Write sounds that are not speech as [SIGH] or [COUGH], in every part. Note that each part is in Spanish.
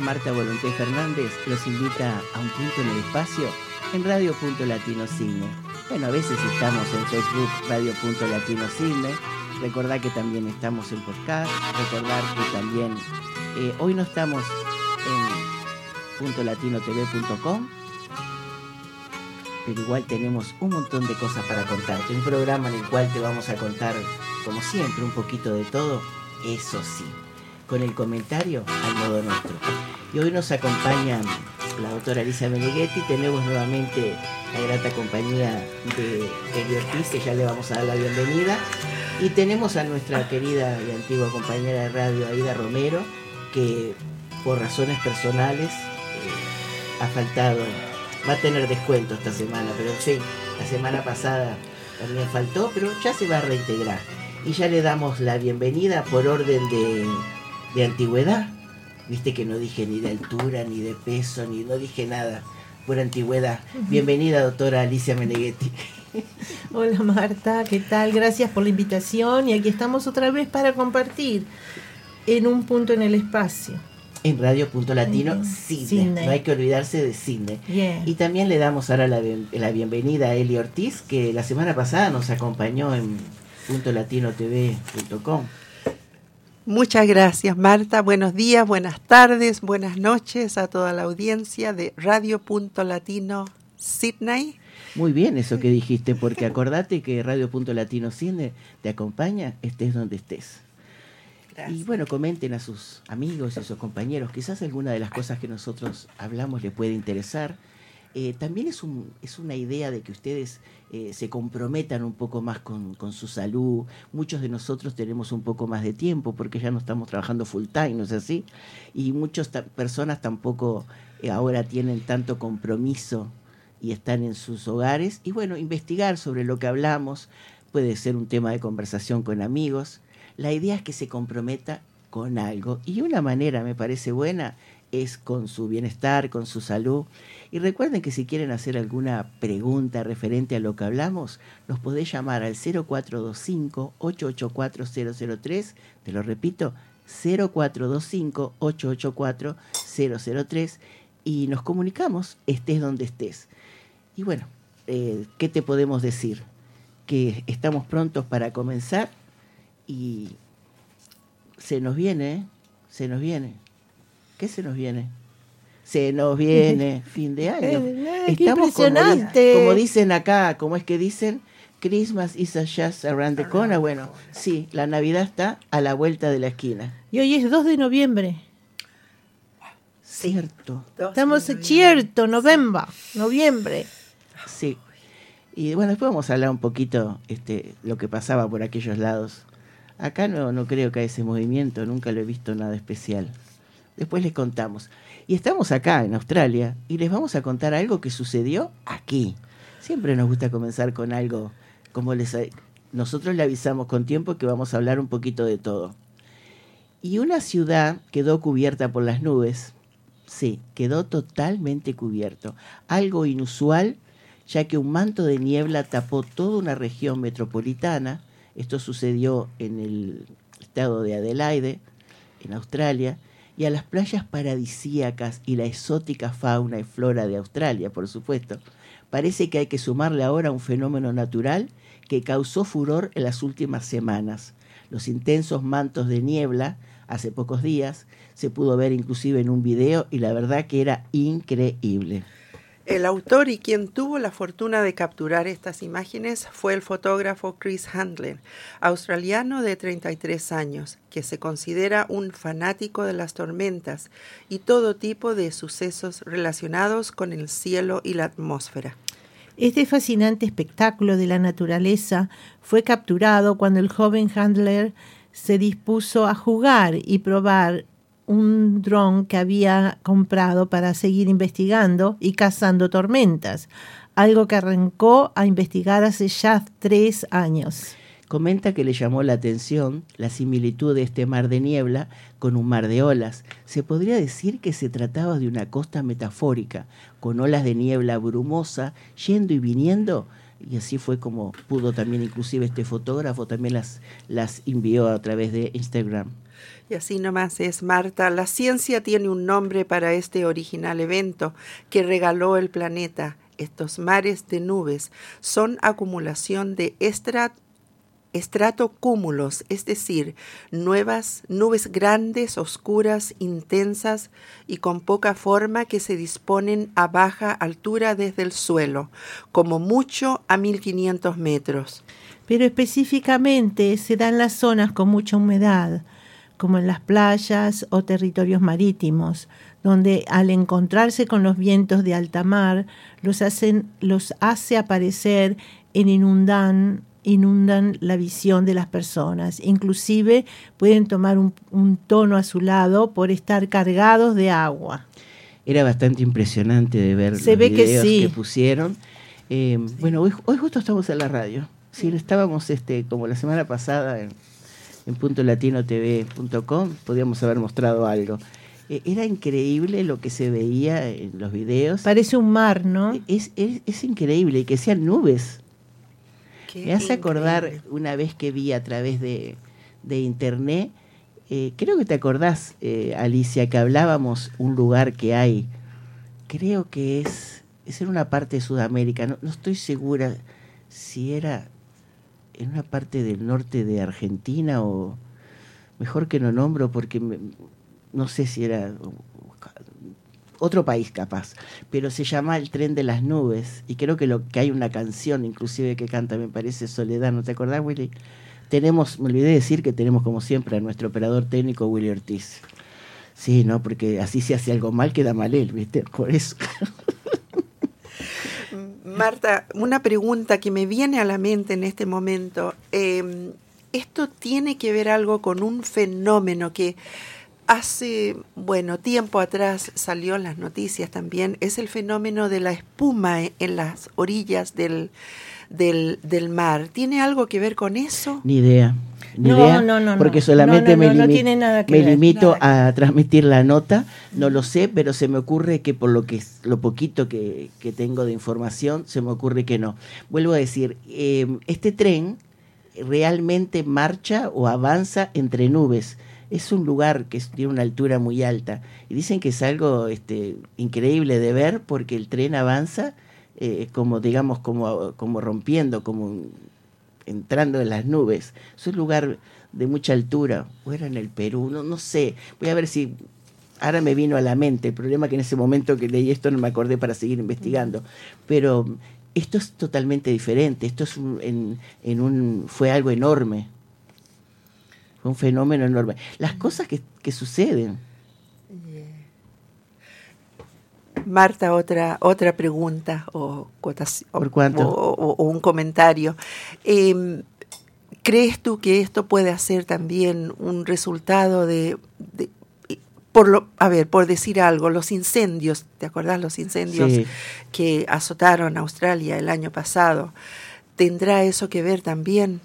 Marta Volonté Fernández, los invita a un punto en el espacio en Radio Punto Latino Cine. Bueno, a veces estamos en Facebook Radio Punto Latino Cine. Recordad que también estamos en podcast. Recordar que también eh, hoy no estamos en puntolatinotv.com pero igual tenemos un montón de cosas para contarte. Un programa en el cual te vamos a contar, como siempre, un poquito de todo, eso sí, con el comentario al modo nuestro. Y hoy nos acompaña la doctora Alicia Meneghetti, tenemos nuevamente la grata compañía de Eli que ya le vamos a dar la bienvenida, y tenemos a nuestra querida y antigua compañera de radio, Aida Romero, que por razones personales eh, ha faltado va a tener descuento esta semana, pero sí, la semana pasada también faltó, pero ya se va a reintegrar. Y ya le damos la bienvenida por orden de, antigüedad. Viste que no dije ni de altura, ni de peso, ni no dije nada por antigüedad. Bienvenida, doctora Alicia Meneghetti. [LAUGHS] Hola Marta, ¿qué tal? Gracias por la invitación y aquí estamos otra vez para compartir en un punto en el espacio en Radio Punto Latino Cine. No hay que olvidarse de cine. Y también le damos ahora la, bienvenida a Eli Ortiz, que la semana pasada nos acompañó en puntolatinotv.com. Muchas gracias, Marta. Buenos días, buenas tardes, buenas noches a toda la audiencia de Radio Punto Latino Sydney. Muy bien eso que dijiste, porque acordate que Radio Punto Latino Cine te acompaña, estés donde estés. Y bueno, comenten a sus amigos y a sus compañeros. Quizás alguna de las cosas que nosotros hablamos les puede interesar. Eh, también es, un, es una idea de que ustedes eh, se comprometan un poco más con, su salud. Muchos de nosotros tenemos un poco más de tiempo porque ya no estamos trabajando full time, ¿no es así? Y muchas personas tampoco eh, ahora tienen tanto compromiso y están en sus hogares. Y bueno, investigar sobre lo que hablamos puede ser un tema de conversación con amigos. La idea es que se comprometa con algo y una manera me parece buena es con su bienestar, con su salud. Y recuerden que si quieren hacer alguna pregunta referente a lo que hablamos, nos podés llamar al 0425-884-003. Te lo repito, 0425-884-003 y nos comunicamos, estés donde estés. Y bueno, eh, ¿qué te podemos decir? Que estamos prontos para comenzar y se nos viene, se nos viene. ¿Qué se nos viene? Se nos viene [LAUGHS] fin de año. Estamos impresionante. Como, dicen acá, como es que dicen, Christmas is just around the corner. Bueno, sí, la Navidad está a la vuelta de la esquina. Y hoy es 2 de noviembre. Cierto. Estamos cierto, noviembre, noviembre. Sí. Y bueno, después vamos a hablar un poquito este lo que pasaba por aquellos lados Acá no, no creo que haya ese movimiento, nunca lo he visto nada especial. Después les contamos. Y estamos acá en Australia y les vamos a contar algo que sucedió aquí. Siempre nos gusta comenzar con algo como les nosotros le avisamos con tiempo que vamos a hablar un poquito de todo. Y una ciudad quedó cubierta por las nubes. Sí, quedó totalmente cubierto. Algo inusual, ya que un manto de niebla tapó toda una región metropolitana esto sucedió en el estado de Adelaide, en Australia, y a las playas paradisíacas y la exótica fauna y flora de Australia, por supuesto. Parece que hay que sumarle ahora un fenómeno natural que causó furor en las últimas semanas. Los intensos mantos de niebla, hace pocos días, se pudo ver inclusive en un video y la verdad que era increíble. El autor y quien tuvo la fortuna de capturar estas imágenes fue el fotógrafo Chris Handler, australiano de 33 años, que se considera un fanático de las tormentas y todo tipo de sucesos relacionados con el cielo y la atmósfera. Este fascinante espectáculo de la naturaleza fue capturado cuando el joven Handler se dispuso a jugar y probar un dron que había comprado para seguir investigando y cazando tormentas, algo que arrancó a investigar hace ya tres años. Comenta que le llamó la atención la similitud de este mar de niebla con un mar de olas. Se podría decir que se trataba de una costa metafórica, con olas de niebla brumosa yendo y viniendo, y así fue como pudo también inclusive este fotógrafo también las, las envió a través de Instagram. Y así nomás es, Marta. La ciencia tiene un nombre para este original evento que regaló el planeta. Estos mares de nubes son acumulación de estratos estratocúmulos, es decir, nuevas nubes grandes, oscuras, intensas y con poca forma que se disponen a baja altura desde el suelo, como mucho a 1500 metros. Pero específicamente se dan las zonas con mucha humedad, como en las playas o territorios marítimos, donde al encontrarse con los vientos de alta mar los, hacen, los hace aparecer en inundan inundan la visión de las personas. Inclusive pueden tomar un, tono azulado por estar cargados de agua. Era bastante impresionante de ver Se los ve que sí. pusieron. Eh, bueno, hoy, hoy justo estamos en la radio. Si estábamos este, como la semana pasada en, en puntolatinotv.com, podíamos haber mostrado algo. Eh, era increíble lo que se veía en los videos. Parece un mar, ¿no? Es, es, es increíble y que sean nubes. Qué Me hace acordar una vez que vi a través de, de internet, eh, creo que te acordás, eh, Alicia, que hablábamos un lugar que hay, creo que es, es en una parte de Sudamérica, no, no estoy segura si era en una parte del norte de Argentina o mejor que no nombro porque me- no sé si era otro país capaz, pero se llama El tren de las nubes y creo que lo que hay una canción inclusive que canta me parece Soledad, ¿no te acordás Willy? Tenemos, me olvidé decir que tenemos como siempre a nuestro operador técnico Willy Ortiz. Sí, no, porque así se hace algo mal queda mal él, ¿viste? Por eso. [LAUGHS] Marta, una pregunta que me viene a la mente en este momento. Eh, esto tiene que ver algo con un fenómeno que hace, bueno, tiempo atrás salió en las noticias también. Es el fenómeno de la espuma en las orillas del, del, del mar. ¿Tiene algo que ver con eso? Ni idea. Ni No, idea, no, no, Porque solamente me, limi- limito Nada a transmitir la nota. No lo sé, pero se me ocurre que por lo que lo poquito que, que tengo de información, se me ocurre que no. Vuelvo a decir, eh, este tren realmente marcha o avanza entre nubes. Es un lugar que tiene una altura muy alta. Y dicen que es algo este, increíble de ver porque el tren avanza eh, como, digamos, como, como rompiendo, como entrando en las nubes. Es un lugar de mucha altura. O era en el Perú, no, no sé. Voy a ver si ahora me vino a la mente. El problema es que en ese momento que leí esto no me acordé para seguir investigando. Pero esto es totalmente diferente. Esto es un, en, en un, fue algo enorme. Fue un fenómeno enorme. Las cosas que, que suceden. Marta, otra, otra pregunta o, cotaci- o- ¿Por cuánto? o- o- o un comentario. Eh, ¿Crees tú que esto puede ser también un resultado de, de- por lo, a ver, por decir algo, los incendios, ¿te acordás los incendios Sí. que azotaron Australia el año pasado? ¿Tendrá eso que ver también?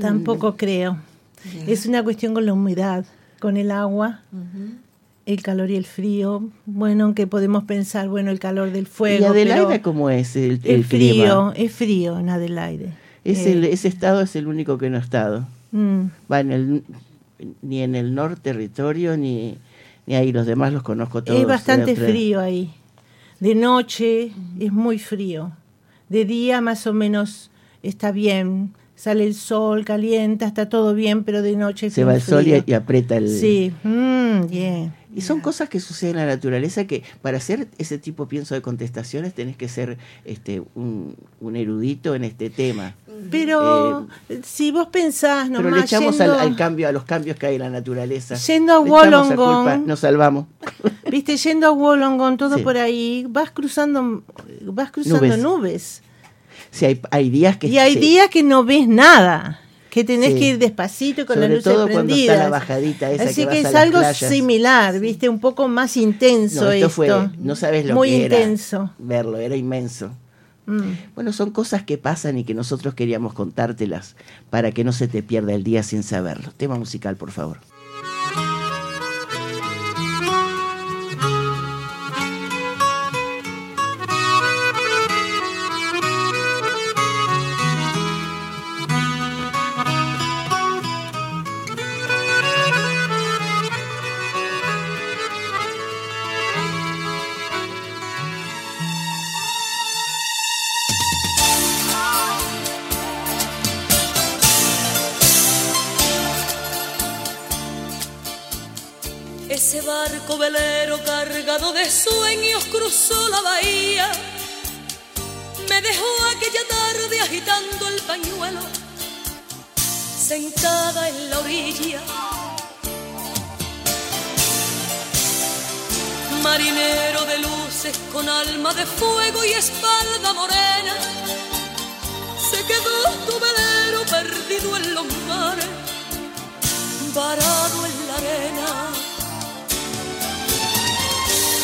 Tampoco creo. Es una cuestión con la humedad, con el agua, el calor y el frío. Bueno, aunque podemos pensar, bueno, el calor del fuego. ¿Y Adelaida cómo es el, el, el frío, clima? es frío en Adelaide. Es Eh, el- ese estado es el único que no ha estado. mm, Va en el, ni en el norte territorio ni, ni ahí. Los demás los conozco todos. es bastante frío ahí. De noche es muy frío. De día más o menos está bien. Sale el sol, calienta, está todo bien, pero de noche Se va el sol y, y aprieta el... Sí, mm, bien. Y son cosas que suceden en la naturaleza que para hacer ese tipo, pienso, de contestaciones tenés que ser este un, un erudito en este tema. Pero si vos pensás Eh, Pero nomás le echamos yendo, al cambio, a los cambios que hay en la naturaleza. Yendo a Wollongong. nos salvamos. viste, yendo a Wollongong, todo Sí. por ahí, vas cruzando, vas cruzando Nubes. nubes. Si hay, hay días que Y hay se- días que no ves nada, que tenés Sí. que ir despacito con Sobre las luces todo cuando está la bajadita esa Así que, es algo playas. similar, viste, un poco más intenso No, esto esto. fue, no sabes lo Muy que era intenso. verlo, era inmenso. Mm. Bueno, son cosas que pasan y que nosotros queríamos contártelas para que no se te pierda el día sin saberlo. Tema musical, por favor. Barco cargado de sueños cruzó la bahía. Me dejó aquella tarde agitando el pañuelo, sentada en la orilla. Marinero de luces con alma de fuego y espalda morena, se quedó tu velero perdido en los mares, varado en la arena.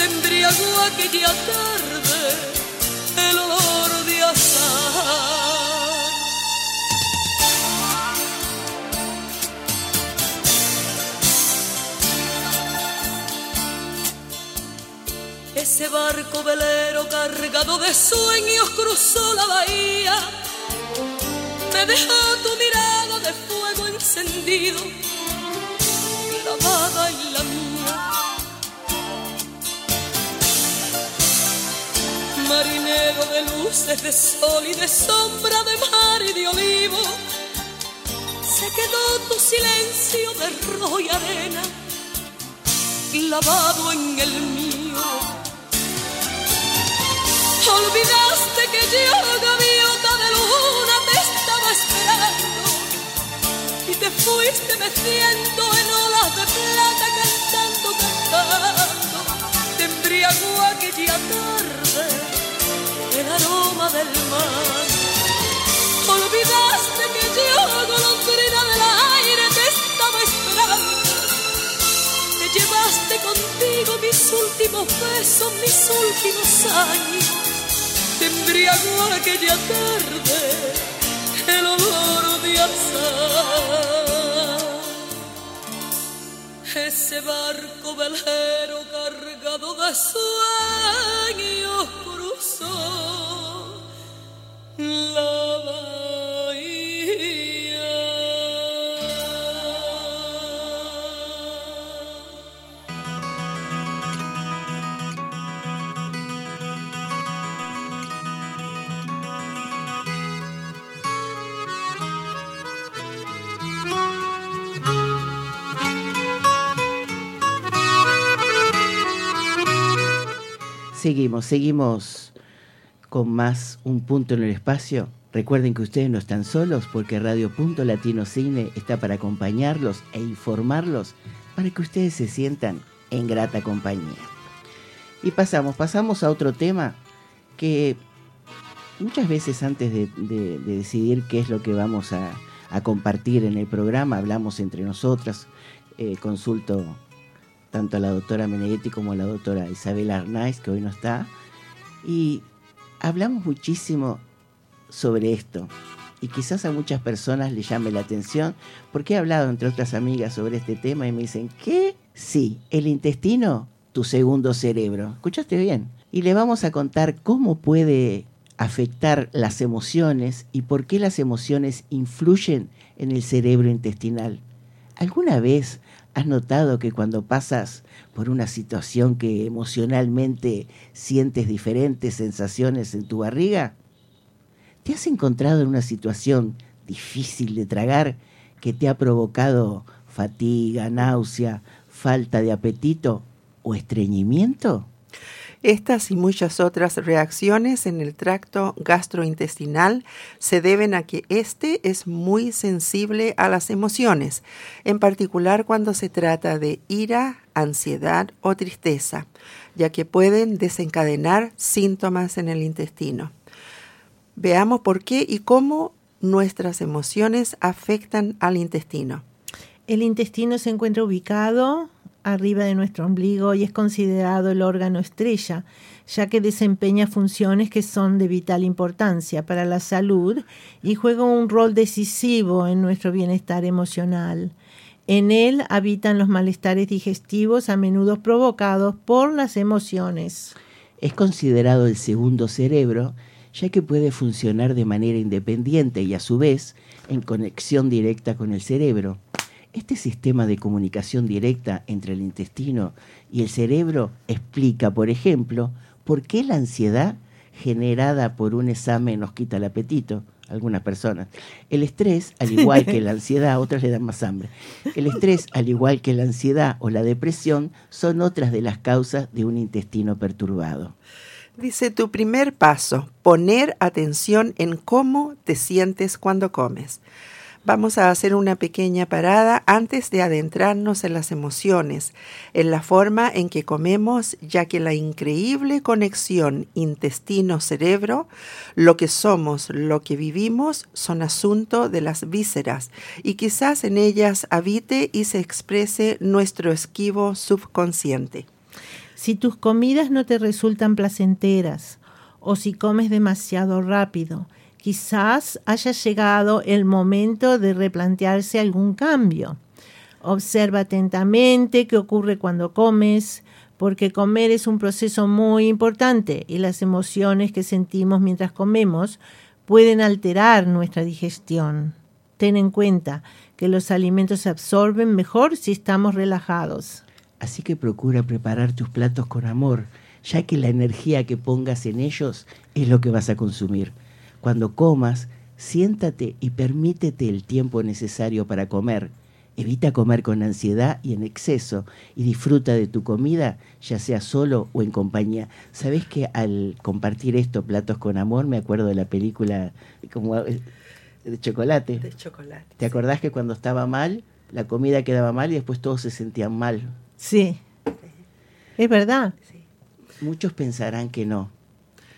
Tendría embriagó aquella tarde el olor de azar. Ese barco velero cargado de sueños cruzó la bahía. Me dejó tu mirada de fuego encendido, clavada en la marinero de luces, de sol y de sombra, de mar y de olivo. Se quedó tu silencio de rojo y arena, clavado en el mío. Olvidaste que yo, gaviota de luna, te estaba esperando y te fuiste meciendo en olas de plata, cantando, cantando. Te embriagó aquella tarde el aroma del mar. Olvidaste que yo, golondrina del aire, te estaba esperando. Te llevaste contigo mis últimos besos, mis últimos años. Te embriagó aquella tarde el olor de azar. Ese barco velero cargado de sueños Seguimos, seguimos con más Un Punto en el Espacio. Recuerden que ustedes no están solos porque Radio Punto Latino Cine está para acompañarlos e informarlos para que ustedes se sientan en grata compañía. Y pasamos, pasamos a otro tema que muchas veces antes de, decidir qué es lo que vamos a, compartir en el programa, hablamos entre nosotras, eh, consulto tanto a la doctora Meneghetti como a la doctora Isabel Arnaiz, que hoy no está, y hablamos muchísimo sobre esto. Y quizás a muchas personas les llame la atención, porque he hablado entre otras amigas sobre este tema y me dicen, ¿qué? Sí, el intestino, tu segundo cerebro. ¿Escuchaste bien? Y le vamos a contar cómo puede afectar las emociones y por qué las emociones influyen en el cerebro intestinal. ¿Alguna vez has notado que cuando pasas por una situación que emocionalmente sientes diferentes sensaciones en tu barriga? ¿Te has encontrado en una situación difícil de tragar que te ha provocado fatiga, náusea, falta de apetito o estreñimiento? Estas y muchas otras reacciones en el tracto gastrointestinal se deben a que éste es muy sensible a las emociones, en particular cuando se trata de ira, ansiedad o tristeza, ya que pueden desencadenar síntomas en el intestino. Veamos por qué y cómo nuestras emociones afectan al intestino. El intestino se encuentra ubicado arriba de nuestro ombligo y es considerado el órgano estrella, ya que desempeña funciones que son de vital importancia para la salud y juega un rol decisivo en nuestro bienestar emocional. En él habitan los malestares digestivos a menudo provocados por las emociones. Es considerado el segundo cerebro, ya que puede funcionar de manera independiente y a su vez en conexión directa con el cerebro. Este sistema de comunicación directa entre el intestino y el cerebro explica, por ejemplo, por qué la ansiedad generada por un examen nos quita el apetito a algunas personas. El estrés, al igual que la [LAUGHS] ansiedad, a otras le dan más hambre. El estrés, al igual que la ansiedad o la depresión, son otras de las causas de un intestino perturbado. Dice tu primer paso, poner atención en cómo te sientes cuando comes. Vamos a hacer una pequeña parada antes de adentrarnos en las emociones, en la forma en que comemos, ya que la increíble conexión intestino-cerebro, lo que somos, lo que vivimos, son asunto de las vísceras y quizás en ellas habite y se exprese nuestro esquivo subconsciente. Si tus comidas no te resultan placenteras o si comes demasiado rápido, quizás haya llegado el momento de replantearse algún cambio. Observa atentamente qué ocurre cuando comes, porque comer es un proceso muy importante y las emociones que sentimos mientras comemos pueden alterar nuestra digestión. Ten en cuenta que los alimentos se absorben mejor si estamos relajados. Así que procura preparar tus platos con amor, ya que la energía que pongas en ellos es lo que vas a consumir. Cuando comas, siéntate y permítete el tiempo necesario para comer. Evita comer con ansiedad y en exceso y disfruta de tu comida, ya sea solo o en compañía. ¿Sabes que al compartir esto, platos con amor, me acuerdo de la película como eh, de chocolate? De chocolate. ¿Te acordás que cuando estaba mal, la comida quedaba mal y después todos se sentían mal? Sí, es verdad. Sí. Muchos pensarán que no,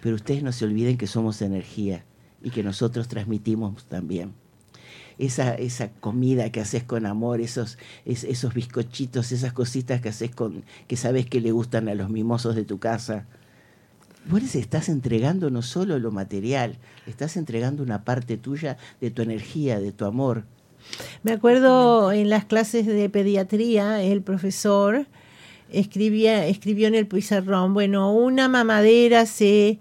pero ustedes no se olviden que somos energía y que nosotros transmitimos también. Esa, esa comida que haces con amor, esos, es- esos bizcochitos, esas cositas que haces con, que sabes que le gustan a los mimosos de tu casa. Vos les estás entregando no solo lo material, estás entregando una parte tuya de tu energía, de tu amor. Me acuerdo en las clases de pediatría, el profesor escribía, escribió en el pizarrón, bueno, una mamadera se,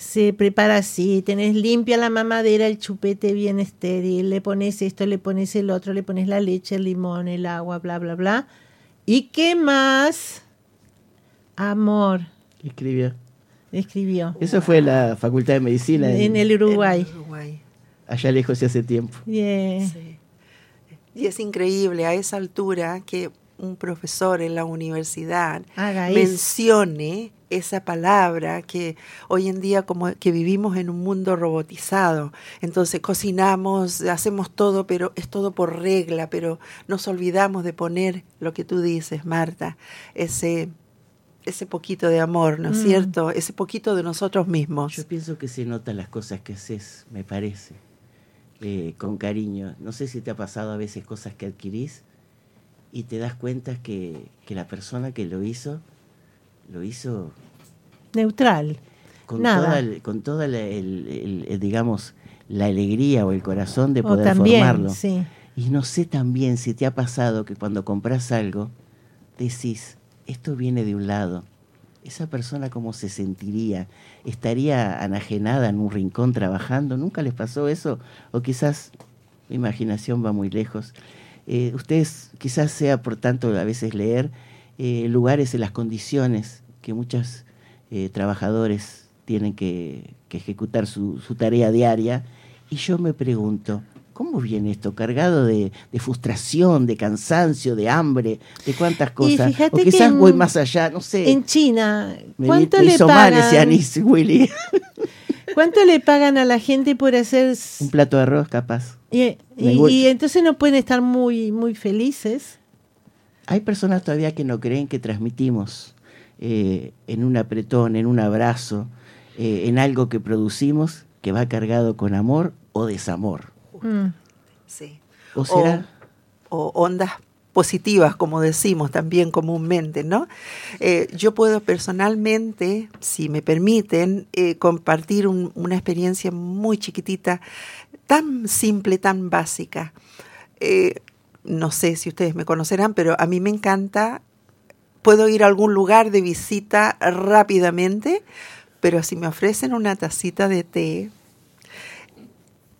se prepara así, tenés limpia la mamadera, el chupete bien estéril, le pones esto, le pones el otro, le pones la leche, el limón, el agua, bla, bla, bla. ¿Y qué más? Amor, Escribió. escribió. Eso fue en la Facultad de Medicina, En el Uruguay. En Uruguay. allá lejos y hace tiempo. Yeah. Sí. Y es increíble a esa altura que un profesor en la universidad Haga eso. mencione esa palabra que hoy en día como que vivimos en un mundo robotizado. Entonces cocinamos, hacemos todo, pero es todo por regla, pero nos olvidamos de poner lo que tú dices, Marta, ese ese poquito de amor, ¿no es Mm. cierto? Ese poquito de nosotros mismos. Yo pienso que se notan las cosas que haces, me parece, eh, con cariño. No sé si te ha pasado a veces cosas que adquirís y te das cuenta que, que la persona que lo hizo, lo hizo Neutral. con Nada. toda, el- con toda la, el- digamos, la alegría o el corazón de poder también, formarlo. sí. Y no sé también si te ha pasado que cuando compras algo, decís, esto viene de un lado. Esa persona cómo se sentiría, estaría anajenada en un rincón trabajando, ¿nunca les pasó eso? O quizás mi imaginación va muy lejos. Eh, ustedes quizás sea por tanto a veces leer eh, lugares en las condiciones que muchos eh, trabajadores tienen que, que ejecutar su, su tarea diaria. Y yo me pregunto, ¿cómo viene esto? ¿Cargado de, de frustración, de cansancio, de hambre, de cuántas cosas? O que quizás en- voy más allá, no sé. En China, me, ¿cuánto me le hizo mal ese pagan? anís, Willy. [LAUGHS] ¿Cuánto le pagan a la gente por hacer Un plato de arroz, capaz. y, y entonces no pueden estar muy muy felices? Hay personas todavía que no creen que transmitimos eh, en un apretón, en un abrazo, eh, en algo que producimos que va cargado con amor o desamor. Mm. Sí. ¿O será? o ondas positivas, como decimos también comúnmente, ¿no? Eh, yo puedo personalmente, si me permiten, eh, compartir un- una experiencia muy chiquitita, tan simple, tan básica. Eh, no sé si ustedes me conocerán, pero a mí me encanta, puedo ir a algún lugar de visita rápidamente, pero si me ofrecen una tacita de té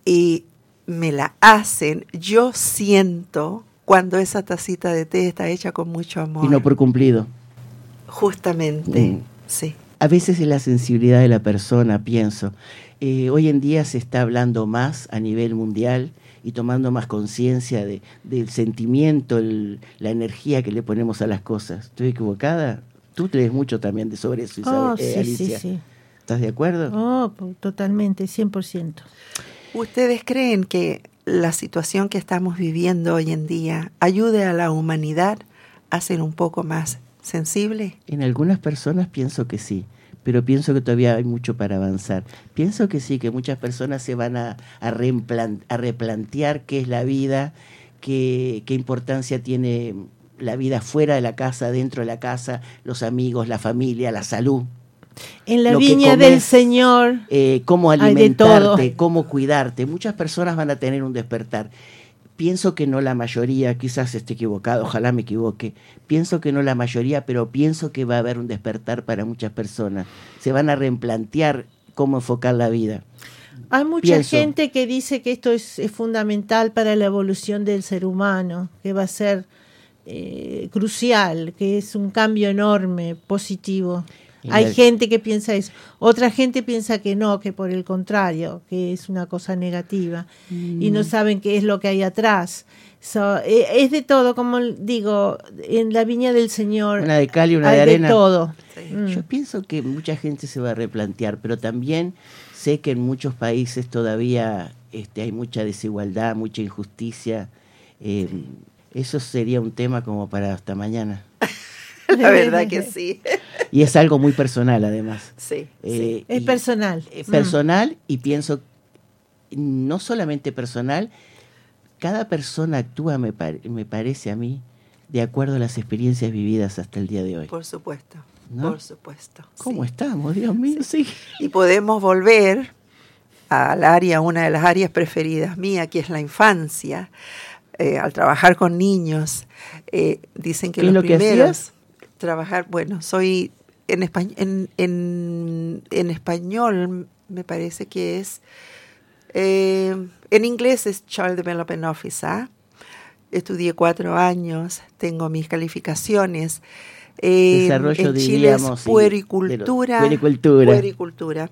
y me la hacen, yo siento cuando esa tacita de té está hecha con mucho amor. Y no por cumplido. Justamente, Mm. sí. A veces es la sensibilidad de la persona, pienso. Eh, hoy en día se está hablando más a nivel mundial y tomando más conciencia de, del sentimiento, el- la energía que le ponemos a las cosas. ¿Estoy equivocada? Tú lees mucho también de sobre eso, Isabel- Oh, eh, sí, sí, Alicia. sí. ¿Estás de acuerdo? Oh, po- totalmente, 100%. ¿Ustedes creen que la situación que estamos viviendo hoy en día ayude a la humanidad a ser un poco más sensible? En algunas personas pienso que sí, pero pienso que todavía hay mucho para avanzar. Pienso que sí, que muchas personas se van a, a, reimplan- a replantear qué es la vida, qué, qué importancia tiene la vida fuera de la casa, dentro de la casa, los amigos, la familia, la salud. En la viña comes, del Señor, eh, cómo alimentarte, cómo cuidarte. Muchas personas van a tener un despertar. Pienso que no la mayoría, quizás esté equivocado, ojalá me equivoque. Pienso que no la mayoría, pero pienso que va a haber un despertar para muchas personas. Se van a replantear cómo enfocar la vida. hay mucha pienso. gente que dice que esto es, es fundamental para la evolución del ser humano, que va a ser eh, crucial, que es un cambio enorme, positivo. Hay gente que piensa eso. Otra gente piensa que no, que por el contrario, que es una cosa negativa. Y Mm. no saben qué es lo que hay atrás. So, eh, es de todo, como digo, en la viña del Señor Una de cal y una hay de arena. todo. Sí. Mm. Yo pienso que mucha gente se va a replantear, pero también sé que en muchos países todavía este, hay mucha desigualdad, mucha injusticia. Eh, Eso sería un tema como para hasta mañana. [LAUGHS] [LAUGHS] La verdad que [LAUGHS] sí. Y es algo muy personal, además. Sí, sí. Eh, Es y- personal. eh, Mm. personal y pienso, no solamente personal, cada persona actúa, me, me parece a mí, de acuerdo a las experiencias vividas hasta el día de hoy. Por supuesto, ¿No? por supuesto. ¿Cómo sí. estamos? Dios mío, sí. Y podemos volver al área, una de las áreas preferidas mía, que es la infancia. Eh, al trabajar con niños, eh, dicen que ¿Qué es los lo que primeros hacías? Trabajar, bueno, soy en, españ- en, en, en español, me parece que es, eh, en inglés es Child Development Officer. Estudié cuatro años, tengo mis calificaciones. Eh, Desarrollo, en Chile es diríamos, puericultura. puericultura. puericultura.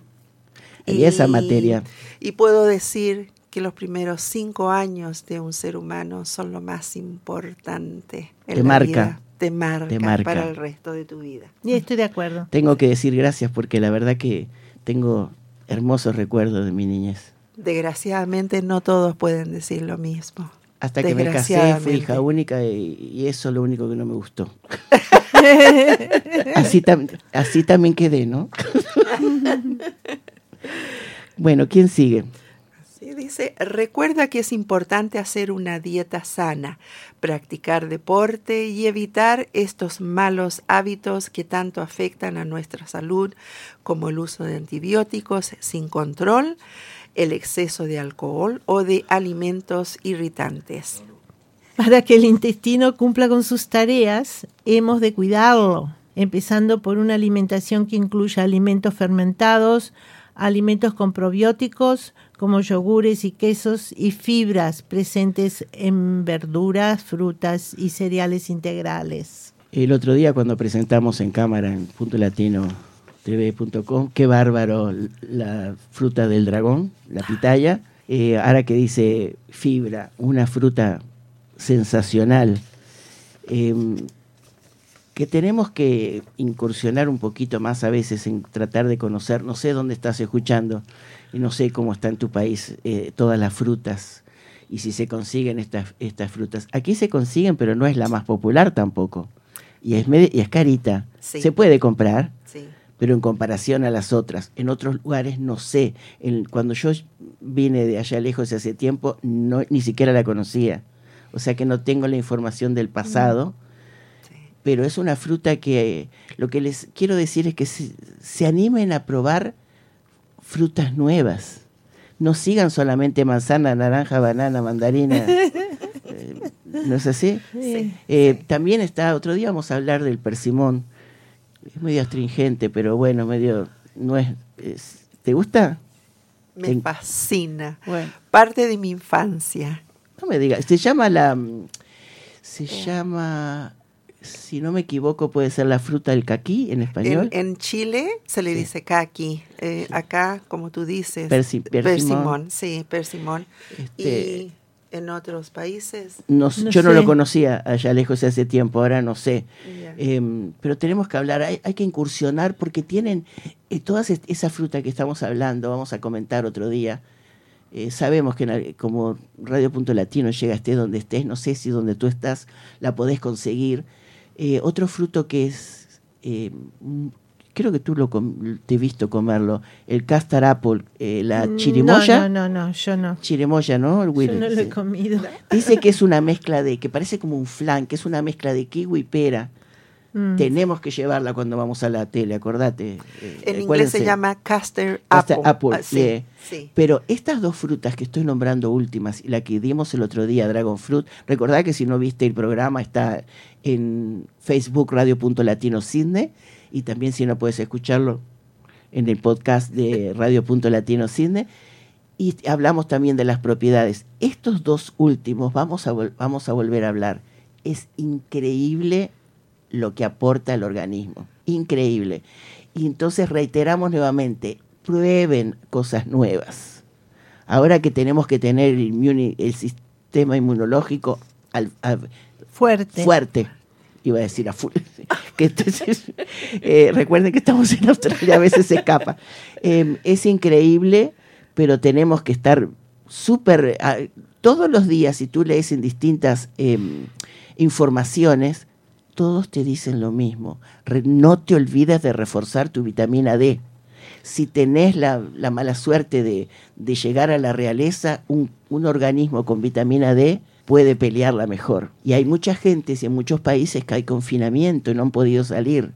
Y esa materia. Y puedo decir que los primeros cinco años de un ser humano son lo más importante. En Te la marca. vida. Te marca, Te marca. para el resto de tu vida. Y estoy de acuerdo. Tengo que decir gracias porque la verdad que tengo hermosos recuerdos de mi niñez. Desgraciadamente no todos pueden decir lo mismo. Hasta que me casé, fui hija única y, y eso es lo único que no me gustó. [LAUGHS] así, tam- así también quedé, ¿no? [LAUGHS] bueno, ¿quién sigue? Dice, recuerda que es importante hacer una dieta sana, practicar deporte y evitar estos malos hábitos que tanto afectan a nuestra salud, como el uso de antibióticos sin control, el exceso de alcohol o de alimentos irritantes. Para que el intestino cumpla con sus tareas, hemos de cuidarlo, empezando por una alimentación que incluya alimentos fermentados, alimentos con probióticos como yogures y quesos y fibras presentes en verduras, frutas y cereales integrales. El otro día cuando presentamos en cámara en punto latino tv.com, qué bárbaro la fruta del dragón, la pitaya. Eh, ahora que dice fibra, una fruta sensacional. eh, que tenemos que incursionar un poquito más a veces en tratar de conocer, no sé dónde estás escuchando y no sé cómo está en tu país eh, todas las frutas y si se consiguen estas, estas frutas. Aquí se consiguen, pero no es la más popular tampoco. Y es, y es carita. Sí. Se puede comprar, Sí. pero en comparación a las otras, en otros lugares no sé. En- cuando yo vine de allá lejos hace tiempo, no, ni siquiera la conocía. O sea que no tengo la información del pasado. Pero es una fruta que lo que les quiero decir es que se, se animen a probar frutas nuevas. No sigan solamente manzana, naranja, banana, mandarina. [LAUGHS] Eh, ¿No es así? Sí. Eh, También está, otro día vamos a hablar del persimón. Es medio astringente, pero bueno, medio, no es, es- ¿te gusta? Me En- fascina. Bueno. Parte de mi infancia. No me digas, se llama la, mm, se llama, si no me equivoco, puede ser la fruta del caquí en español. En, en Chile se le Sí. dice caqui. Eh, Acá, como tú dices, Persi- persimón. persimón. Sí, persimón. Este- Y en otros países. No- No yo no lo conocía allá lejos hace tiempo, ahora no sé. Em, pero tenemos que hablar, hay, hay que incursionar porque tienen eh, toda esa fruta que estamos hablando, vamos a comentar otro día. Eh, sabemos que en como Radio Punto Latino llega estés donde estés, no sé si donde tú estás la podés conseguir. Eh, otro fruto que es, eh, creo que tú lo te he visto comerlo, el castor apple, eh, la Mm, chirimoya. No, no, no, no, yo no. Chirimoya, ¿no? El Yo no lo he comido. Dice que es una mezcla de, que parece como un flan, que es una mezcla de kiwi y pera. Mm. Tenemos que llevarla cuando vamos a la tele, acordate. eh, En inglés se llama Custard apple. apple, Ah, sí, yeah. sí. Pero estas dos frutas que estoy nombrando últimas, y la que dimos el otro día, Dragon Fruit, recordá que si no viste el programa está en Facebook Radio.Latino Sydney, y también si no puedes escucharlo en el podcast de Radio.Latino Sydney. Y hablamos también de las propiedades. Estos dos últimos vamos a, vamos a volver a hablar. Es increíble lo que aporta el organismo. Increíble. Y entonces reiteramos nuevamente, prueben cosas nuevas. Ahora que tenemos que tener el, sistema inmunológico al- al- Fuerte. fuerte, iba a decir a full. [LAUGHS] que entonces, eh, recuerden que estamos en Australia, a veces se escapa. Eh, es increíble, pero tenemos que estar súper... todos los días, si tú lees en distintas em, informaciones, todos te dicen lo mismo. No te olvides de reforzar tu vitamina D. Si tenés la, la mala suerte de, de llegar a la realeza, un, un organismo con vitamina D puede pelearla mejor. Y hay mucha gente y en muchos países que hay confinamiento y no han podido salir.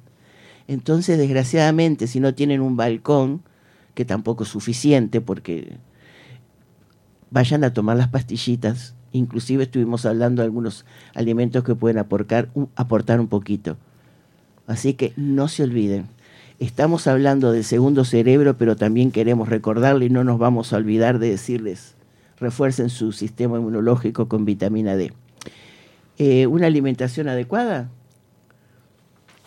Entonces, desgraciadamente, si no tienen un balcón, que tampoco es suficiente porque vayan a tomar las pastillitas. Inclusive estuvimos hablando de algunos alimentos que pueden aportar, un- aportar un poquito. Así que no se olviden. Estamos hablando del segundo cerebro, pero también queremos recordarle y no nos vamos a olvidar de decirles, refuercen su sistema inmunológico con vitamina D. Eh, ¿Una alimentación adecuada?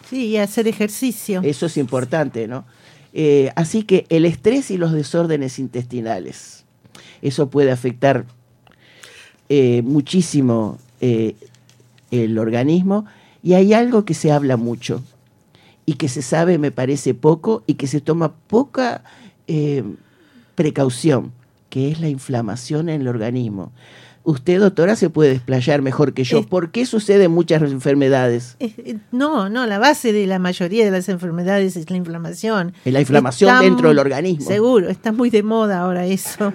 Sí, y hacer ejercicio. Eso es importante, ¿no? Eh, así que el estrés y los desórdenes intestinales, eso puede afectar eh, muchísimo eh, el organismo y hay algo que se habla mucho y que se sabe, me parece poco, y que se toma poca eh, precaución, que es la inflamación en el organismo. Usted, doctora, se puede desplayar mejor que yo. Es- ¿Por qué suceden muchas enfermedades? Eh, No, no, la base de la mayoría de las enfermedades es la inflamación. Es la inflamación Está dentro del organismo. Seguro, está muy de moda ahora eso.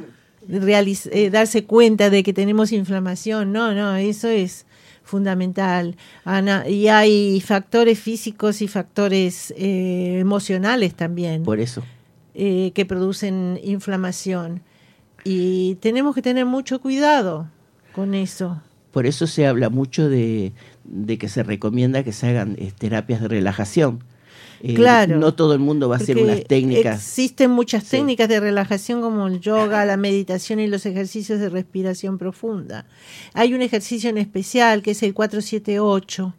Eh, darse cuenta de que tenemos inflamación. No, no, eso es fundamental. Ana, y hay factores físicos y factores eh, emocionales también Por eso. eh, que producen inflamación. Y tenemos que tener mucho cuidado con eso. Por eso se habla mucho de, de que se recomienda que se hagan terapias de relajación. Eh, Claro. No todo el mundo va a hacer unas técnicas. Existen muchas Sí. técnicas de relajación como el yoga, la meditación y los ejercicios de respiración profunda. Hay un ejercicio en especial que es el 478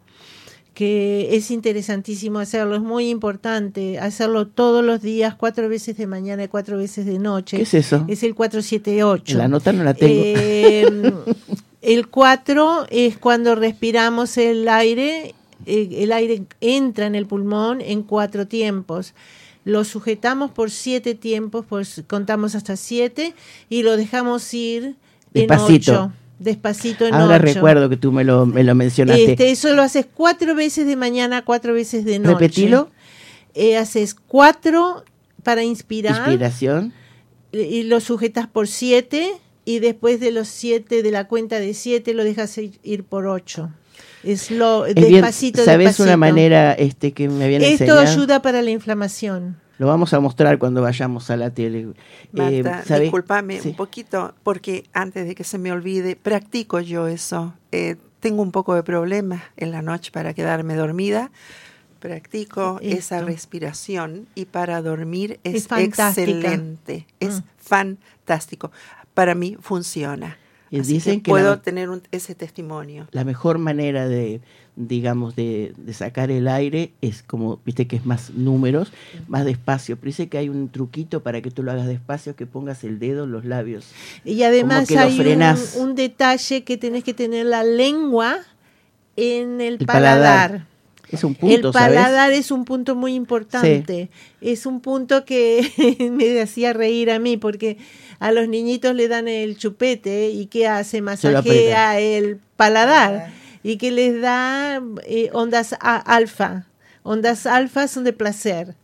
que es interesantísimo hacerlo, es muy importante hacerlo todos los días, cuatro veces de mañana y cuatro veces de noche. ¿Qué es eso? Es el 478. La nota no la tengo. Eh, el 4 es cuando respiramos el aire, el aire entra en el pulmón en cuatro tiempos. Lo sujetamos por siete tiempos, pues contamos hasta siete y lo dejamos ir Despacito. en ocho. Despacito en Ahora ocho. recuerdo que tú me lo, me lo mencionaste. Este, eso lo haces cuatro veces de mañana, cuatro veces de noche. Repetilo. Eh, haces cuatro para inspirar Inspiración. y lo sujetas por siete y después de los siete, de la cuenta de siete, lo dejas ir, ir por ocho. Es lo Es bien, despacito, ¿Sabes despacito. una manera este, que me habían Esto enseñado? ayuda para la inflamación. Lo vamos a mostrar cuando vayamos a la tele. Eh, Marta, ¿sabe? discúlpame Sí. un poquito, porque antes de que se me olvide, practico yo eso. Eh, tengo un poco de problema en la noche para quedarme dormida, practico esa Esto. respiración y para dormir es, Es excelente, es Mm. fantástico. Para mí funciona. Y Así dicen que que puedo la- tener un- ese testimonio. La mejor manera de, digamos, de, de sacar el aire es como, viste que es más números, más despacio. Pero dice que hay un truquito para que tú lo hagas despacio, que pongas el dedo en los labios. Y además que hay un, frenás. un detalle que tenés que tener la lengua en el, El paladar. paladar. Es un punto, el ¿sabes? paladar es un punto muy importante. Es un punto que [LAUGHS] me hacía reír a mí porque a los niñitos le dan el chupete y ¿qué hace? Masajea el paladar y que les da eh, ondas a- alfa. Ondas alfa son de placer.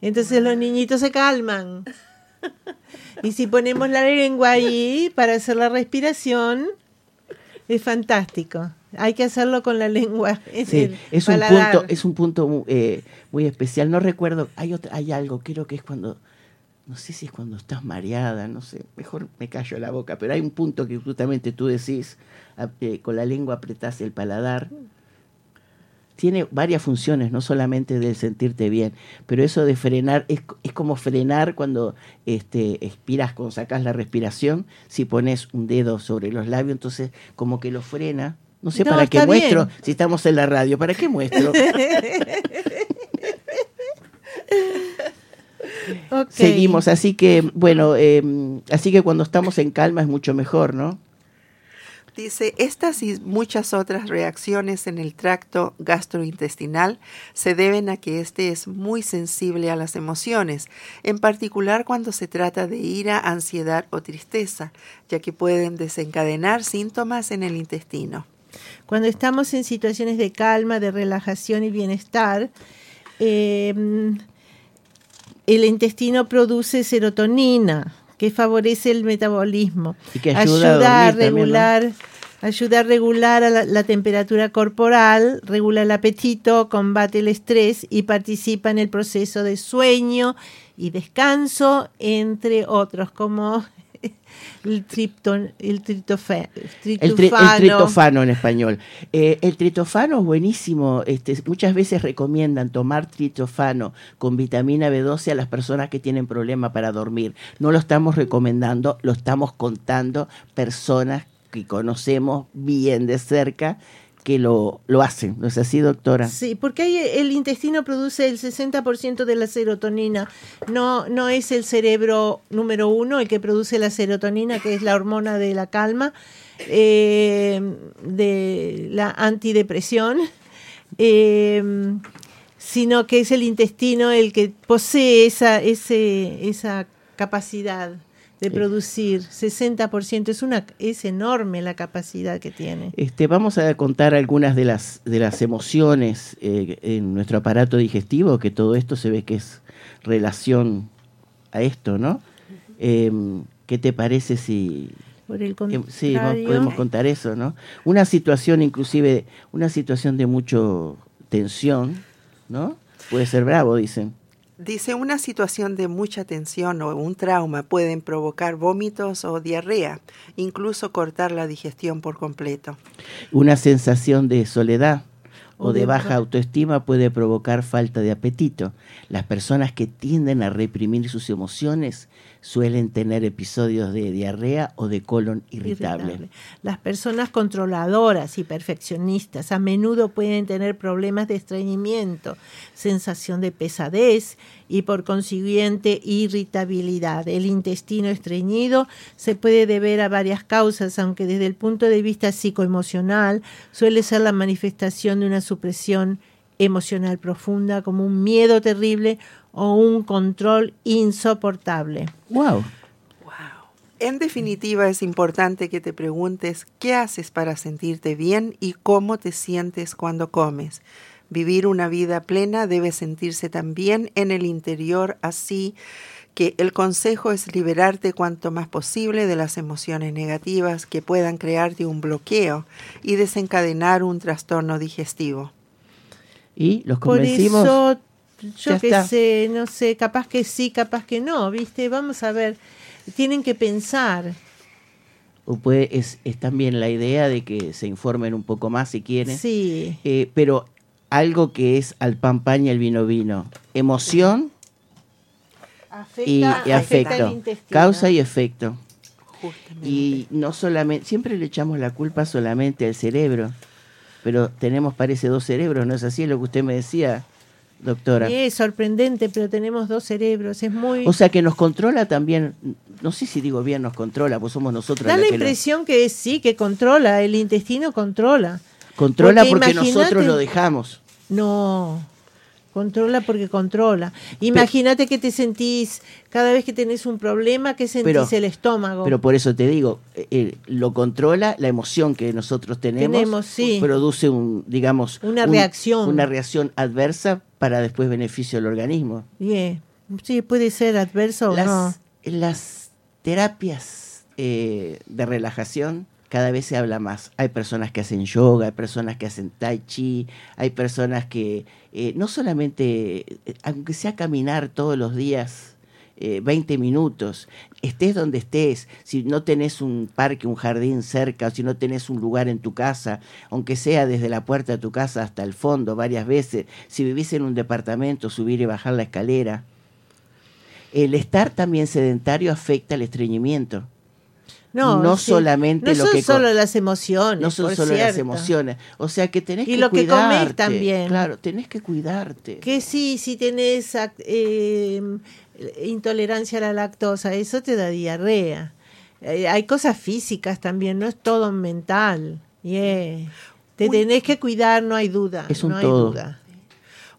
Entonces los niñitos se calman. Y si ponemos la lengua ahí para hacer la respiración, es fantástico. Hay que hacerlo con la lengua. [LAUGHS] en Sí, el es un punto, es un punto eh, muy especial. No recuerdo, hay otra, hay algo, creo que es cuando, no sé si es cuando estás mareada, no sé, mejor me callo la boca, pero hay un punto que justamente tú decís, eh, con la lengua apretás el paladar. Tiene varias funciones, no solamente del sentirte bien, pero eso de frenar es, es como frenar cuando este, expiras, cuando sacas la respiración, si pones un dedo sobre los labios, entonces como que lo frena. No sé No, para qué muestro bien. si estamos en la radio, ¿para qué muestro? [LAUGHS] Seguimos, así que bueno, eh, así que cuando estamos en calma es mucho mejor, ¿no? Dice, estas y muchas otras reacciones en el tracto gastrointestinal se deben a que éste es muy sensible a las emociones, en particular cuando se trata de ira, ansiedad o tristeza, ya que pueden desencadenar síntomas en el intestino. Cuando estamos en situaciones de calma, de relajación y bienestar, eh, el intestino produce serotonina, que favorece el metabolismo. Y que ayuda a a dormir también, ¿no? regular, ayuda a regular a la, la temperatura corporal, regula el apetito, combate el estrés y participa en el proceso de sueño y descanso, entre otros, como el, tripton, el, tritofe- El, tri- el tritofano. en español. Eh, el tritofano es buenísimo. Este, muchas veces recomiendan tomar tritofano con vitamina B12 a las personas que tienen problema para dormir. No lo estamos recomendando, lo estamos contando personas que conocemos bien de cerca que lo, lo hacen. ¿No es así, doctora? Sí, porque el intestino produce el 60% de la serotonina. No, no es el cerebro número uno el que produce la serotonina, que es la hormona de la calma, eh, de la antidepresión, eh, sino que es el intestino el que posee esa, ese, esa capacidad de Sí. producir 60%. Es, una, es enorme la capacidad que tiene. Este, vamos a contar algunas de las, de las emociones eh, en nuestro aparato digestivo, que todo esto se ve que es relación a esto, ¿no? Em, ¿Qué te parece si... Por el sí, podemos contar eso, ¿no? Una situación, inclusive, una situación de mucho tensión, ¿no? Puede ser bravo, dicen. Dice, una situación de mucha tensión o un trauma pueden provocar vómitos o diarrea, incluso cortar la digestión por completo. Una sensación de soledad o, de baja ba- autoestima puede provocar falta de apetito. Las personas que tienden a reprimir sus emociones suelen tener episodios de diarrea o de colon irritable. Las personas controladoras y perfeccionistas a menudo pueden tener problemas de estreñimiento, sensación de pesadez y por consiguiente irritabilidad. El intestino estreñido se puede deber a varias causas, aunque desde el punto de vista psicoemocional suele ser la manifestación de una supresión emocional profunda como un miedo terrible o un control insoportable. Wow. En definitiva, es importante que te preguntes qué haces para sentirte bien y cómo te sientes cuando comes. Vivir una vida plena debe sentirse también en el interior, así que el consejo es liberarte cuanto más posible de las emociones negativas que puedan crearte un bloqueo y desencadenar un trastorno digestivo. Y los Por convencimos. eso, yo Ya qué está. sé, no sé, capaz que sí, capaz que no, ¿viste? Vamos a ver, tienen que pensar. o puede, es, es también la idea de que se informen un poco más si quieren. Sí. Eh, pero algo que es al pan pan y al vino vino. Emoción Afecta, y, y afecta afecto. intestino. Causa y efecto. Justamente. Y no solamente, siempre le echamos la culpa solamente al cerebro, pero tenemos, parece, dos cerebros, ¿no es así? Es lo que usted me decía, doctora. Es sorprendente, pero tenemos dos cerebros. Es muy. O sea que nos controla también, no sé si digo bien nos controla, pues somos nosotros da la que lo- impresión que sí, que controla, el intestino controla. controla porque nosotros lo dejamos. No, controla porque controla. Imagínate que te sentís, cada vez que tenés un problema, que sentís Pero- el estómago. Pero por eso te digo, eh, eh, lo controla la emoción que nosotros tenemos. Tenemos, sí. Produce un, digamos, Una un- reacción. Una reacción adversa para después beneficio del organismo. Yeah. Sí, puede ser adverso o Las, no. las terapias eh, de relajación cada vez se habla más. Hay personas que hacen yoga, hay personas que hacen tai chi, hay personas que eh, no solamente, eh, aunque sea caminar todos los días, eh, 20 minutos, estés donde estés, si no tenés un parque, un jardín cerca, o si no tenés un lugar en tu casa, aunque sea desde la puerta de tu casa hasta el fondo varias veces, si vivís en un departamento, subir y bajar la escalera. El estar también sedentario afecta el estreñimiento. No, no sí. solamente no lo son que solo las emociones. No son por solo las emociones. O sea que tenés Y que lo que cuidarte. comés también. Claro, tenés que cuidarte. Que sí, si tenés eh, intolerancia a la lactosa, eso te da diarrea. Eh, hay cosas físicas también, no es todo mental. Yeah. Te Uy. tenés que cuidar, no hay duda. Es un no hay todo. duda.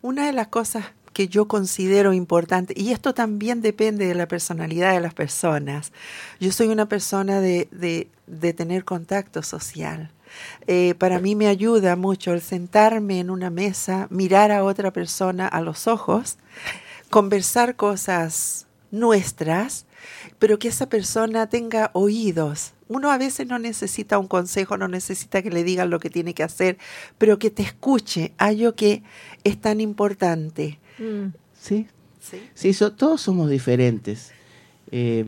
Una de las cosas que yo considero importante, y esto también depende de la personalidad de las personas, yo soy una persona de, de, tener contacto social. Eh, para mí me ayuda mucho el sentarme en una mesa, mirar a otra persona a los ojos, conversar cosas nuestras, pero que esa persona tenga oídos. Uno a veces no necesita un consejo, no necesita que le digan lo que tiene que hacer, pero que te escuche, algo que es tan importante. Mm. Sí, ¿sí? sí so- todos somos diferentes. Eh,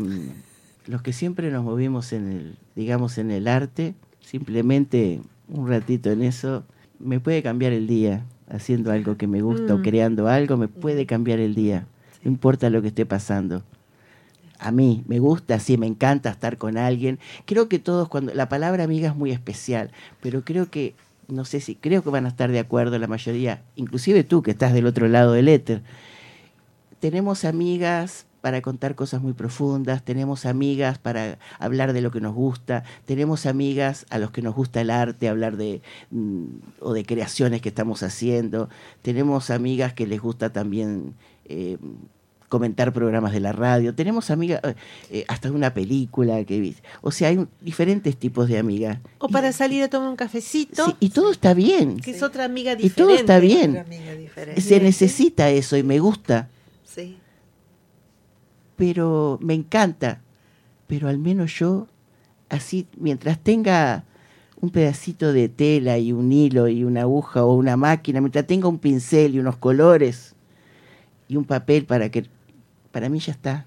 los que siempre nos movimos en el, digamos, en el arte, simplemente un ratito en eso, me puede cambiar el día. Haciendo algo que me gusta o Mm. creando algo, me puede cambiar el día. No importa lo que esté pasando. A mí me gusta, sí, me encanta estar con alguien. Creo que todos cuando la palabra amiga es muy especial, pero creo que no sé si creo que van a estar de acuerdo la mayoría, inclusive tú que estás del otro lado del éter. Tenemos amigas para contar cosas muy profundas, tenemos amigas para hablar de lo que nos gusta, tenemos amigas a los que nos gusta el arte, hablar de mm, o de creaciones que estamos haciendo, tenemos amigas que les gusta también eh, comentar programas de la radio, tenemos amigas eh, eh, hasta una película que vi- o sea, hay un- diferentes tipos de amigas. O Y- para salir a tomar un cafecito, sí, y todo está bien. que es otra amiga Y diferente. todo está bien. Se necesita eso y me gusta. Sí. pero me encanta. Pero al menos yo, así, mientras tenga un pedacito de tela y un hilo y una aguja o una máquina, mientras tenga un pincel y unos colores y un papel para que, para mí ya está.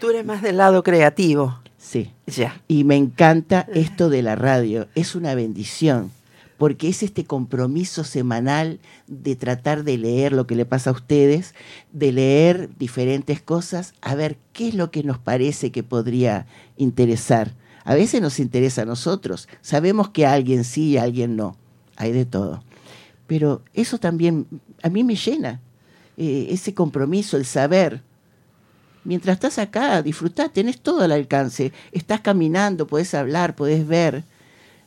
Tú eres más del lado creativo. Sí. Ya. Y me encanta esto de la radio, es una bendición, porque es este compromiso semanal de tratar de leer lo que le pasa a ustedes, de leer diferentes cosas, a ver qué es lo que nos parece que podría interesar. A veces nos interesa a nosotros, sabemos que a alguien sí y a alguien no, hay de todo. Pero eso también a mí me llena, eh, ese compromiso, el saber. Mientras estás acá, disfrutá, tenés todo al alcance. Estás caminando, podés hablar, podés ver.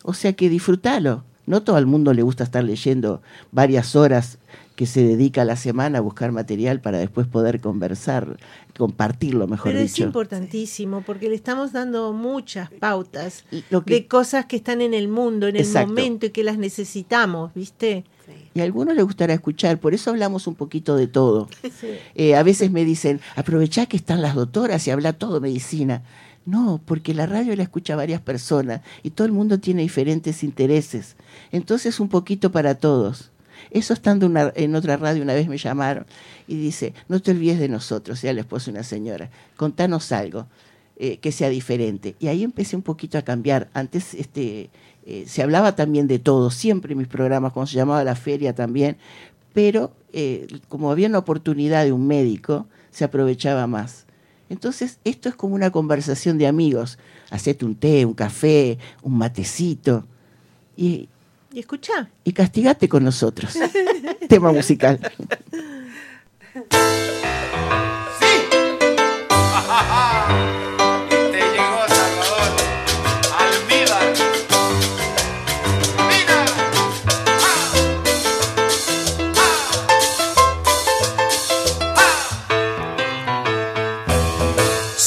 O sea que disfrútalo. No todo el mundo le gusta estar leyendo varias horas que se dedica a la semana a buscar material para después poder conversar, compartirlo, mejor Pero es dicho. importantísimo porque le estamos dando muchas pautas lo que- de cosas que están en el mundo, en el Exacto. momento y que las necesitamos, ¿viste? Y a algunos les gustará escuchar, por eso hablamos un poquito de todo. [LAUGHS] Eh, a veces me dicen, aprovechá que están las doctoras y habla todo medicina. No, porque la radio la escucha varias personas y todo el mundo tiene diferentes intereses. Entonces un poquito para todos. Eso estando una- en otra radio una vez me llamaron y dice, no te olvides de nosotros, sea el esposo de una señora, contanos algo. eh, que sea diferente. Y ahí empecé un poquito a cambiar. Antes este, eh, se hablaba también de todo, siempre en mis programas, cuando se llamaba la feria también, pero eh, como había una oportunidad de un médico, se aprovechaba más. Entonces, esto es como una conversación de amigos. Hacete un té, un café, un matecito. Y, Y escucha. y castigate con nosotros. [LAUGHS] Tema musical.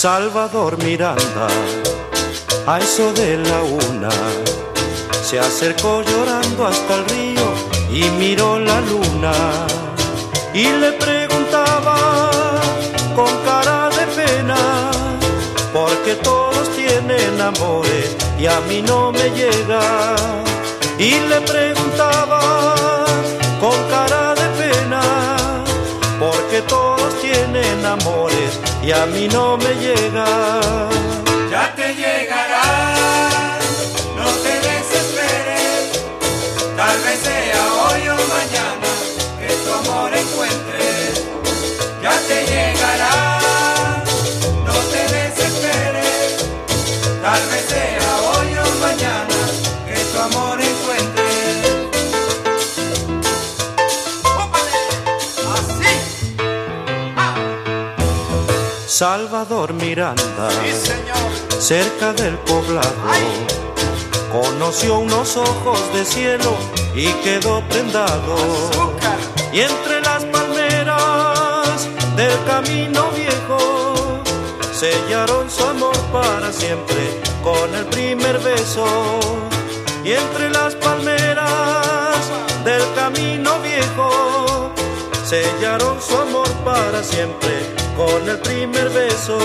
Salvador Miranda, a eso de la una, se acercó llorando hasta el río y miró la luna y le preguntaba con cara de pena, porque todos tienen amores y a mí no me llega. Y le preguntaba con cara de pena, porque todos tienen amores y a mí no me llega. Ya te llegará, no te desesperes, tal vez sea hoy o mañana que tu amor encuentres. Ya te llegará, no te desesperes, tal vez sea hoy o mañana que tu amor encuentres. Salvador Miranda, sí señor. cerca del poblado, conoció unos ojos de cielo y quedó prendado. Azúcar. Y entre las palmeras del camino viejo sellaron su amor para siempre con el primer beso. Y entre las palmeras del camino viejo sellaron su amor para siempre con el primer beso.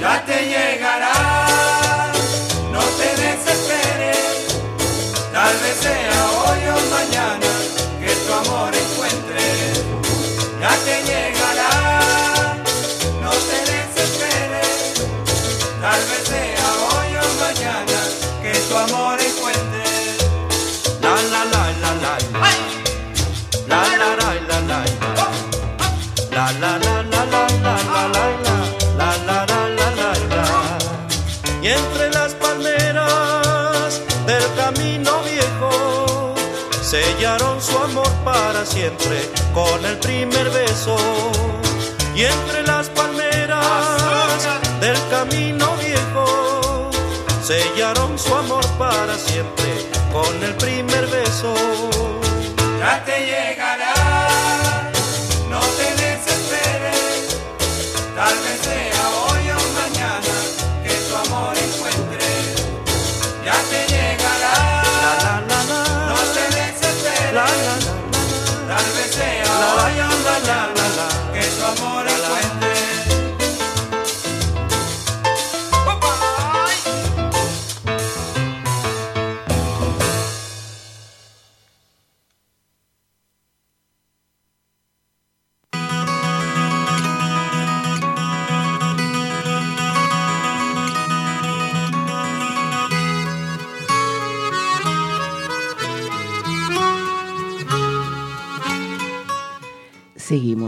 Ya te llegará, no te desesperes, tal vez sea hoy o mañana que tu amor encuentres. Ya te llegará, no te desesperes, tal vez sea hoy o mañana que tu amor para siempre con el primer beso. Y entre las palmeras del camino viejo sellaron su amor para siempre con el primer beso. Ya te llegará, no te desesperes, tal vez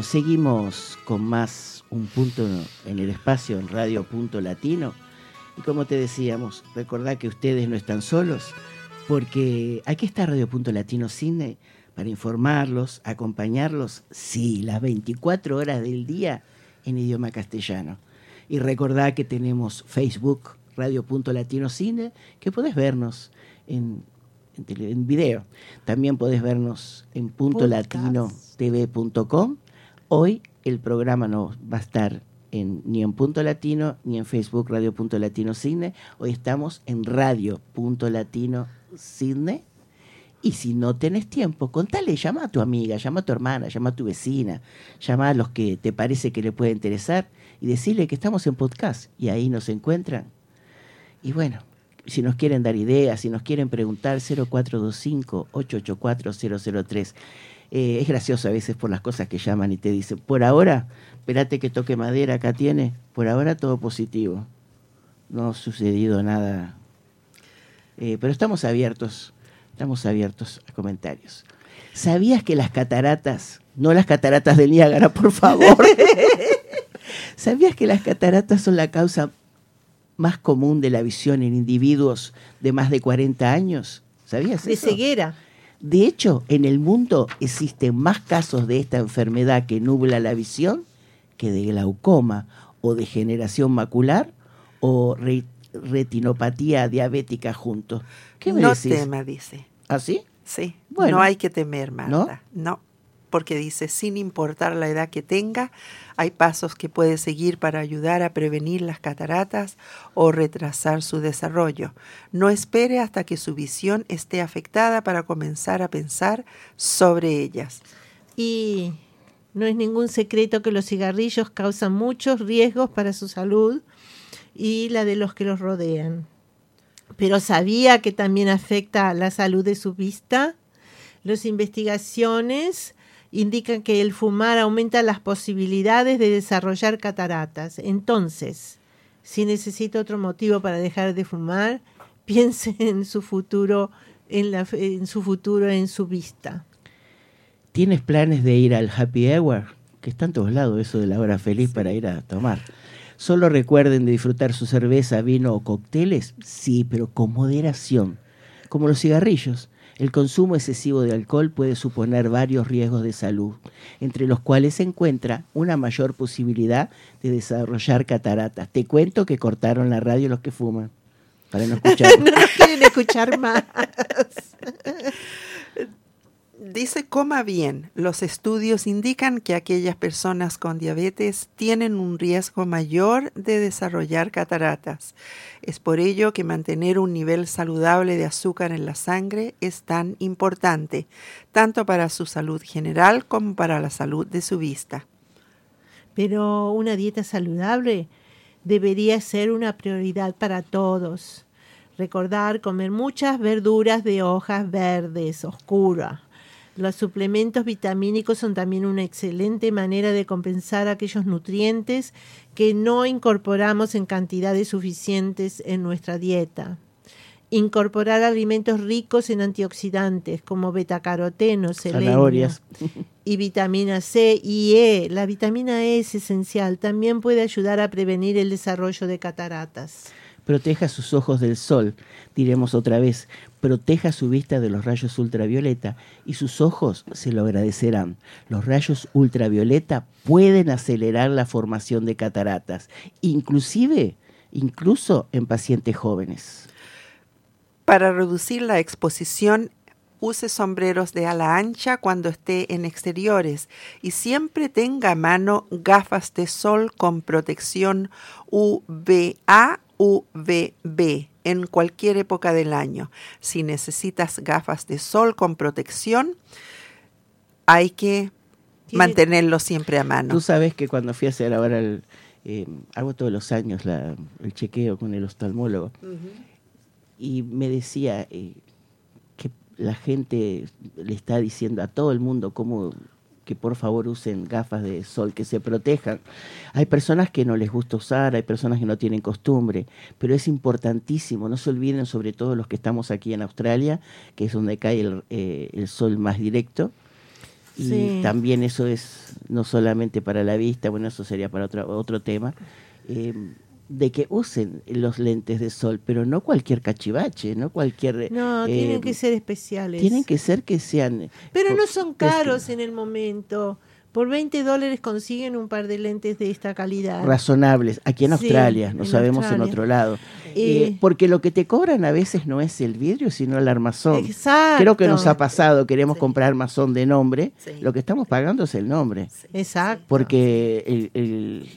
Seguimos, seguimos con más un punto en el espacio en Radio Punto Latino. Y como te decíamos, recordad que ustedes no están solos, porque aquí está Radio Punto Latino Cine para informarlos, acompañarlos, sí, las 24 horas del día en idioma castellano. Y recordad que tenemos Facebook, Radio Punto Latino Cine, que podés vernos en, en, video. También podés vernos en puntolatinotv.com. Hoy el programa no va a estar en, ni en Punto Latino ni en Facebook Radio Punto Latino Cine. Hoy estamos en Radio Punto Latino Cine. Y si no tenés tiempo, contale, llama a tu amiga, llama a tu hermana, llama a tu vecina, llama a los que te parece que le puede interesar y decirle que estamos en podcast y ahí nos encuentran. Y bueno, si nos quieren dar ideas, si nos quieren preguntar, 0425-884-003. Eh, es gracioso a veces por las cosas que llaman y te dicen, por ahora, espérate que toque madera, acá tiene, por ahora todo positivo. No ha sucedido nada. Eh, pero estamos abiertos, estamos abiertos a comentarios. ¿Sabías que las cataratas, no las cataratas del Niágara, por favor? [LAUGHS] ¿Sabías que las cataratas son la causa más común de la visión en individuos de más de 40 años? ¿Sabías De eso? ceguera. De hecho, en el mundo existen más casos de esta enfermedad que nubla la visión que de glaucoma o degeneración macular o re- retinopatía diabética juntos. ¿Qué me no decís? tema, dice. ¿Así? Sí, Bueno. no hay que temer, Marta. ¿No? Porque dice, sin importar la edad que tenga, hay pasos que puede seguir para ayudar a prevenir las cataratas o retrasar su desarrollo. No espere hasta que su visión esté afectada para comenzar a pensar sobre ellas. Y no es ningún secreto que los cigarrillos causan muchos riesgos para su salud y la de los que los rodean. Pero sabía que también afecta a la salud de su vista. Las investigaciones indican que el fumar aumenta las posibilidades de desarrollar cataratas. Entonces, si necesita otro motivo para dejar de fumar, [LAUGHS] piense en su futuro, en, la, en su futuro, en su vista. ¿Tienes planes de ir al Happy Hour? Que está en todos lados eso de la hora feliz para ir a tomar. ¿Solo recuerden de disfrutar su cerveza, vino o cócteles? Sí, pero con moderación. Como los cigarrillos, el consumo excesivo de alcohol puede suponer varios riesgos de salud, entre los cuales se encuentra una mayor posibilidad de desarrollar cataratas. Te cuento que cortaron la radio los que fuman, para no [LAUGHS] escuchar. no nos quieren escuchar más. [LAUGHS] Dice, coma bien. Los estudios indican que aquellas personas con diabetes tienen un riesgo mayor de desarrollar cataratas. Es por ello que mantener un nivel saludable de azúcar en la sangre es tan importante, tanto para su salud general como para la salud de su vista. Pero una dieta saludable debería ser una prioridad para todos. Recordar comer muchas verduras de hojas verdes, oscuras. Los suplementos vitamínicos son también una excelente manera de compensar aquellos nutrientes que no incorporamos en cantidades suficientes en nuestra dieta. Incorporar alimentos ricos en antioxidantes como betacaroteno, selenio y vitamina C y E. La vitamina E es esencial. También puede ayudar a prevenir el desarrollo de cataratas. Proteja sus ojos del sol, diremos otra vez, proteja su vista de los rayos ultravioleta y sus ojos se lo agradecerán. Los rayos ultravioleta pueden acelerar la formación de cataratas, inclusive, incluso en pacientes jóvenes. Para reducir la exposición, use sombreros de ala ancha cuando esté en exteriores y siempre tenga a mano gafas de sol con protección UVA UVB en cualquier época del año. Si necesitas gafas de sol con protección, hay que Tiene- mantenerlo siempre a mano. Tú sabes que cuando fui a hacer ahora el... eh, hago todos los años la- el chequeo con el oftalmólogo y me decía eh, que la gente le está diciendo a todo el mundo cómo que por favor usen gafas de sol, que se protejan. Hay personas que no les gusta usar, hay personas que no tienen costumbre, pero es importantísimo, no se olviden sobre todo los que estamos aquí en Australia, que es donde cae el, eh, el sol más directo. Y Sí. también eso es no solamente para la vista, bueno, eso sería para otro, otro tema, eh, de que usen los lentes de sol, pero no cualquier cachivache, no cualquier... No, eh, tienen que ser especiales. Tienen que ser que sean... Pero no por- son es que- caros en el momento. Por 20 dólares consiguen un par de lentes de esta calidad. razonables aquí en Sí, Australia, no en sabemos en otro lado. Eh, Eh, porque lo que te cobran a veces no es el vidrio, sino el armazón. Exacto. Creo que nos ha pasado, queremos Sí. comprar armazón de nombre, Sí. lo que estamos pagando es el nombre, Exacto. porque el, el-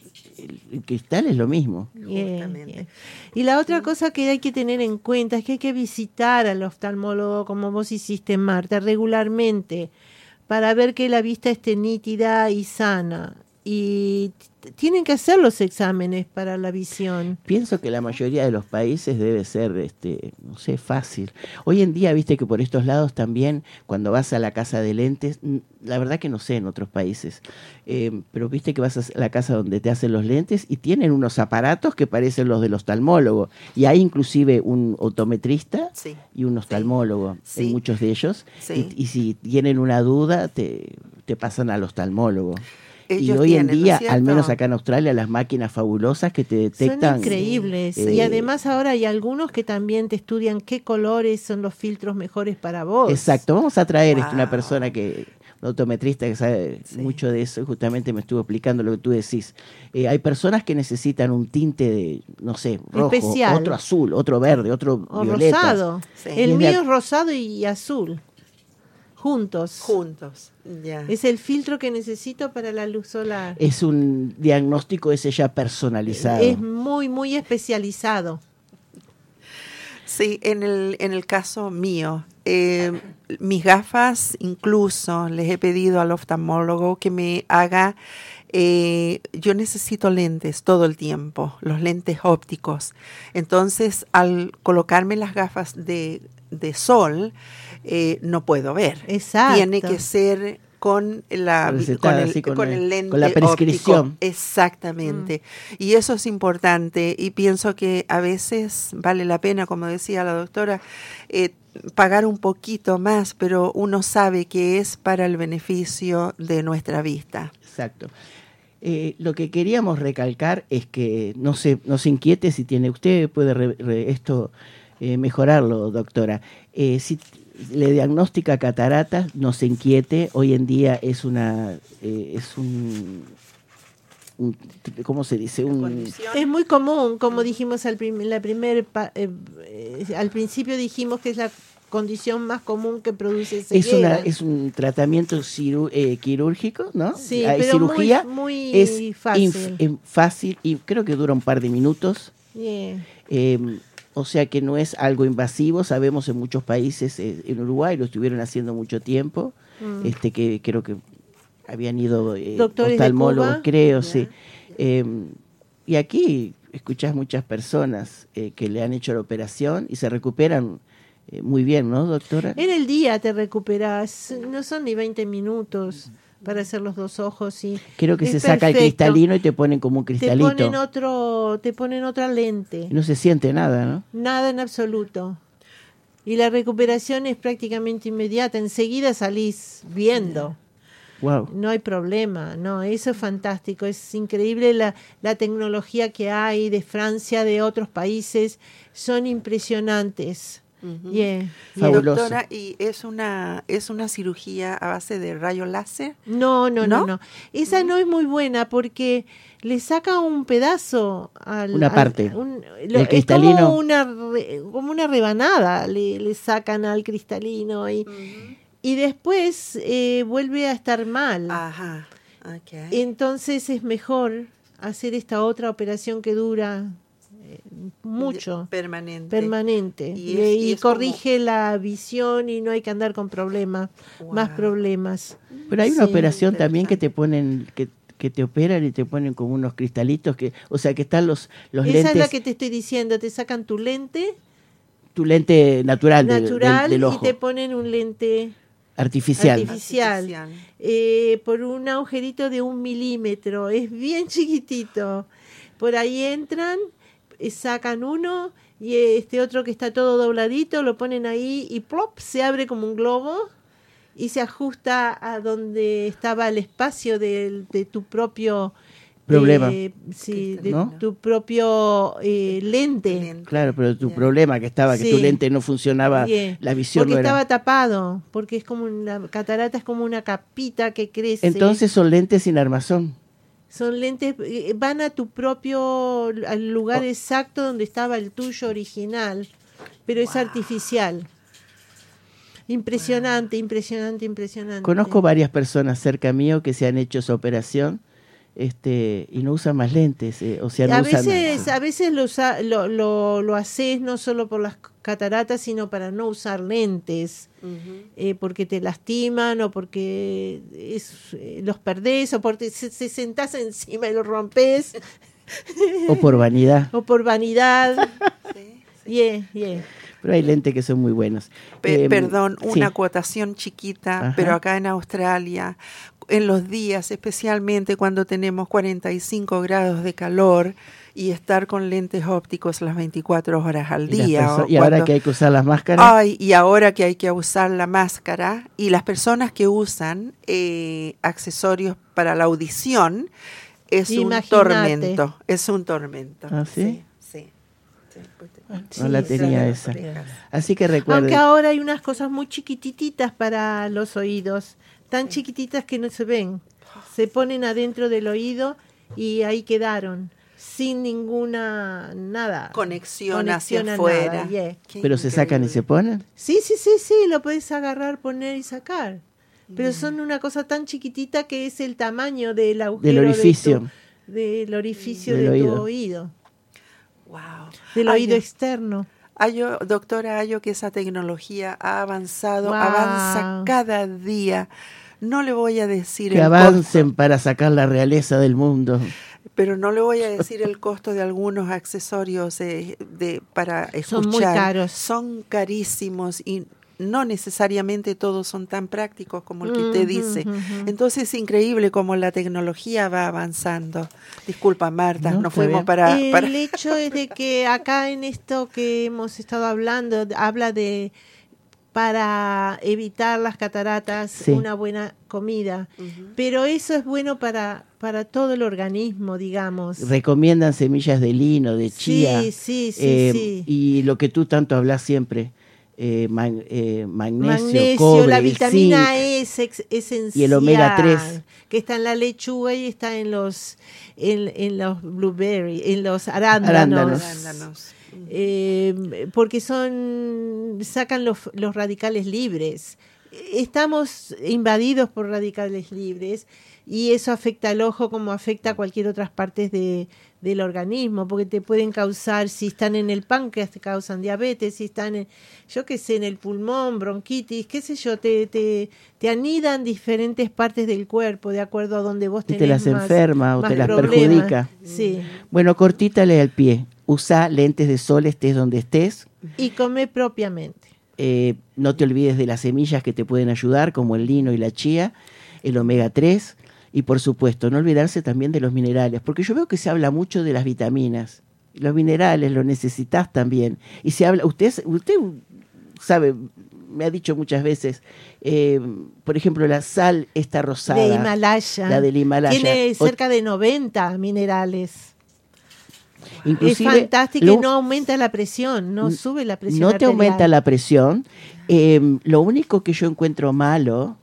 el- cristal es lo mismo. Bien, Justamente. bien. Y la otra cosa que hay que tener en cuenta es que hay que visitar al oftalmólogo, como vos hiciste, Marta, regularmente, para ver que la vista esté nítida y sana. Y tienen que hacer los exámenes para la visión. Pienso que la mayoría de los países debe ser, este, no sé, fácil. Hoy en día, viste que por estos lados también, cuando vas a la casa de lentes, la verdad que no sé en otros países, eh, pero viste que vas a la casa donde te hacen los lentes y tienen unos aparatos que parecen los del oftalmólogo. Y hay inclusive un optometrista Sí. y un oftalmólogo Sí. en muchos de ellos. Sí. Y, y si tienen una duda, te, te pasan al oftalmólogo. Y hoy en tienen, ¿no es día, al menos acá en Australia, las máquinas fabulosas que te detectan. Son increíbles. eh, y además ahora hay algunos que también te estudian qué colores son los filtros mejores para vos. Exacto, vamos a traer este, una Wow. persona que, un optometrista que sabe Sí. mucho de eso, justamente me estuvo explicando lo que tú decís. Eh, hay personas que necesitan un tinte de, no sé, rojo, Especial. otro azul, otro verde, otro O violeta. rosado. Sí. El mío es rosado y azul. Juntos. Juntos. Ya. Es el filtro que necesito para la luz solar. Es un diagnóstico ese ya personalizado. Es muy, muy especializado. Sí, en el, en el caso mío, eh, mis gafas incluso les he pedido al oftalmólogo que me haga, eh, yo necesito lentes todo el tiempo, los lentes ópticos. Entonces, al colocarme las gafas de, de sol, eh, no puedo ver. Exacto. Tiene que ser con la Recetada, con el, con con el- el lente con la prescripción. óptico. Exactamente. Y eso es importante y pienso que a veces vale la pena, como decía la doctora, eh, pagar un poquito más, pero uno sabe que es para el beneficio de nuestra vista. Exacto. Eh, lo que queríamos recalcar es que no se, no se inquiete si tiene usted, puede re- re- esto eh, mejorarlo, doctora. Eh, si le diagnostica cataratas, no se inquiete. Hoy en día es una eh, es un, un- ¿cómo se dice? Un, Es muy común, como dijimos al, prim- la primer pa- eh, eh, al principio dijimos que es la condición más común que produce es, una, ceguera. es un tratamiento ciru- eh, quirúrgico, ¿no? Sí, Hay pero muy- cirugía. muy es fácil. inf- em, fácil y creo que dura un par de minutos. Yeah. Eh, o sea que no es algo invasivo, sabemos en muchos países, eh, en Uruguay lo estuvieron haciendo mucho tiempo, Mm. este que creo que habían ido eh, oftalmólogos, creo, sí. Eh, y aquí escuchás muchas personas eh, que le han hecho la operación y se recuperan eh, muy bien, ¿no, doctora? En el día te recuperas, no son ni 20 minutos para hacer los dos ojos y Creo que se saca el perfecto. cristalino y te ponen como un te cristalito. ponen otro, te ponen otra lente. No se siente nada, ¿no? Nada en absoluto. Y la recuperación es prácticamente inmediata. Enseguida salís viendo. Wow. No hay problema. No, eso es fantástico. Es increíble la, la tecnología que hay de Francia, de otros países. Son impresionantes. Yeah, yeah. Fabuloso. Doctora, ¿y es una, es una cirugía a base de rayo láser? No, no, no, ¿No? no. Esa no es muy buena porque le saca un pedazo al Una al- parte. un- El es cristalino. como una re- como una rebanada le, le sacan al cristalino y, y después eh, vuelve a estar mal. Ajá. ok. Entonces es mejor hacer esta otra operación que dura mucho. Permanente. Permanente Y y, es- y y es corrige la visión y no hay que andar con problemas, más problemas. Pero hay una Sí, operación también que te ponen, que, que te operan y te ponen como unos cristalitos que, o sea que están los, los Esa lentes, es la que te estoy diciendo, te sacan tu lente tu lente natural, del- del- natural del, y te ponen un lente artificial. artificial. eh, por un agujerito de un milímetro, es bien chiquitito. Por ahí entran, sacan uno y este otro que está todo dobladito, lo ponen ahí y plop, se abre como un globo y se ajusta a donde estaba el espacio de, tu propio Problema. eh, sí, de ¿No? tu propio eh, lente. Claro, pero tu problema que estaba, que tu lente no funcionaba, Yeah. la visión Porque no era. estaba tapado, porque es como una catarata, es como una capita que crece. Entonces son lentes sin armazón. Son lentes, eh, van a tu propio, al lugar Oh. exacto donde estaba el tuyo original, pero es artificial. Impresionante, impresionante, impresionante. Conozco varias personas cerca mío que se han hecho esa operación este y no usan más lentes, eh, o sea, no a veces, a veces lo, usa- lo, lo, lo haces no solo por las cataratas, sino para no usar lentes, eh, porque te lastiman o porque es, eh, los perdés o porque se, se sentás encima y los rompes [LAUGHS] o por vanidad, o por vanidad. [LAUGHS] Sí, sí. Yeah, yeah. pero hay lentes que son muy buenos. Pe- Em, perdón, sí. una acotación chiquita, Ajá. pero acá en Australia, en los días, especialmente cuando tenemos 45 grados de calor y estar con lentes ópticos las 24 horas al día. y ahora que hay que usar las máscaras, Ay, y ahora que hay que usar la máscara y las personas que usan eh, accesorios para la audición es Imagínate. un tormento, es un tormento. ¿Ah, sí? Sí. sí. Te- no la tenía sí, esa. sí. Así que recuerden, Aunque ahora hay unas cosas muy chiquititas para los oídos, tan chiquititas que no se ven. Se ponen adentro del oído y ahí quedaron, sin ninguna nada. Conexión, hacia a afuera. nada, yeah. Qué pero se sacan y se ponen. Sí, sí, sí, sí, lo puedes agarrar, poner y sacar. Pero son una cosa tan chiquitita que es el tamaño del agujero Del de orificio. tu- del orificio Del de oído. tu oído, Wow. del Ay, oído externo. Hallo, doctora, hallo que esa tecnología ha avanzado, Wow. avanza cada día. No le voy a decir Que el avancen costo, para sacar la realeza del mundo. pero no le voy a decir el costo de algunos accesorios eh, de, para escuchar. Son muy caros. Son carísimos y no necesariamente todos son tan prácticos como el que usted dice. Entonces es increíble cómo la tecnología va avanzando. Disculpa, Marta, No, nos fuimos bien. para... el para- hecho es de que acá en esto que hemos estado hablando, habla de para evitar las cataratas Sí. una buena comida, pero eso es bueno para para todo el organismo, digamos. Recomiendan semillas de lino, de chía. Sí, sí, sí, eh, sí. Y lo que tú tanto hablas siempre, eh, man- eh, magnesio, Magnesio, cobre, la el vitamina zinc. E es ex- esencial. Y el omega 3. Que está en la lechuga y está en los, en, en los blueberries, en los arándanos. Arándanos. Arándanos. Eh, porque son sacan los, los radicales libres. Estamos invadidos por radicales libres y eso afecta al ojo como afecta a cualquier otras partes de, del organismo, porque te pueden causar, si están en el páncreas, te causan diabetes, si están, en, yo qué sé, en el pulmón, bronquitis, qué sé yo, te, te, te anidan diferentes partes del cuerpo de acuerdo a donde vos Y tenés te las más- enferma o te las problemas. perjudica. Sí, Bueno, cortítale al pie. Usa lentes de sol, estés donde estés. y come propiamente. Eh, no te olvides de las semillas que te pueden ayudar, como el lino y la chía, el omega 3. Y por supuesto, no olvidarse también de los minerales, porque yo veo que se habla mucho de las vitaminas. Los minerales los necesitas también. Y se habla, usted, usted sabe, me ha dicho muchas veces, eh, por ejemplo, la sal está rosada. De Himalaya. La del Himalaya. Tiene cerca de 90 minerales. Inclusive, es fantástico lo- y no aumenta la presión, no sube la presión. no te aumenta la presión. Eh, lo único que yo encuentro malo,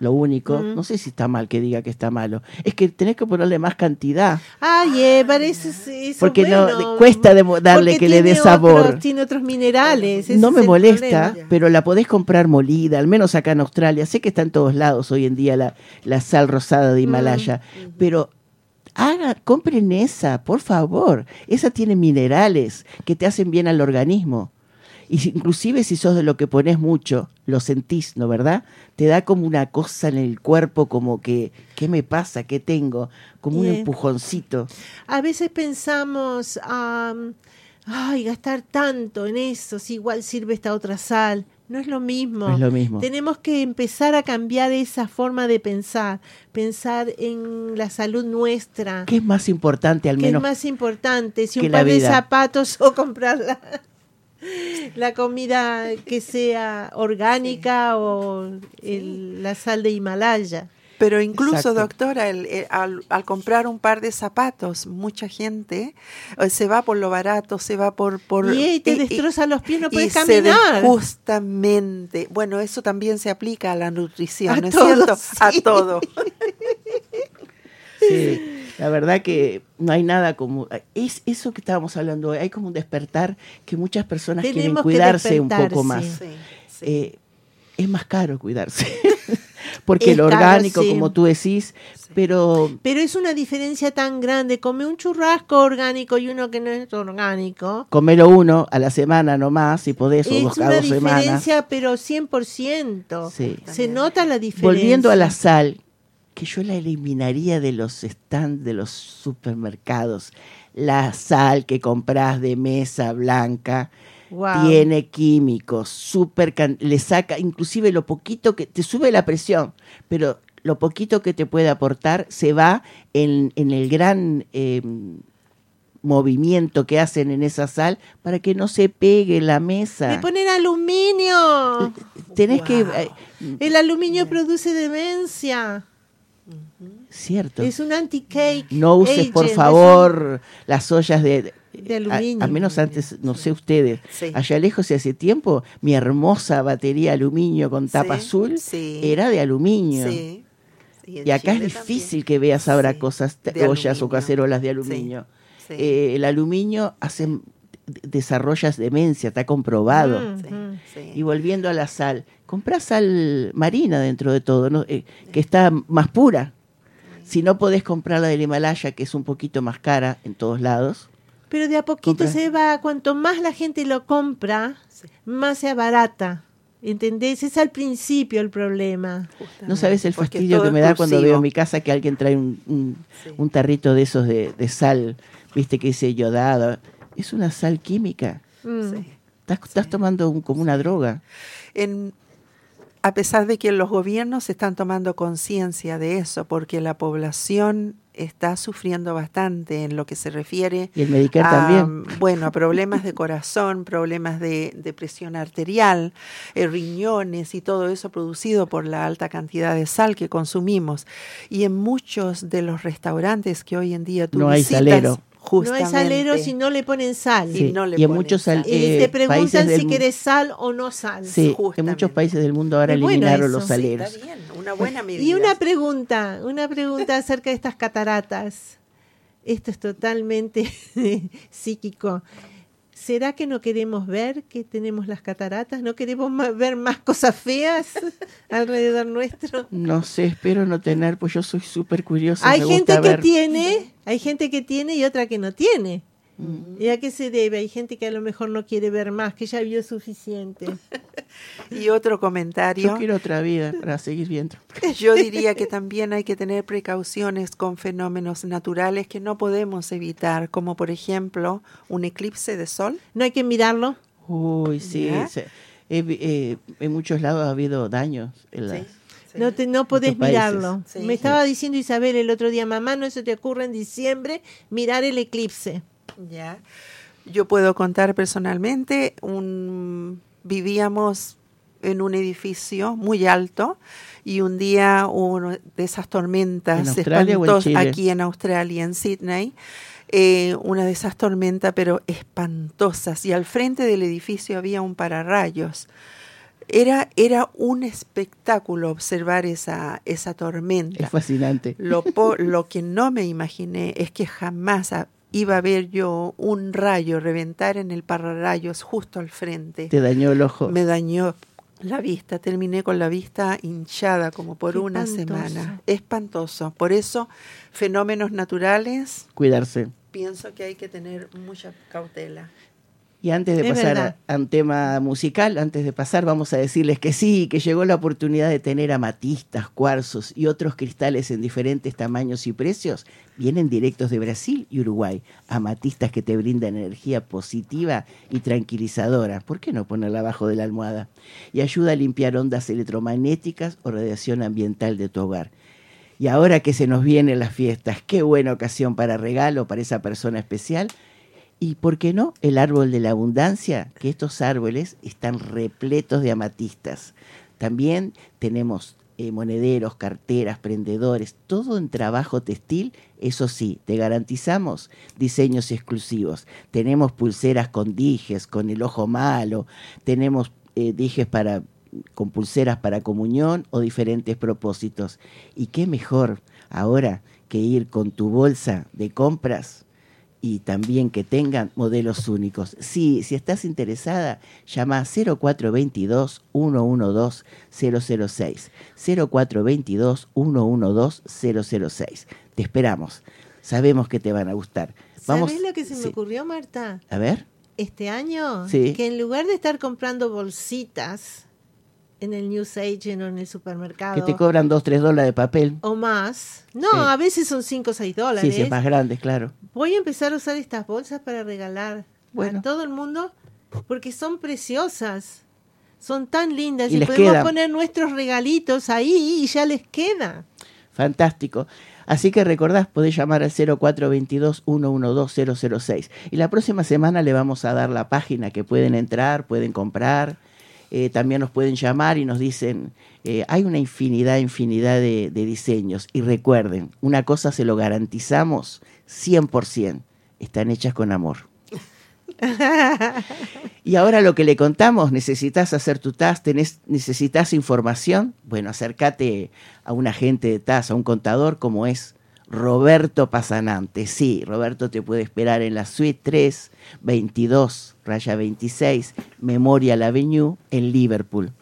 lo único, Mm. no sé si está mal que diga que está malo, es que tenés que ponerle más cantidad. Ay, eh, parece eso es Porque no- cuesta demo- darle que le dé sabor. otros- tiene otros minerales. no me molesta, problema. pero la podés comprar molida, al menos acá en Australia. Sé que está en todos lados hoy en día la, la sal rosada Mm, de Himalaya, pero haga, compren esa, por favor. Esa tiene minerales que te hacen bien al organismo. Y si- inclusive si sos de lo que pones mucho, lo sentís, ¿no verdad? Te da como una cosa en el cuerpo, como que, ¿qué me pasa? ¿Qué tengo? Como un empujoncito. A veces pensamos, am, ay, gastar tanto en eso, si igual sirve esta otra sal. No es lo mismo. No es lo mismo. Tenemos que empezar a cambiar esa forma de pensar, pensar en la salud nuestra. ¿Qué es más importante al ¿Qué es menos? más importante? Si un par de zapatos [LAUGHS] o comprar la, la comida que sea orgánica o el- la sal de Himalaya. Pero incluso, Exacto. doctora, el- el- al, al comprar un par de zapatos, mucha gente eh, se va por lo barato, se va por... por y, te destroza los pies, no y puedes se caminar. justamente, bueno, eso también se aplica a la nutrición, A ¿no es todo, cierto? [LAUGHS] A todo. Sí, la verdad que no hay nada como... Es eso que estábamos hablando hoy, hay como un despertar que muchas personas quieren Tenemos que cuidarse un poco más. Sí, sí. Eh, es más caro cuidarse. [LAUGHS] porque Es lo caro, orgánico, sí. como tú decís, pero Pero es una diferencia tan grande. Come un churrasco orgánico y uno que no es orgánico. comelo uno a la semana nomás, si podés, o Es dos, cada una dos semanas. diferencia, pero 100%. Sí. Se nota la diferencia. Volviendo a la sal, que yo la eliminaría de los stands de los supermercados. La sal que compras de mesa blanca Tiene químicos, super can- le saca, inclusive lo poquito que te sube la presión, pero lo poquito que te puede aportar se va en, en el gran eh, movimiento que hacen en esa sal para que no se pegue la mesa. Le ponen aluminio. [LAUGHS] Tenés que... Eh, El aluminio produce demencia. cierto. Es un anti-cake. No uses, agent, por un- favor, las ollas de... De aluminio. A, menos antes, no sé ustedes, Sí. allá lejos y hace tiempo, mi hermosa batería aluminio con tapa Sí, azul sí. era de aluminio. Y acá es difícil también. que veas ahora Sí, cosas, de ollas o cacerolas de aluminio. Sí. Eh, el aluminio hace, desarrollas demencia, está comprobado. Mm. Y volviendo a la sal, comprá sal marina dentro de todo, ¿no? Eh, que está más pura. Si no podés comprar la del Himalaya, que es un poquito más cara en todos lados, Pero de a poquito Compra. se va, cuanto más la gente lo compra, Sí. más se abarata. ¿Entendés? Es al principio el problema. no sabes el fastidio que me da cuando veo en mi casa que alguien trae un, un- Sí. un tarrito de esos de, de sal, viste que dice yodada. Es una sal química. Mm. Sí. Estás, estás tomando un- como una droga. En- a pesar de que los gobiernos están tomando conciencia de eso, porque la población está sufriendo bastante en lo que se refiere Y el Medicare a, también. bueno, a problemas de corazón, problemas de, de presión arterial, eh, riñones y todo eso producido por la alta cantidad de sal que consumimos. Y en muchos de los restaurantes que hoy en día tú No hay visitas, salero. No hay salero justamente, si no le ponen sal. Y no le y en ponen muchos sal. eh, te países preguntan del si querés sal o no sal. Sí, en Justamente. muchos países del mundo ahora Es bueno eliminaron eso. los Sí, saleros. Está bien, una buena medida. Y una pregunta, una pregunta [LAUGHS] acerca de estas cataratas. Esto es totalmente [LAUGHS] psíquico. ¿Será que no queremos ver que tenemos las cataratas? ¿No queremos ver más cosas feas [LAUGHS] alrededor nuestro? No sé, espero no tener, pues yo soy súper curiosa. Hay me gente gusta que ver. tiene, hay gente que tiene y otra que no tiene. ¿Y a qué se debe? Hay gente que a lo mejor no quiere ver más, que ya vio suficiente. [LAUGHS] Y otro comentario. Yo quiero otra vida para seguir viendo. [LAUGHS] Yo diría que también hay que tener precauciones con fenómenos naturales que no podemos evitar, como por ejemplo un eclipse de sol. ¿No hay que mirarlo? Uy, sí. Vi- eh, en muchos lados ha habido daños. En las- No, te, no podés mirarlo. Sí. Me estaba diciendo Isabel el otro día, mamá, no se te ocurre en diciembre mirar el eclipse. Ya. Yo puedo contar personalmente, un, vivíamos en un edificio muy alto y un día hubo una de esas tormentas ¿En Australia o en espantosas- aquí en Australia, en Sydney, eh, una de esas tormentas pero espantosas y al frente del edificio había un pararrayos. Era, era un espectáculo observar esa, esa tormenta. Es fascinante. Lo, lo que no me imaginé es que jamás iba a ver yo un rayo reventar en el pararrayos justo al frente. Te dañó el ojo. Me dañó la vista, terminé con la vista hinchada como por Qué una espantoso. semana. Espantoso. Por eso, fenómenos naturales, Cuidarse. pienso que hay que tener mucha cautela. Y antes de Es pasar a un tema musical, antes de pasar, vamos a decirles que sí, que llegó la oportunidad de tener amatistas, cuarzos y otros cristales en diferentes tamaños y precios. Vienen directos de Brasil y Uruguay. Amatistas que te brindan energía positiva y tranquilizadora. ¿Por qué no ponerla abajo de la almohada? Y ayuda a limpiar ondas electromagnéticas o radiación ambiental de tu hogar. Y ahora que se nos vienen las fiestas, qué buena ocasión para regalo para esa persona especial. Y por qué no, el árbol de la abundancia, que estos árboles están repletos de amatistas. También tenemos eh, monederos, carteras, prendedores, todo en trabajo textil. Eso sí, te garantizamos diseños exclusivos. Tenemos pulseras con dijes, con el ojo malo, tenemos eh, dijes para con pulseras para comunión o diferentes propósitos. Y qué mejor ahora que ir con tu bolsa de compras y también que tengan modelos únicos. Si, si estás interesada, llama 0422-112-006. 0422-112-006. Te esperamos. Sabemos que te van a gustar. Vamos, ¿Sabés lo que se me sí. ocurrió, Marta? A ver. Este año, Sí. que en lugar de estar comprando bolsitas en el News Agent o en el supermercado Que te cobran 2, 3 dólares de papel. o más, no, Sí. a veces son 5 o 6 Sí, dólares. sí, es más grandes, claro. Voy a empezar a usar estas bolsas para regalar Bueno. a todo el mundo porque son preciosas. Son tan lindas Y y, les podemos quedan. poner nuestros regalitos ahí y ya les queda. Fantástico. Así que recordás, podés llamar al 0422-112-006. Y la próxima semana le vamos a dar la página que pueden entrar, pueden comprar. Eh, también nos pueden llamar y nos dicen, eh, hay una infinidad, infinidad de, de diseños. Y recuerden, una cosa se lo garantizamos 100%, están hechas con amor. [LAUGHS] Y ahora lo que le contamos, necesitas hacer tu TAS, tenés, necesitas información, bueno, acércate a un agente de TAS, a un contador como es Roberto Pasanante. Sí, Roberto te puede esperar en la suite 3, 22, raya 26, Memorial Avenue, en Liverpool.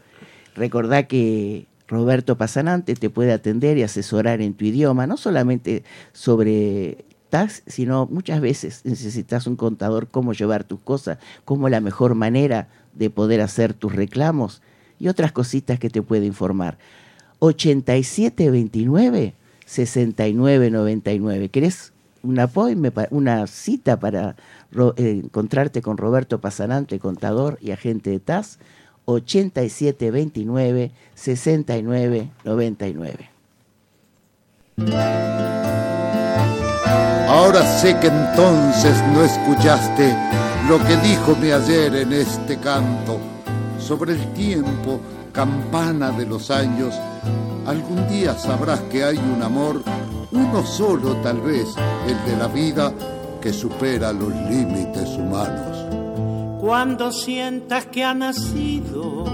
Recordá que Roberto Pasanante te puede atender y asesorar en tu idioma, no solamente sobre tax, sino muchas veces necesitas un contador, cómo llevar tus cosas, cómo la mejor manera de poder hacer tus reclamos y otras cositas que te puede informar. 8729 6999. ¿Querés una cita para eh, encontrarte con Roberto Pasanante, contador y agente de TAS? 8729 6999. Ahora sé que entonces no escuchaste lo que díjome ayer en este canto sobre el tiempo, campana de los años. Algún día sabrás que hay un amor, uno solo tal vez, el de la vida, que supera los límites humanos. cuando sientas que ha nacido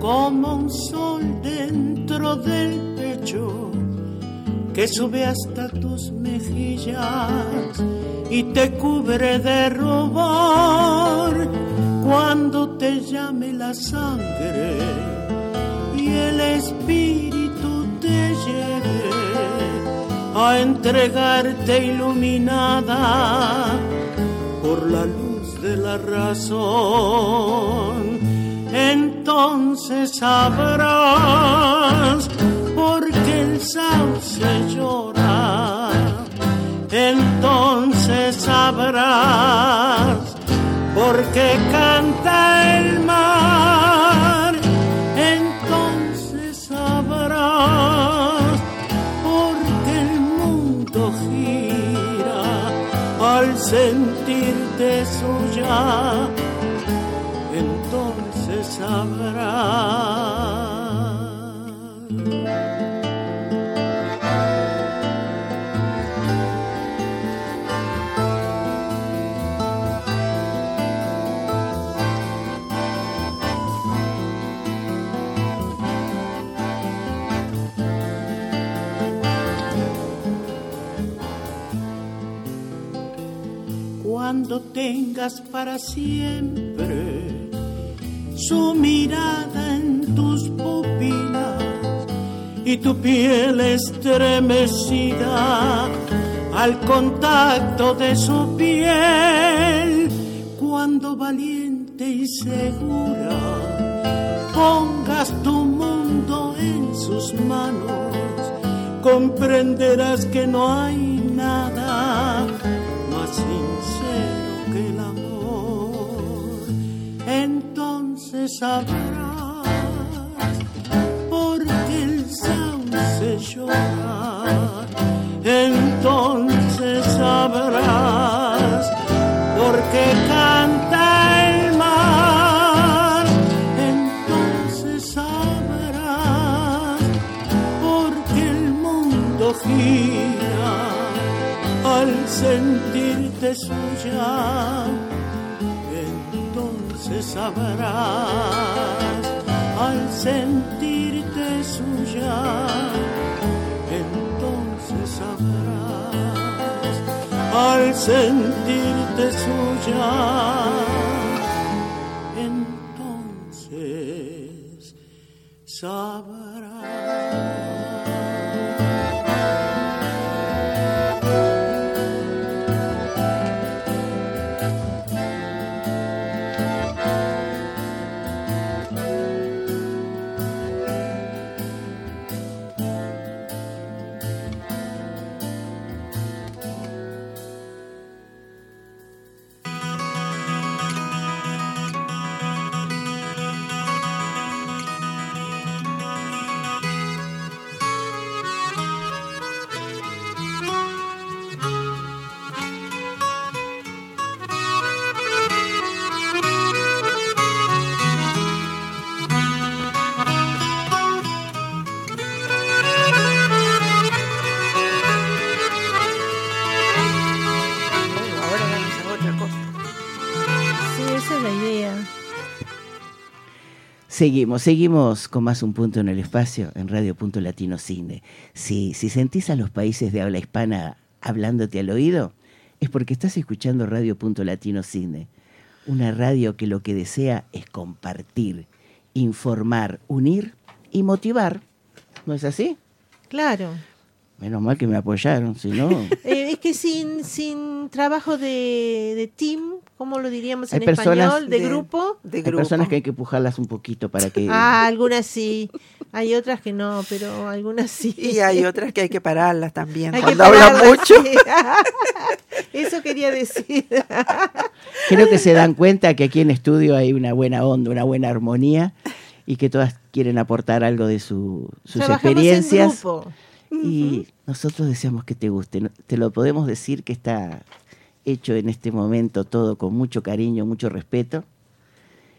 como un sol dentro del pecho que sube hasta tus mejillas y te cubre de rubor cuando te llame la sangre y el espíritu te lleve a entregarte iluminada por la luz de la razón. Entonces sabrás por qué el sauce llora. Entonces sabrás por qué canta el mar. Sentirte suya, entonces sabrás. Tengas para siempre su mirada en tus pupilas y tu piel estremecida al contacto de su piel, cuando valiente y segura pongas tu mundo en sus manos, comprenderás que no hay nada Entonces sabrás por qué el sauce llora. Entonces sabrás por qué canta el mar. Entonces sabrás por qué el mundo gira al sentirte suya, entonces sabrás al sentirte suya, entonces sabrás al sentirte suya. Entonces sabrás. Seguimos, seguimos con más un punto en el espacio en Radio Punto Latino Cine. Si, si sentís a los países de habla hispana hablándote al oído, es porque estás escuchando Radio Punto Latino Cine, una radio que lo que desea es compartir, informar, unir y motivar. ¿No es así? Claro. Menos mal que me apoyaron, si no... [LAUGHS] Eh, es que sin, sin trabajo de, de team, ¿cómo lo diríamos en Hay español? De, de- grupo. De Hay grupo. personas que hay que empujarlas un poquito para que... Ah, algunas sí. Hay otras que no, pero algunas sí. Y hay otras que hay que pararlas también. Hay cuando hablan mucho. sí. [LAUGHS] Eso quería decir. [LAUGHS] Creo que se dan cuenta que aquí en estudio hay una buena onda, una buena armonía y que todas quieren aportar algo de su- sus Trabajamos en Y nosotros deseamos que te guste. Te lo podemos decir que está hecho en este momento todo con mucho cariño, mucho respeto.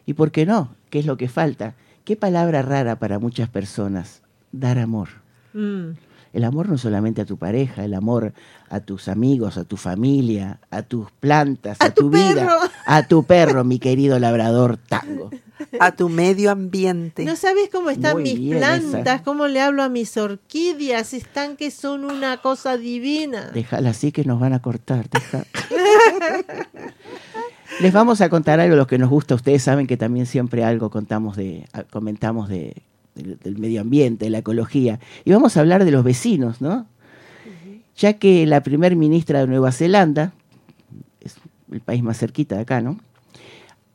¿Y por qué no? ¿Qué es lo que falta? ¿Qué palabra rara para muchas personas? Dar amor. Mm. El amor no solamente a tu pareja, el amor a tus amigos, a tu familia, a tus plantas, a, A tu tu, vida, perro. a tu perro, mi querido labrador tango. A tu medio ambiente. No sabes cómo están Muy mis plantas, esa. cómo le hablo a mis orquídeas, están que son una cosa divina. Déjala así que nos van a cortar. deja. [LAUGHS] Les vamos a contar algo, los que nos gusta. Ustedes saben que también siempre algo contamos de, a- comentamos de, del, del medio ambiente, de la ecología. Y vamos a hablar de los vecinos, ¿no? Ya que la primer ministra de Nueva Zelanda, es el país más cerquita de acá, ¿no?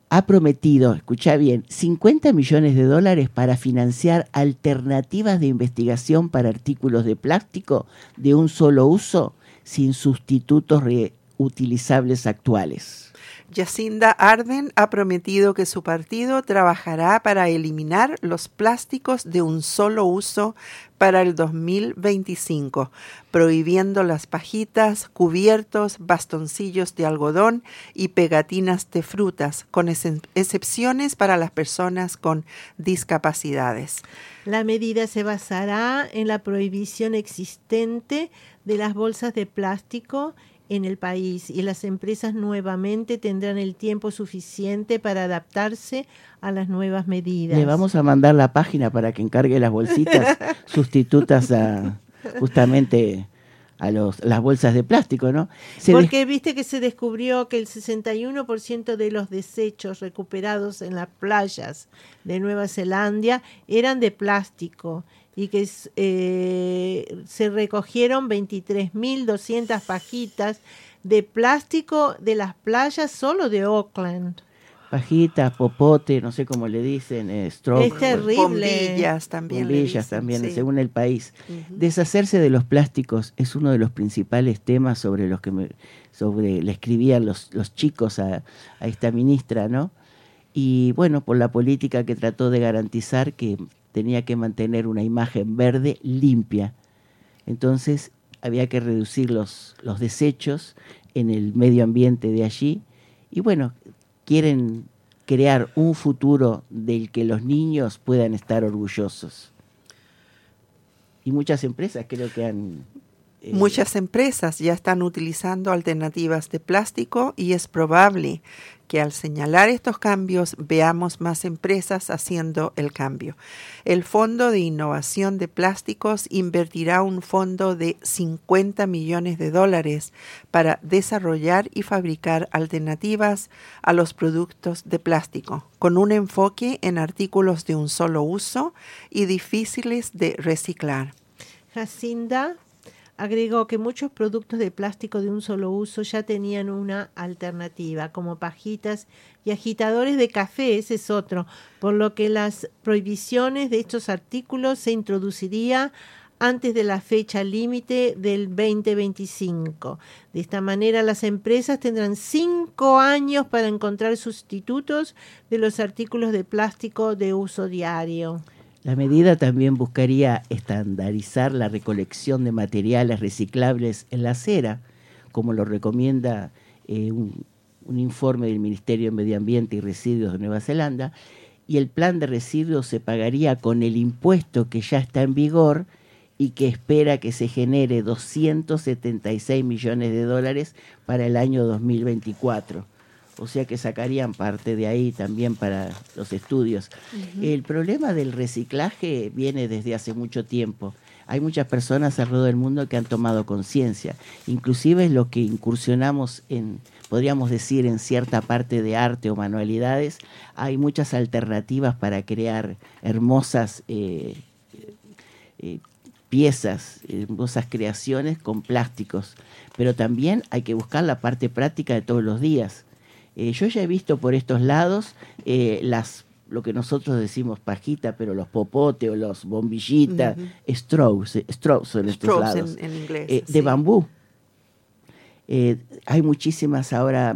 Ha prometido, escucha bien, 50 millones de dólares para financiar alternativas de investigación para artículos de plástico de un solo uso sin sustitutos reutilizables actuales. Jacinda Arden ha prometido que su partido trabajará para eliminar los plásticos de un solo uso para el 2025, prohibiendo las pajitas, cubiertos, bastoncillos de algodón y pegatinas de frutas, con excep- excepciones para las personas con discapacidades. La medida se basará en la prohibición existente de las bolsas de plástico en el país y las empresas nuevamente tendrán el tiempo suficiente para adaptarse a las nuevas medidas. Le vamos a mandar la página para que encargue las bolsitas [LAUGHS] sustitutas a justamente a los, las bolsas de plástico, ¿no? Se Porque viste que se descubrió que el 61% de los desechos recuperados en las playas de Nueva Zelanda eran de plástico y que eh, se recogieron 23.200 pajitas de plástico de las playas solo de Auckland. pajitas, popote, no sé cómo le dicen, eh, stroke, Es terrible. Bombillas también. bombillas dicen, también, sí. según el país. Deshacerse de los plásticos es uno de los principales temas sobre los que me, sobre le escribían los, los chicos a, a esta ministra, ¿no? Y bueno, por la política que trató de garantizar que tenía que mantener una imagen verde limpia. Entonces había que reducir los, los desechos en el medio ambiente de allí. Y bueno, quieren crear un futuro del que los niños puedan estar orgullosos. Y muchas empresas creo que han eh, Muchas empresas ya están utilizando alternativas de plástico y es probable que al señalar estos cambios veamos más empresas haciendo el cambio. El Fondo de Innovación de Plásticos invertirá un fondo de 50 millones de dólares para desarrollar y fabricar alternativas a los productos de plástico, con un enfoque en artículos de un solo uso y difíciles de reciclar. Jacinda agregó que muchos productos de plástico de un solo uso ya tenían una alternativa, como pajitas y agitadores de café, ese es otro, por lo que las prohibiciones de estos artículos se introduciría antes de la fecha límite del 2025. De esta manera, las empresas tendrán cinco años para encontrar sustitutos de los artículos de plástico de uso diario. La medida también buscaría estandarizar la recolección de materiales reciclables en la acera, como lo recomienda eh, un, un informe del Ministerio de Medio Ambiente y Residuos de Nueva Zelanda, y el plan de residuos se pagaría con el impuesto que ya está en vigor y que espera que se genere 276 millones de dólares para el año 2024 o sea que sacarían parte de ahí también para los estudios. El problema del reciclaje viene desde hace mucho tiempo. Hay muchas personas alrededor del mundo que han tomado conciencia, inclusive los que incursionamos en, podríamos decir, en cierta parte de arte o manualidades, hay muchas alternativas para crear hermosas eh, eh, piezas, hermosas creaciones con plásticos, pero también hay que buscar la parte práctica de todos los días. Eh, yo ya he visto por estos lados eh, las lo que nosotros decimos pajita, pero los popote o los bombillitas, eh, straws en estos lados, en, en inglés. eh, sí. de bambú. Hay muchísimas ahora,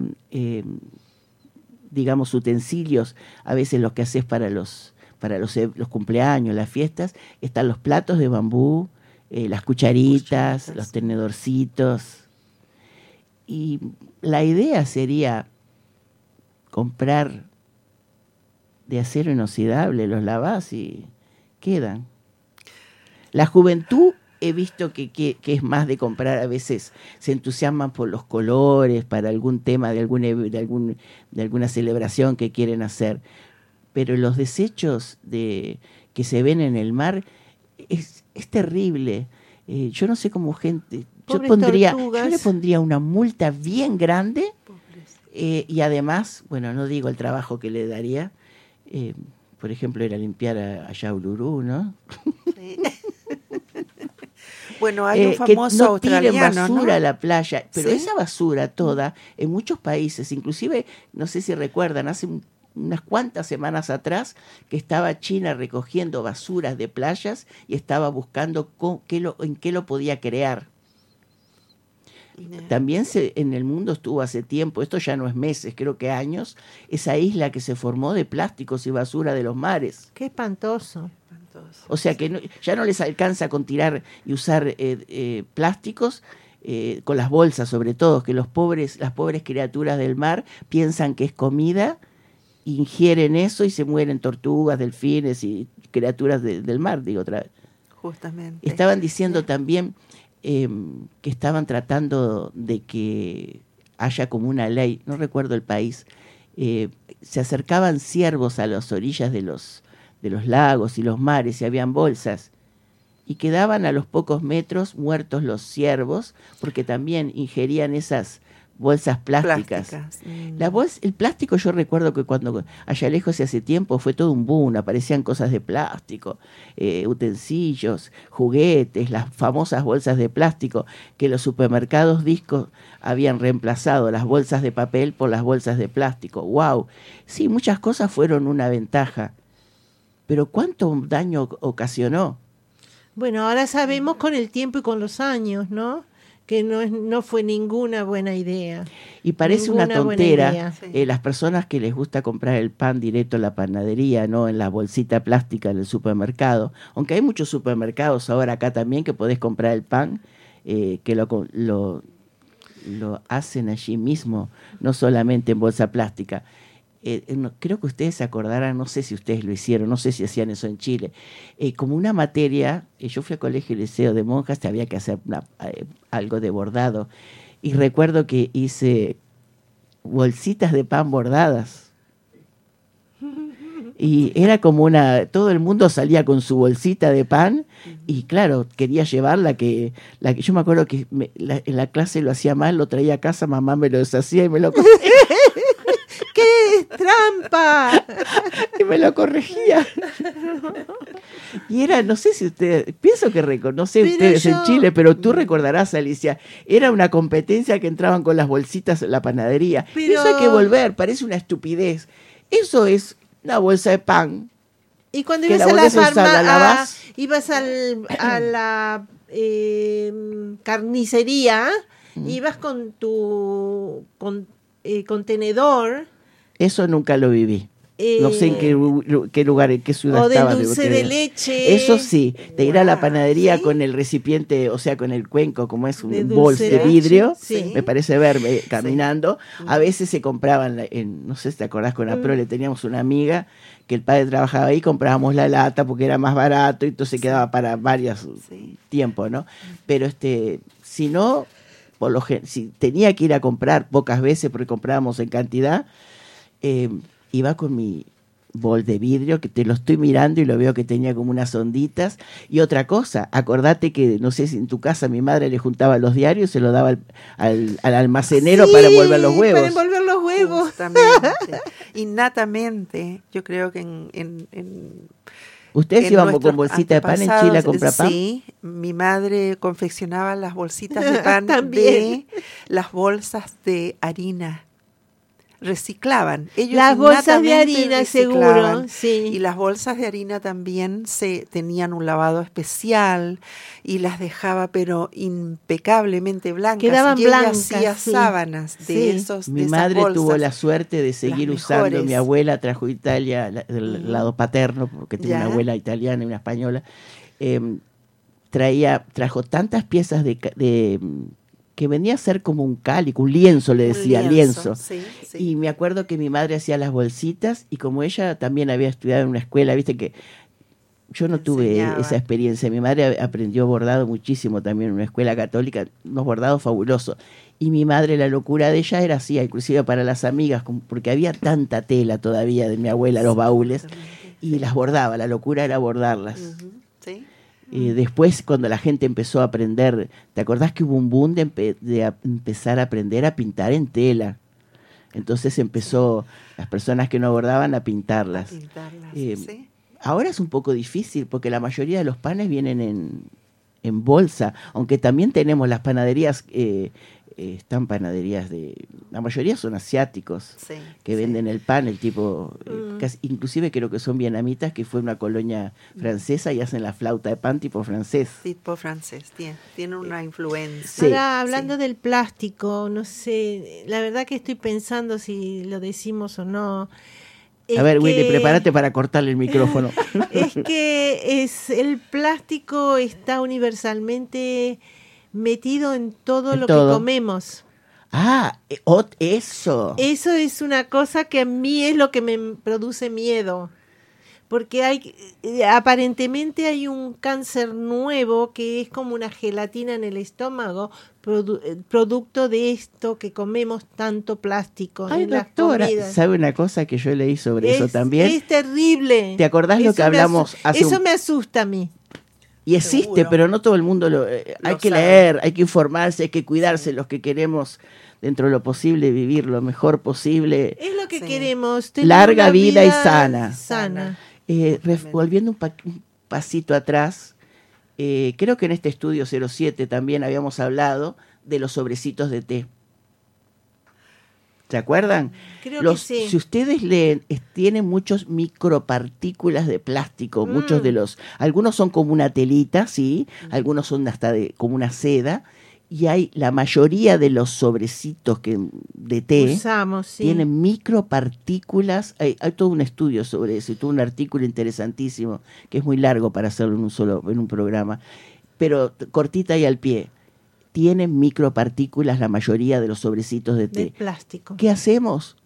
digamos, utensilios, a veces los que haces para los para los, los cumpleaños, las fiestas, están los platos de bambú, las cucharitas, Cucharitas. los tenedorcitos. Y la idea sería comprar de acero inoxidable, los lavás y quedan. La juventud he visto que, que- que es más de comprar, a veces se entusiasman por los colores, para algún tema de, algún, de, algún, de alguna celebración que quieren hacer. Pero los desechos de, que se ven en el mar es, es terrible. Eh, yo no sé cómo gente... Yo, pondría, yo le pondría una multa bien grande eh, y además, bueno, no digo el trabajo que le daría, eh, por ejemplo, ir a limpiar a, a Uluru, ¿no? Sí. [LAUGHS] bueno, hay un Eh, que famoso no tiren basura ¿no? a la playa, pero Sí. esa basura toda, en muchos países, inclusive, no sé si recuerdan, hace un- unas cuantas semanas atrás, que estaba China recogiendo basuras de playas y estaba buscando qué lo- en qué lo podía crear. También se, en el mundo estuvo hace tiempo, esto ya no es meses, creo que años, esa isla que se formó de plásticos y basura de los mares. Qué espantoso. O sea que no- ya no les alcanza con tirar y usar eh, eh, plásticos, eh, con las bolsas sobre todo, que los pobres, las pobres criaturas del mar piensan que es comida, ingieren eso y se mueren tortugas, delfines y criaturas de- del mar, digo otra vez. Justamente. Estaban diciendo también eh, que estaban tratando de que haya como una ley, no recuerdo el país, eh, se acercaban ciervos a las orillas de los, de los lagos y los mares y habían bolsas y quedaban a los pocos metros muertos los ciervos porque también ingerían esas bolsas plásticas. Plásticas. Mm. La bolsa, el plástico yo recuerdo que cuando allá lejos hace tiempo fue todo un boom, aparecían cosas de plástico, eh, utensilios, juguetes, las famosas bolsas de plástico que los supermercados discos habían reemplazado las bolsas de papel por las bolsas de plástico. ¡Wow! Sí, muchas cosas fueron una ventaja, pero ¿cuánto daño ocasionó? Bueno, ahora sabemos con el tiempo y con los años, ¿no? Que no, es, no fue ninguna buena idea. Y parece una Ninguna tontera. Sí. eh, las personas que les gusta comprar el pan directo en la panadería, no en la bolsita plástica del supermercado, aunque hay muchos supermercados ahora acá también que podés comprar el pan, eh, que lo, lo, lo hacen allí mismo, no solamente en bolsa plástica. Eh, eh, creo que ustedes se acordarán, no sé si ustedes lo hicieron, no sé si hacían eso en Chile, eh, como una materia, yo fui a colegio y liceo de monjas, te había que hacer algo de bordado, y recuerdo que hice bolsitas de pan bordadas. Y era como una, todo el mundo salía con su bolsita de pan y claro, quería llevar la que, la que yo me acuerdo que en la clase lo hacía mal, lo traía a casa, mamá me lo deshacía y me lo, [LAUGHS] ¡Qué trampa! [LAUGHS] y me lo corregía. [LAUGHS] Y era, no sé si ustedes, pienso que reconoce Pero ustedes en Chile, pero tú recordarás, Alicia, era una competencia que entraban con las bolsitas en la panadería. Pero- Eso hay que volver, parece una estupidez. Eso es una bolsa de pan. Y cuando ibas la a la farmacia, ibas al, a la eh, carnicería, Mm. ibas con tu con, eh, contenedor Eso nunca lo viví. eh, No sé en qué, qué lugar, en qué ciudad o de estaba. dulce de creer. leche. Eso sí, de ir a la panadería ¿sí? con el recipiente, o sea, con el cuenco, como es un De bolso de de vidrio, sí. me parece verme caminando. A veces se compraban, en, no sé si te acordás, con la Mm. Prole teníamos una amiga que el padre trabajaba ahí, comprábamos la lata porque era más barato y entonces quedaba para varios tiempos, ¿no? Pero este, si no, por lo si tenía que ir a comprar pocas veces porque comprábamos en cantidad, eh, iba con mi bol de vidrio que te lo estoy mirando y lo veo que tenía como unas onditas y otra cosa acordate que no sé si en tu casa mi madre le juntaba los diarios y se lo daba al, al- al almacenero Sí, para envolver los huevos Para envolver los huevos. [LAUGHS] Innatamente, yo creo que en, en- en- ustedes en iban con bolsita de pan en Chile a comprar pan Sí, mi madre confeccionaba las bolsitas de [LAUGHS] pan También. de las bolsas de harina. Reciclaban. Ellos Las bolsas de harina, seguro. Sí. Y las bolsas de harina también se tenían un lavado especial y las dejaba pero impecablemente blancas. Quedaban y ella blancas, hacía sí. sábanas de Sí. esos de Mi esas madre tuvo la suerte de seguir usando. Mi abuela trajo de Italia, del Ujú. lado paterno, porque tengo una Ya. abuela italiana y una española. em, traía, trajo tantas piezas de, mm, que venía a ser como un cálico, un lienzo, le Un decía, lienzo. sí, sí. Y me acuerdo que mi madre hacía las bolsitas y como ella también había estudiado en una escuela, viste que yo no tuve esa experiencia. Mi madre aprendió bordado muchísimo también en una escuela católica, unos bordados fabulosos. Y mi madre, la locura de ella era así, inclusive para las amigas, porque había tanta tela todavía de mi abuela, los baúles, y las bordaba. La locura era bordarlas. Sí. Y después, cuando la gente empezó a aprender, ¿te acordás que hubo un boom de, empe- de a- empezar a aprender a pintar en tela? Entonces empezó las personas que no bordaban a pintarlas. Pintarlas, Eh, sí. Ahora es un poco difícil porque la mayoría de los panes vienen en, en bolsa, aunque también tenemos las panaderías, eh, eh, están panaderías de, la mayoría son asiáticos Sí, que sí. venden el pan, el tipo, eh, Mm. casi- inclusive creo que son vietnamitas, que fue una colonia francesa y hacen la flauta de pan tipo francés. Tipo francés, tiene, tiene una influencia. Sí. Ahora, hablando Sí. del plástico, no sé, la verdad que estoy pensando si lo decimos o no. Es A ver, Willy, que- prepárate para cortarle el micrófono. [LAUGHS] Es que es el plástico está universalmente metido en todo En lo todo. que comemos. ah, eh, eso. Eso es una cosa que a mí es lo que me produce miedo. Porque hay, eh, aparentemente hay un cáncer nuevo que es como una gelatina en el estómago, produ- eh, producto de esto que comemos tanto plástico Ay, en las doctora, comidas. ¿sabe una cosa que yo leí sobre eso Es- también? Es terrible. ¿Te acordás lo que hablamos hace Eso un- me asusta a mí. Y existe, Seguro. pero no todo el mundo lo... eh, hay que sabe. leer, hay que informarse, hay que cuidarse, los que queremos dentro de lo posible vivir lo mejor posible. Es lo que Sí. queremos. tener Larga una vida y sana. sana. Eh, volviendo un, pa- un pasito atrás, eh, creo que en este estudio 07 también habíamos hablado de los sobrecitos de té. ¿Se acuerdan? Creo Los- que sí. Si ustedes leen, tienen muchos micropartículas de plástico, muchos Mm. de los, algunos son como una telita, sí, algunos son hasta de, como una seda, y hay la mayoría de los sobrecitos que de té Usamos, sí. tienen micropartículas. Hay, hay todo un estudio sobre eso, y todo un artículo interesantísimo que es muy largo para hacerlo en un solo, en un programa, pero cortita y al pie. Tienen micropartículas la mayoría de los sobrecitos de té. de plástico. ¿Qué hacemos?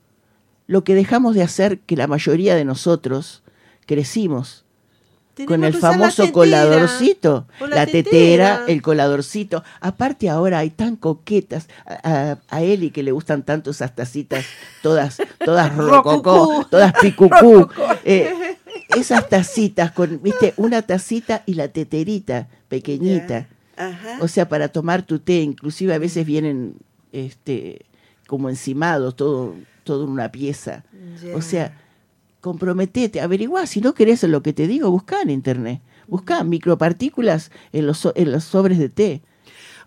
lo que dejamos de hacer que la mayoría de nosotros crecimos con el famoso tetera. coladorcito, la, la tetera, tetera. el coladorcito. Aparte ahora hay tan coquetas a, a- a Eli que le gustan tanto esas tacitas todas todas [LAUGHS] rococó, Rococó. todas picucú. Eh, esas tacitas con, viste, una tacita y la teterita pequeñita. Ajá. O sea, para tomar tu té, inclusive a veces vienen este como encimados, todo, todo en una pieza. O sea, comprometete, averigua, si no querés lo que te digo, busca en internet. Busca micropartículas en los, en los sobres de té.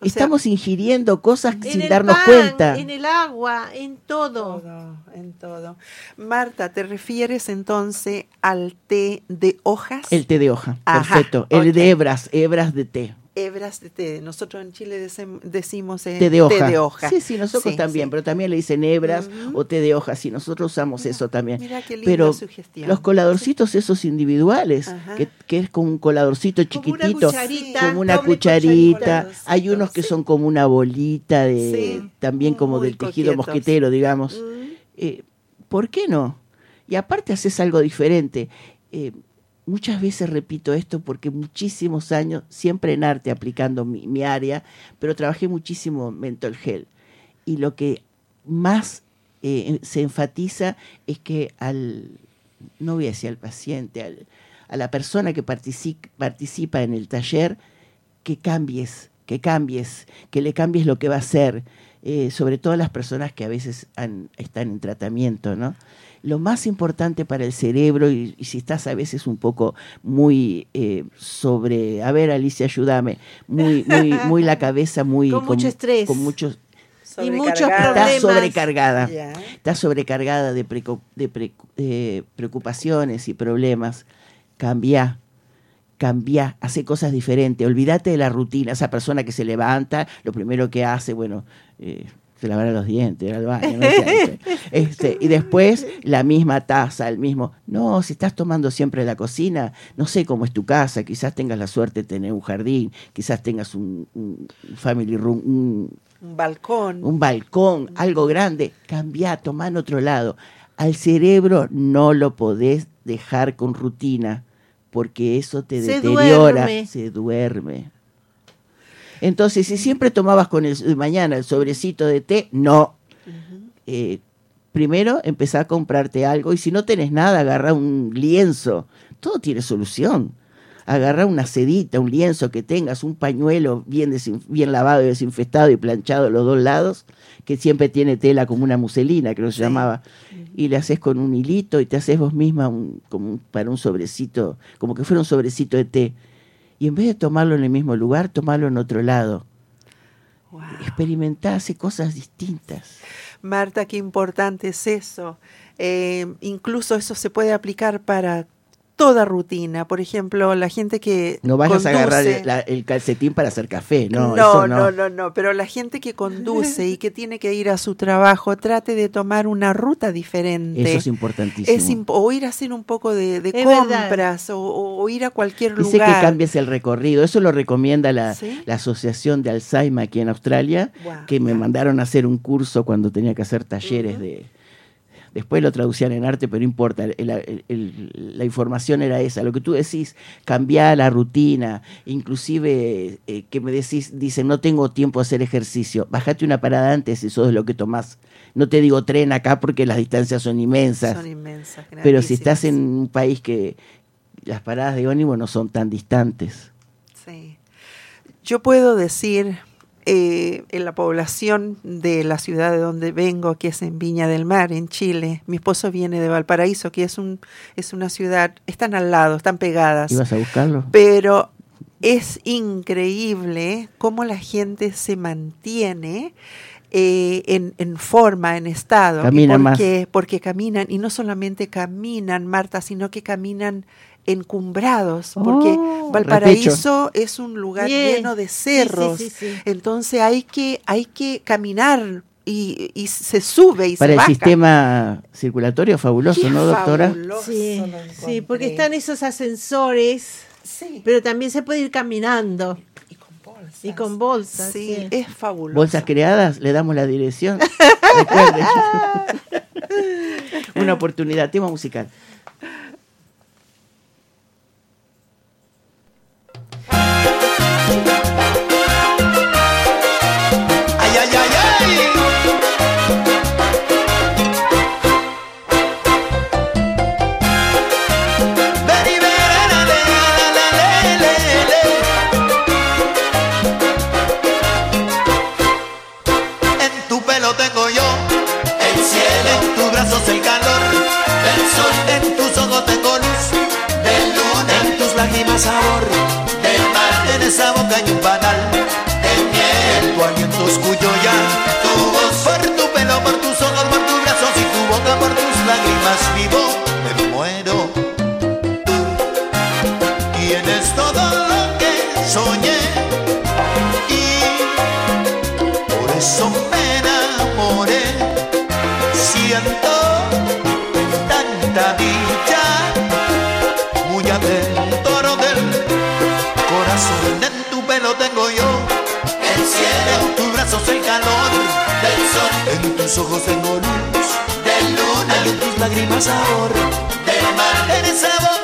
O sea, Estamos ingiriendo cosas En sin el darnos pan, cuenta. En el agua, en todo. todo, en todo. Marta, ¿te refieres entonces al té de hojas? El té de hoja, Ajá, perfecto. El de hebras, hebras de té. Hebras de té. Nosotros en Chile decimos eh, Té de hoja. de hoja. Sí, sí, nosotros Sí, también, sí. pero también le dicen hebras o té de hoja, sí, nosotros usamos eso también. Mira qué linda pero sugestión. los coladorcitos esos individuales, que, que es como un coladorcito Como una chiquitito, cucharita, como una cucharita. Hay unos que son como una bolita de, también como muy del tejido coquetos. mosquetero, digamos. Eh, ¿Por qué no? Y aparte haces algo diferente. Eh, muchas veces repito esto porque muchísimos años, siempre en arte aplicando mi, área, pero trabajé muchísimo en mental health. Y lo que más eh, se enfatiza es que al, no voy a decir al paciente, al- a la persona que partici- participa en el taller, que cambies, que cambies, que le cambies lo que va a hacer, eh, sobre todo las personas que a veces están en tratamiento, ¿no? Lo más importante para el cerebro, y, y si estás a veces un poco muy eh, sobre, a ver Alicia, ayúdame, muy, muy, [LAUGHS] muy la cabeza, muy Con mucho estrés. con muchos Y muchos Sobrecargada. está problemas. sobrecargada Ya. está sobrecargada de, preco- de pre- eh, preocupaciones y problemas, cambia, cambia, hace cosas diferentes, olvídate de la rutina, esa persona que se levanta, lo primero que hace, bueno, eh, se lavará los dientes, ir al baño, no [LAUGHS] este, y después la misma taza, el mismo, no, si estás tomando siempre la cocina, no sé cómo es tu casa, quizás tengas la suerte de tener un jardín, quizás tengas un, un family room, un, Un balcón. un balcón, algo grande, cambia, toma en otro lado. Al cerebro no lo podés dejar con rutina, porque eso te Se deteriora, duerme. se duerme. Entonces, si siempre tomabas con el de mañana el sobrecito de té, no. Eh, primero empezá a comprarte algo y si no tenés nada, agarra un lienzo. Todo tiene solución. Agarra una sedita, un lienzo que tengas, un pañuelo bien, bien lavado y desinfectado y planchado a los dos lados, que siempre tiene tela como una muselina, creo que se Sí. llamaba, y le haces con un hilito y te haces vos misma un- como un- para un sobrecito, como que fuera un sobrecito de té. Y en vez de tomarlo en el mismo lugar, tomarlo en otro lado. Wow. Experimentá, hace cosas distintas. Marta, qué importante es eso. Eh, incluso eso se puede aplicar para toda rutina. Por ejemplo, la gente que No vayas a agarrar el, la- el calcetín para hacer café, no, no, eso no, no. no, no, pero la gente que conduce y que tiene que ir a su trabajo, trate de tomar una ruta diferente. Eso es importantísimo. Es imp- o ir a hacer un poco de, compras o, o ir a cualquier Dice lugar. que cambies el recorrido. Eso lo recomienda la, ¿Sí? la Asociación de Alzheimer aquí en Australia, que me mandaron a hacer un curso cuando tenía que hacer talleres de... Después lo traducían en arte, pero no importa, el- el- el- la información era esa. Lo que tú decís, cambiar la rutina, inclusive eh, que me decís, dicen, no tengo tiempo de hacer ejercicio, bájate una parada antes, eso es lo que tomás. No te digo tren acá porque las distancias son inmensas. Son inmensas. Pero si estás en un país que las paradas de ónibus no son tan distantes. Sí. Yo puedo decir, eh, en la población de la ciudad de donde vengo, que es en Viña del Mar, en Chile, mi esposo viene de Valparaíso, que es, un, es una ciudad, están al lado, están pegadas, ¿Ibas a buscarlo? pero es increíble cómo la gente se mantiene. eh, en, en forma, en estado. ¿Y Caminan por más. Porque caminan, y no solamente caminan, Marta, sino que caminan encumbrados, porque oh. Valparaíso es un lugar lleno de cerros, entonces hay que, hay que caminar y, y se sube y Para se baja. el sistema circulatorio fabuloso, ¿no, doctora? Fabuloso sí, sí, porque están esos ascensores, pero también se puede ir caminando. Y con bolsas. Y con bolsas. Sí, es fabuloso. Bolsas creadas, le damos la dirección. [LAUGHS] [LAUGHS] Una oportunidad, tema musical. por tus lágrimas vivo me muero. Tienes todo lo que soñé y por eso me enamoré. Siento tanta dicha, muy adentro del corazón. En tu pelo tengo yo el cielo, en tus brazos el calor del sol, en tus ojos tengo luz tus lágrimas ahora. Del mar. Eres sabor.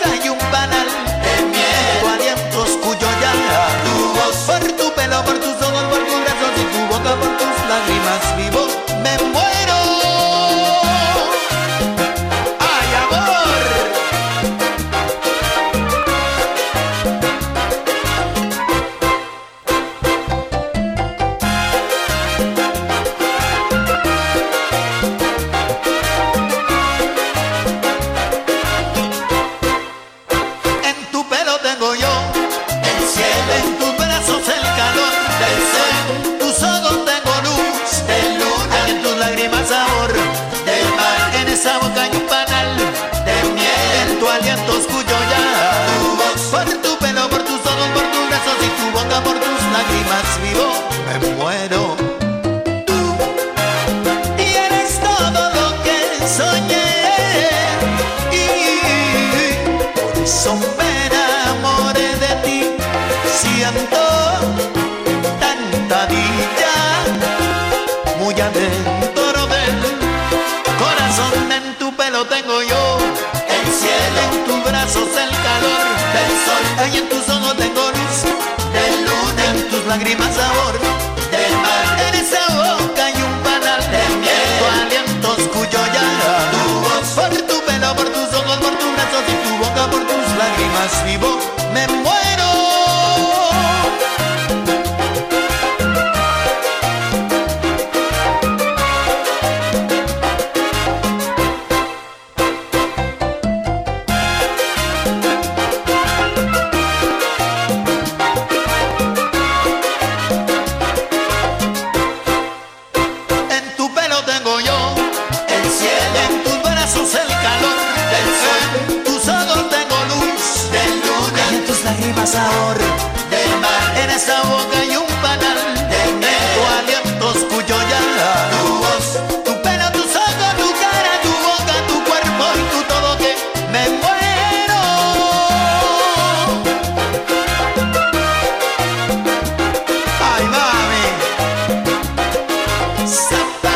zapa.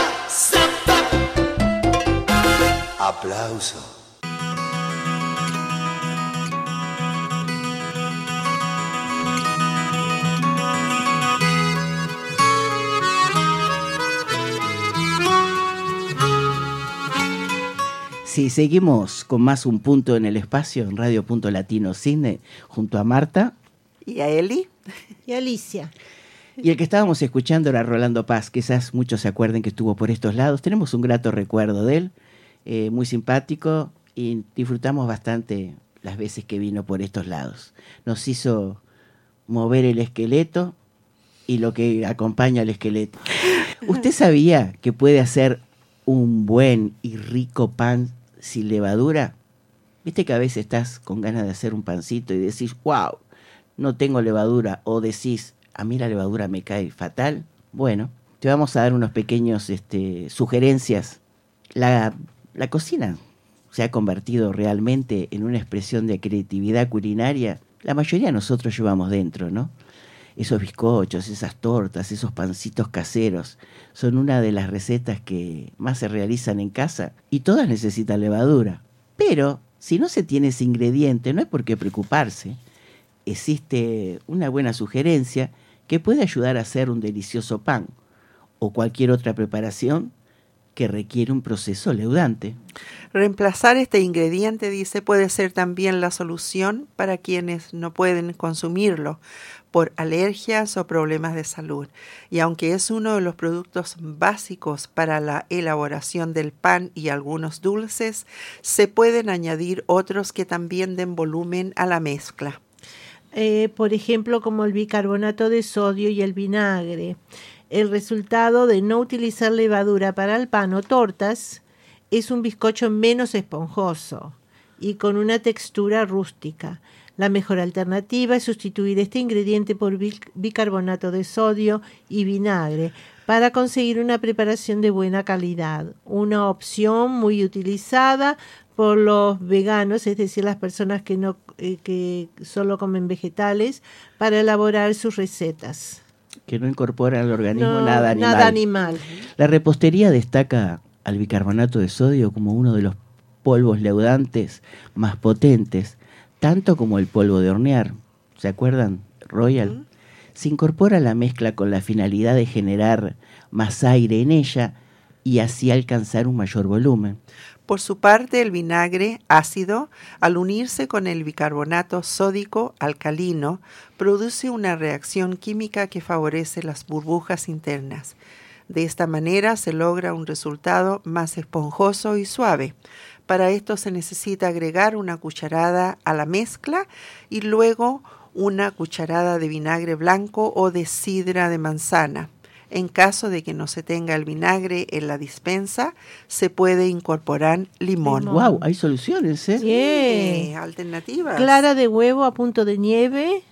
Aplauso. Sí, seguimos con más un punto en el espacio en Radio Punto Latino Cine junto a Marta y a Eli y a Alicia. Y el que estábamos escuchando era Rolando Paz, quizás muchos se acuerden que estuvo por estos lados. Tenemos un grato recuerdo de él, eh, muy simpático, y disfrutamos bastante las veces que vino por estos lados. Nos hizo mover el esqueleto y lo que acompaña al esqueleto. ¿Usted sabía que puede hacer un buen y rico pan sin levadura? Viste que a veces estás con ganas de hacer un pancito y decís, wow, no tengo levadura, o decís, a mí la levadura me cae fatal, bueno, te vamos a dar unos pequeños este, sugerencias. La, la cocina se ha convertido realmente en una expresión de creatividad culinaria. La mayoría de nosotros llevamos dentro, ¿no? Esos bizcochos, esas tortas, esos pancitos caseros son una de las recetas que más se realizan en casa y todas necesitan levadura. Pero si no se tiene ese ingrediente, no hay por qué preocuparse. Existe una buena sugerencia que puede ayudar a hacer un delicioso pan o cualquier otra preparación que requiere un proceso leudante. Reemplazar este ingrediente, dice, puede ser también la solución para quienes no pueden consumirlo por alergias o problemas de salud. Y aunque es uno de los productos básicos para la elaboración del pan y algunos dulces, se pueden añadir otros que también den volumen a la mezcla. Eh, por ejemplo, como el bicarbonato de sodio y el vinagre. El resultado de no utilizar levadura para el pan o tortas es un bizcocho menos esponjoso y con una textura rústica. La mejor alternativa es sustituir este ingrediente por bicarbonato de sodio y vinagre para conseguir una preparación de buena calidad. Una opción muy utilizada por los veganos, es decir, las personas que no eh, que solo comen vegetales para elaborar sus recetas que no incorpora al organismo nada animal. Nada animal. La repostería destaca al bicarbonato de sodio como uno de los polvos leudantes más potentes, tanto como el polvo de hornear. ¿Se acuerdan? Royal. Se incorpora la mezcla con la finalidad de generar más aire en ella y así alcanzar un mayor volumen. Por su parte, el vinagre ácido, al unirse con el bicarbonato sódico alcalino, produce una reacción química que favorece las burbujas internas. De esta manera se logra un resultado más esponjoso y suave. Para esto se necesita agregar una cucharada a la mezcla y luego una cucharada de vinagre blanco o de sidra de manzana. En caso de que no se tenga el vinagre en la dispensa, se puede incorporar limón. Wow, hay soluciones, ¿eh? Sí, alternativas. Clara de huevo a punto de nieve.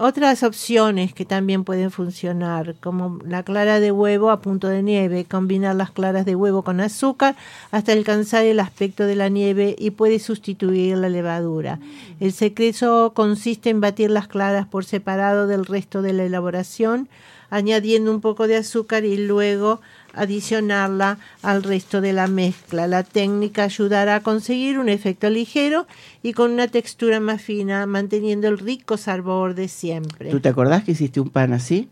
Otras opciones que también pueden funcionar, como la clara de huevo a punto de nieve, combinar las claras de huevo con azúcar hasta alcanzar el aspecto de la nieve y puede sustituir la levadura. El secreto consiste en batir las claras por separado del resto de la elaboración, añadiendo un poco de azúcar y luego adicionarla al resto de la mezcla. La técnica ayudará a conseguir un efecto ligero y con una textura más fina, manteniendo el rico sabor de siempre. ¿Tú te acordás que hiciste un pan así?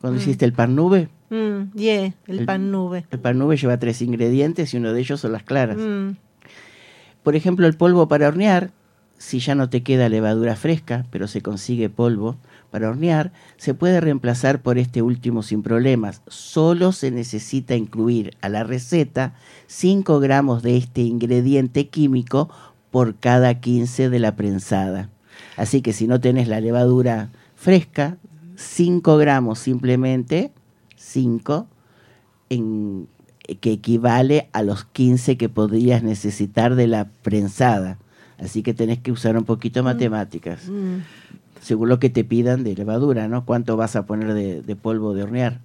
Cuando mm. hiciste el pan nube. Mm, yeah, el, pan nube. El pan nube lleva tres ingredientes y uno de ellos son las claras. Mm. Por ejemplo, el polvo para hornear, si ya no te queda levadura fresca, pero se consigue polvo, para hornear se puede reemplazar por este último sin problemas. Solo se necesita incluir a la receta 5 gramos de este ingrediente químico por cada 15 de la prensada. Así que si no tenés la levadura fresca, 5 gramos simplemente, 5, que equivale a los 15 que podrías necesitar de la prensada. Así que tenés que usar un poquito de mm. matemáticas. Mm según lo que te pidan de levadura, ¿no? ¿Cuánto vas a poner de, polvo de hornear?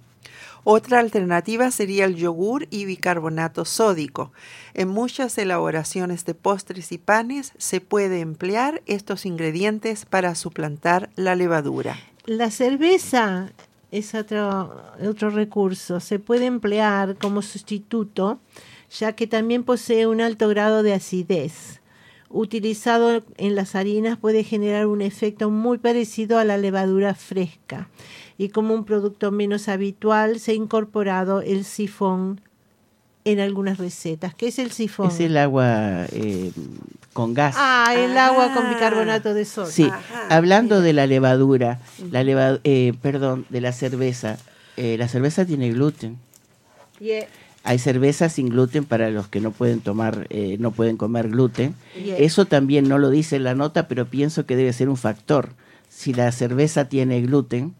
Otra alternativa sería el yogur y bicarbonato sódico. En muchas elaboraciones de postres y panes se puede emplear estos ingredientes para suplantar la levadura. La cerveza es otro, otro recurso. Se puede emplear como sustituto ya que también posee un alto grado de acidez utilizado en las harinas puede generar un efecto muy parecido a la levadura fresca y como un producto menos habitual se ha incorporado el sifón en algunas recetas. ¿Qué es el sifón? Es el agua eh, con gas. Ah, el agua con bicarbonato de sodio. Sí, hablando de la levadura, la eh, perdón, de la cerveza, eh, la cerveza tiene gluten. Hay cerveza sin gluten para los que no pueden tomar, eh, no pueden comer gluten. Eso también no lo dice en la nota, pero pienso que debe ser un factor. Si la cerveza tiene gluten,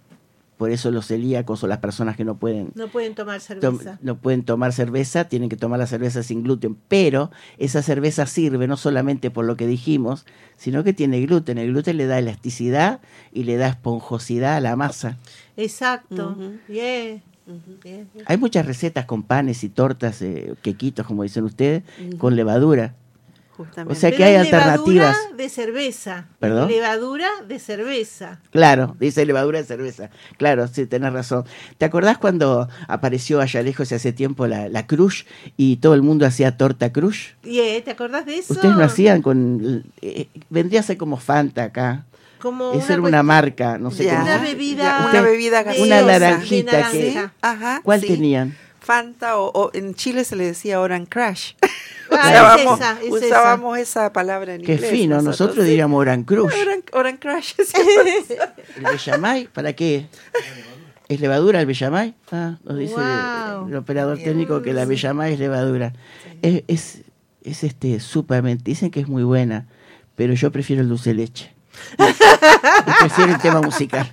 por eso los celíacos o las personas que no pueden no pueden tomar cerveza. no pueden tomar cerveza tienen que tomar la cerveza sin gluten. Pero esa cerveza sirve no solamente por lo que dijimos sino que tiene gluten. El gluten le da elasticidad y le da esponjosidad a la masa. Exacto hay muchas recetas con panes y tortas, eh, quequitos, como dicen ustedes, con levadura. justamente. O sea que Pero hay es levadura alternativas. de cerveza. ¿Perdón? Levadura de cerveza. Claro, dice levadura de cerveza. Claro, sí, tenés razón. ¿Te acordás cuando apareció allá lejos hace tiempo la, la Crush y todo el mundo hacía torta Crush? Y, eh, ¿Te acordás de eso? Ustedes lo hacían con... eh, vendría a ser como Fanta acá. Como Esa era cuest- una marca, no sé Ya. cómo. Una bebida, una bebida gaseosa. Una naranjita que- naranja. Ajá. ¿Cuál sí. tenían? Fanta o, o en Chile se le decía Oran Crash. [LAUGHS] Ah, usábamos es esa, es usábamos esa. palabra en Qué inglés. fino, nosotros sí. diríamos Oran Crush. Oran, Oran Crash. [LAUGHS] sí. [LAUGHS] ¿El Bellamay? ¿Para qué? ¿Es levadura el Bellamay? Ah, nos dice Wow. el, el operador técnico que la Bellamay es levadura. Es, es, es, este sumamente, dicen que es muy buena, pero yo prefiero el dulce leche. Prefiero el tema musical.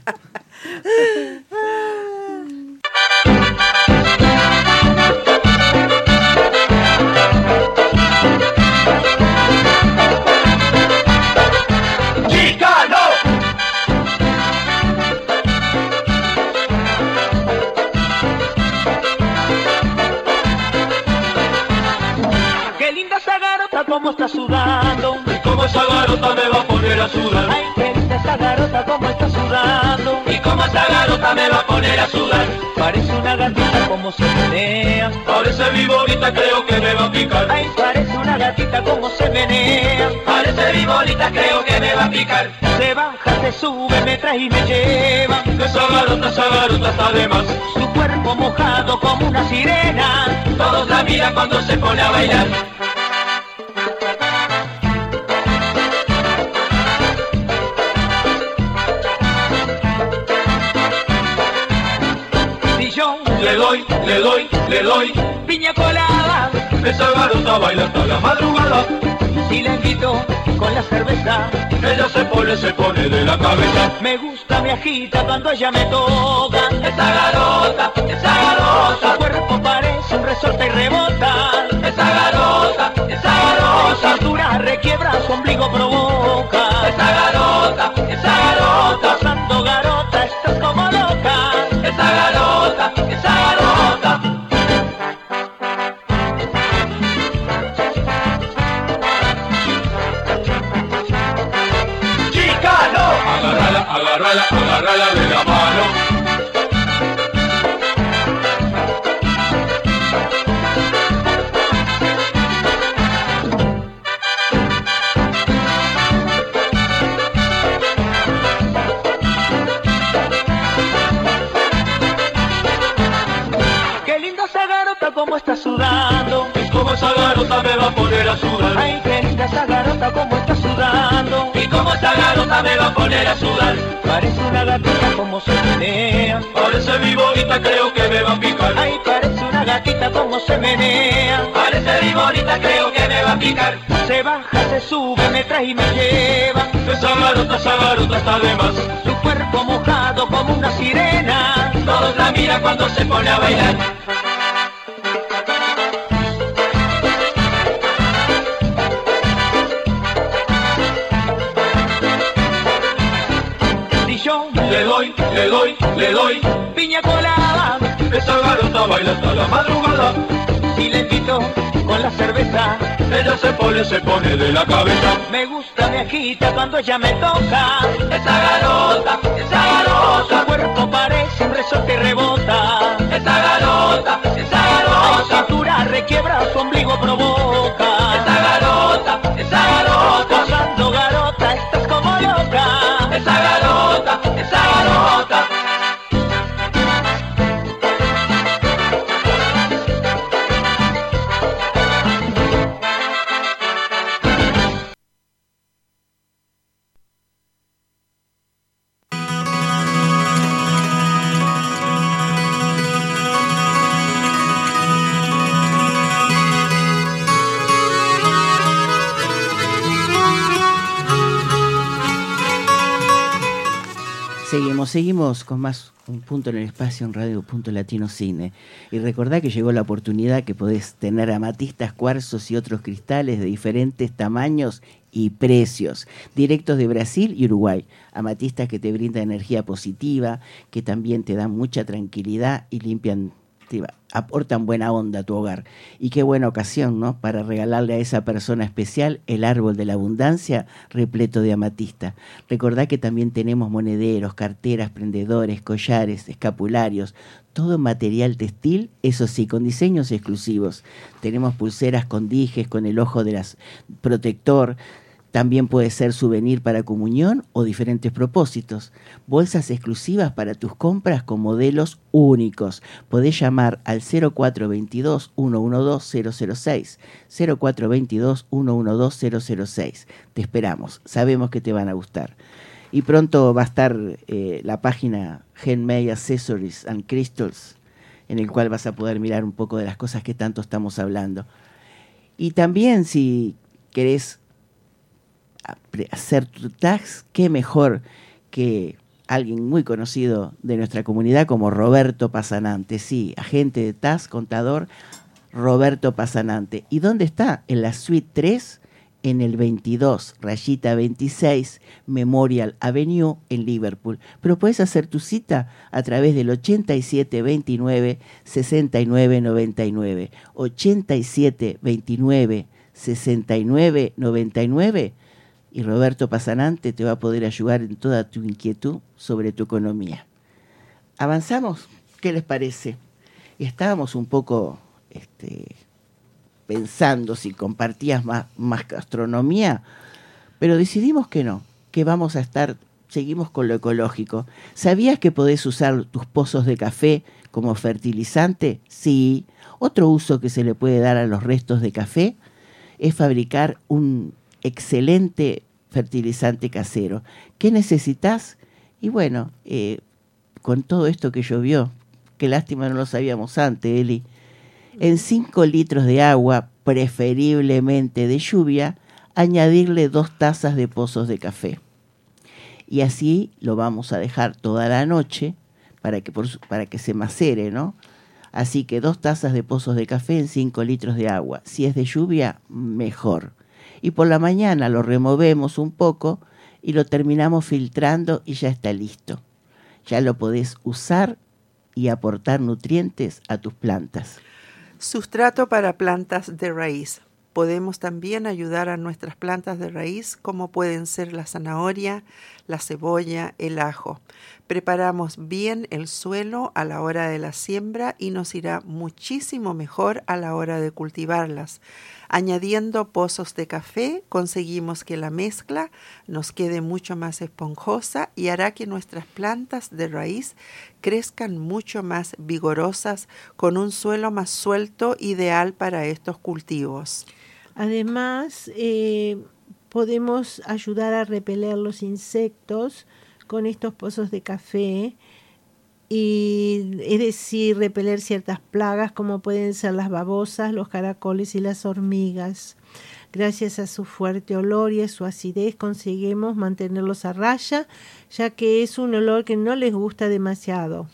Qué linda esa garota, cómo está sudando. ¿Y cómo esa garota me va a poner a sudar? Ay, qué linda esa garota, cómo está sudando. ¿Y cómo esa garota me va a poner a sudar? Parece una gatita como se menea. Parece viborita, creo que me va a picar. Ay, parece una gatita como se menea. Parece viborita, creo que me va a picar. Se baja, se sube, me trae y me lleva. Esa garota, esa garota está de más. Su cuerpo mojado como una sirena. Todos la miran cuando se pone a bailar. Le doy, le doy, le doy. piña colada, Esa garota baila hasta la madrugada. si la invito con la cerveza. Ella se pone, se pone de la cabeza. Me gusta, me agita cuando ella me toca. Esa garota, esa Su garota, cuerpo parece un resorte y rebota. esa garota, esa Su garota, cintura requiebra, su ombligo provoca. esa garota, garota me va a poner a sudar? ¡Ay, qué linda esa garota, cómo está sudando! ¿Y cómo esa garota me va a poner a sudar? Parece una gatita como se menea. Parece viborita, creo que me va a picar. Ay, parece una gatita como se menea. Parece viborita, creo que me va a picar. Se baja, se sube, me trae y me lleva. Esa garota, esa garota está de más. Su cuerpo mojado como una sirena. Todos la miran cuando se pone a bailar. Le doy, le doy, le doy. piña colada, Esa garota baila hasta la madrugada. si le invito con la cerveza. Ella se pone, se pone de la cabeza. Me gusta, me agita cuando ella me toca. Esa garota, esa Su garota, cuerpo parece un resorte y rebota. esa garota, esa garota, cintura requiebra, su ombligo provoca. Seguimos, con más un punto en el espacio en Radio Punto Latino Cine. Y recordá que llegó la oportunidad que podés tener amatistas, cuarzos y otros cristales de diferentes tamaños y precios, directos de Brasil y Uruguay. Amatistas que te brindan energía positiva, que también te dan mucha tranquilidad y limpian aportan buena onda a tu hogar. Y qué buena ocasión, ¿no? Para regalarle a esa persona especial el árbol de la abundancia repleto de amatista. Recordá que también tenemos monederos, carteras, prendedores, collares, escapularios, todo material textil, eso sí, con diseños exclusivos. Tenemos pulseras con dijes, con el ojo de las protector, también puede ser souvenir para comunión o diferentes propósitos. Bolsas exclusivas para tus compras con modelos únicos. Podés llamar al 0422-112-006. 0422-112-006. Te esperamos. Sabemos que te van a gustar. Y pronto va a estar eh, la página Handmade Accessories and Crystals, en el cual vas a poder mirar un poco de las cosas que tanto estamos hablando. Y también si querés hacer tu tax, qué mejor que alguien muy conocido de nuestra comunidad como Roberto Pasanante. Sí, agente de tax, contador, Roberto Pasanante. ¿Y dónde está? En la suite 3, en el 22, rayita 26, Memorial Avenue, en Liverpool. Pero puedes hacer tu cita a través del 8729 6999. 8729 6999 y Roberto Pasanante te va a poder ayudar en toda tu inquietud sobre tu economía. ¿Avanzamos? ¿Qué les parece? Estábamos un poco este, pensando si compartías más, más gastronomía, pero decidimos que no, que vamos a estar, seguimos con lo ecológico. ¿Sabías que podés usar tus pozos de café como fertilizante? Sí. Otro uso que se le puede dar a los restos de café es fabricar un excelente fertilizante casero. ¿Qué necesitas? Y bueno, eh, con todo esto que llovió, qué lástima no lo sabíamos antes, Eli, en 5 litros de agua, preferiblemente de lluvia, añadirle dos tazas de pozos de café. Y así lo vamos a dejar toda la noche para que, para que se macere, ¿no? Así que dos tazas de pozos de café en 5 litros de agua. Si es de lluvia, mejor. Y por la mañana lo removemos un poco y lo terminamos filtrando y ya está listo. Ya lo podés usar y aportar nutrientes a tus plantas. Sustrato para plantas de raíz. Podemos también ayudar a nuestras plantas de raíz como pueden ser la zanahoria, la cebolla, el ajo. Preparamos bien el suelo a la hora de la siembra y nos irá muchísimo mejor a la hora de cultivarlas. Añadiendo pozos de café conseguimos que la mezcla nos quede mucho más esponjosa y hará que nuestras plantas de raíz crezcan mucho más vigorosas con un suelo más suelto ideal para estos cultivos. Además, eh, podemos ayudar a repeler los insectos con estos pozos de café y es decir, repeler ciertas plagas como pueden ser las babosas, los caracoles y las hormigas. Gracias a su fuerte olor y a su acidez conseguimos mantenerlos a raya, ya que es un olor que no les gusta demasiado.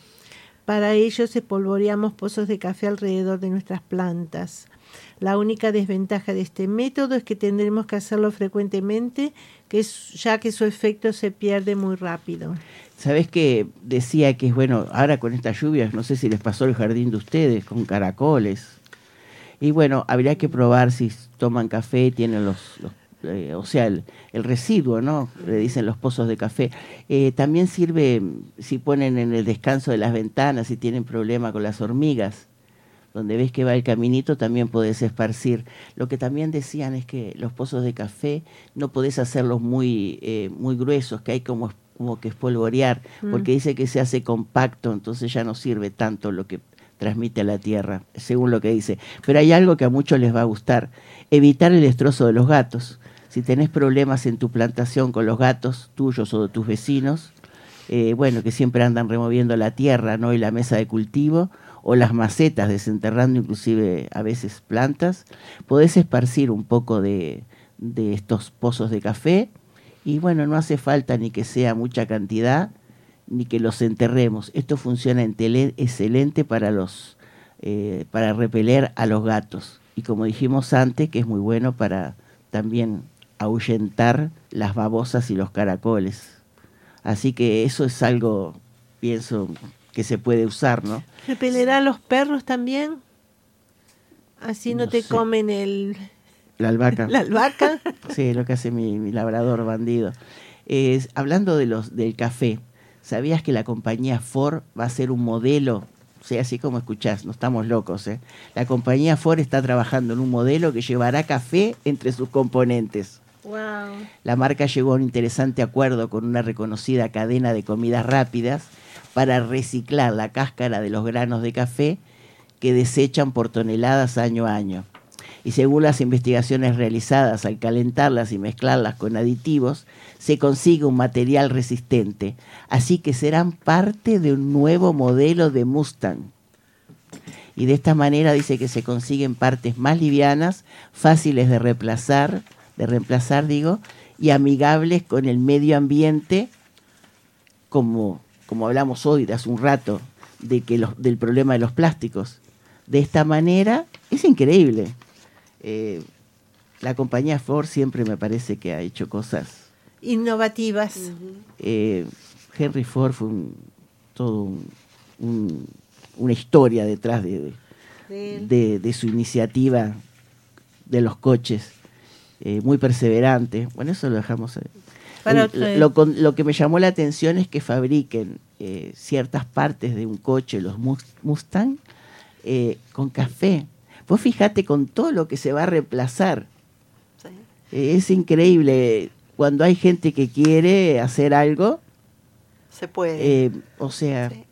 Para ello espolvoreamos pozos de café alrededor de nuestras plantas. La única desventaja de este método es que tendremos que hacerlo frecuentemente, que es, ya que su efecto se pierde muy rápido. ¿Sabés que decía que es bueno, ahora con estas lluvias, no sé si les pasó el jardín de ustedes, con caracoles? Y bueno, habría que probar si toman café, tienen los, los, eh, o sea, el, el, residuo, ¿no? Le dicen los pozos de café. Eh, también sirve si ponen en el descanso de las ventanas, si tienen problema con las hormigas donde ves que va el caminito, también podés esparcir. Lo que también decían es que los pozos de café no podés hacerlos muy, eh, muy gruesos, que hay como, como que espolvorear, mm. porque dice que se hace compacto, entonces ya no sirve tanto lo que transmite a la tierra, según lo que dice. Pero hay algo que a muchos les va a gustar, evitar el destrozo de los gatos. Si tenés problemas en tu plantación con los gatos tuyos o de tus vecinos, eh, bueno, que siempre andan removiendo la tierra ¿no? y la mesa de cultivo, o las macetas, desenterrando inclusive a veces plantas, podés esparcir un poco de, de, estos pozos de café y bueno, no hace falta ni que sea mucha cantidad ni que los enterremos. Esto funciona excelente para, los, eh, para repeler a los gatos y como dijimos antes, que es muy bueno para también ahuyentar las babosas y los caracoles. Así que eso es algo, pienso, que se puede usar, ¿no? ¿Repelerá a los perros también? Así no, No te sé. comen el, La albahaca. [LAUGHS] la albahaca. Sí, lo que hace mi, mi labrador bandido. Es, hablando de los del café, ¿sabías que la compañía Ford va a ser un modelo? O sea, así como escuchás, no estamos locos, ¿eh? La compañía Ford está trabajando en un modelo que llevará café entre sus componentes. wow. La marca llegó a un interesante acuerdo con una reconocida cadena de comidas rápidas para reciclar la cáscara de los granos de café que desechan por toneladas año a año. Y según las investigaciones realizadas al calentarlas y mezclarlas con aditivos, se consigue un material resistente, así que serán parte de un nuevo modelo de Mustang. Y de esta manera dice que se consiguen partes más livianas, fáciles de reemplazar, de reemplazar digo, y amigables con el medio ambiente, como, como hablamos hoy de hace un rato, de que los, del problema de los plásticos. De esta manera es increíble. Eh, la compañía Ford siempre me parece que ha hecho cosas. Innovativas. Eh, Henry Ford fue un- todo un- un- una historia detrás de, de- de- de su iniciativa de los coches, eh, muy perseverante. Bueno, eso lo dejamos ahí. Para lo, con- lo que me llamó la atención es que fabriquen eh, ciertas partes de un coche, los Mus- Mustang, eh, con café. Vos fijate con todo lo que se va a reemplazar. Sí. Eh, es increíble cuando hay gente que quiere hacer algo, Se puede. eh, o sea, Sí.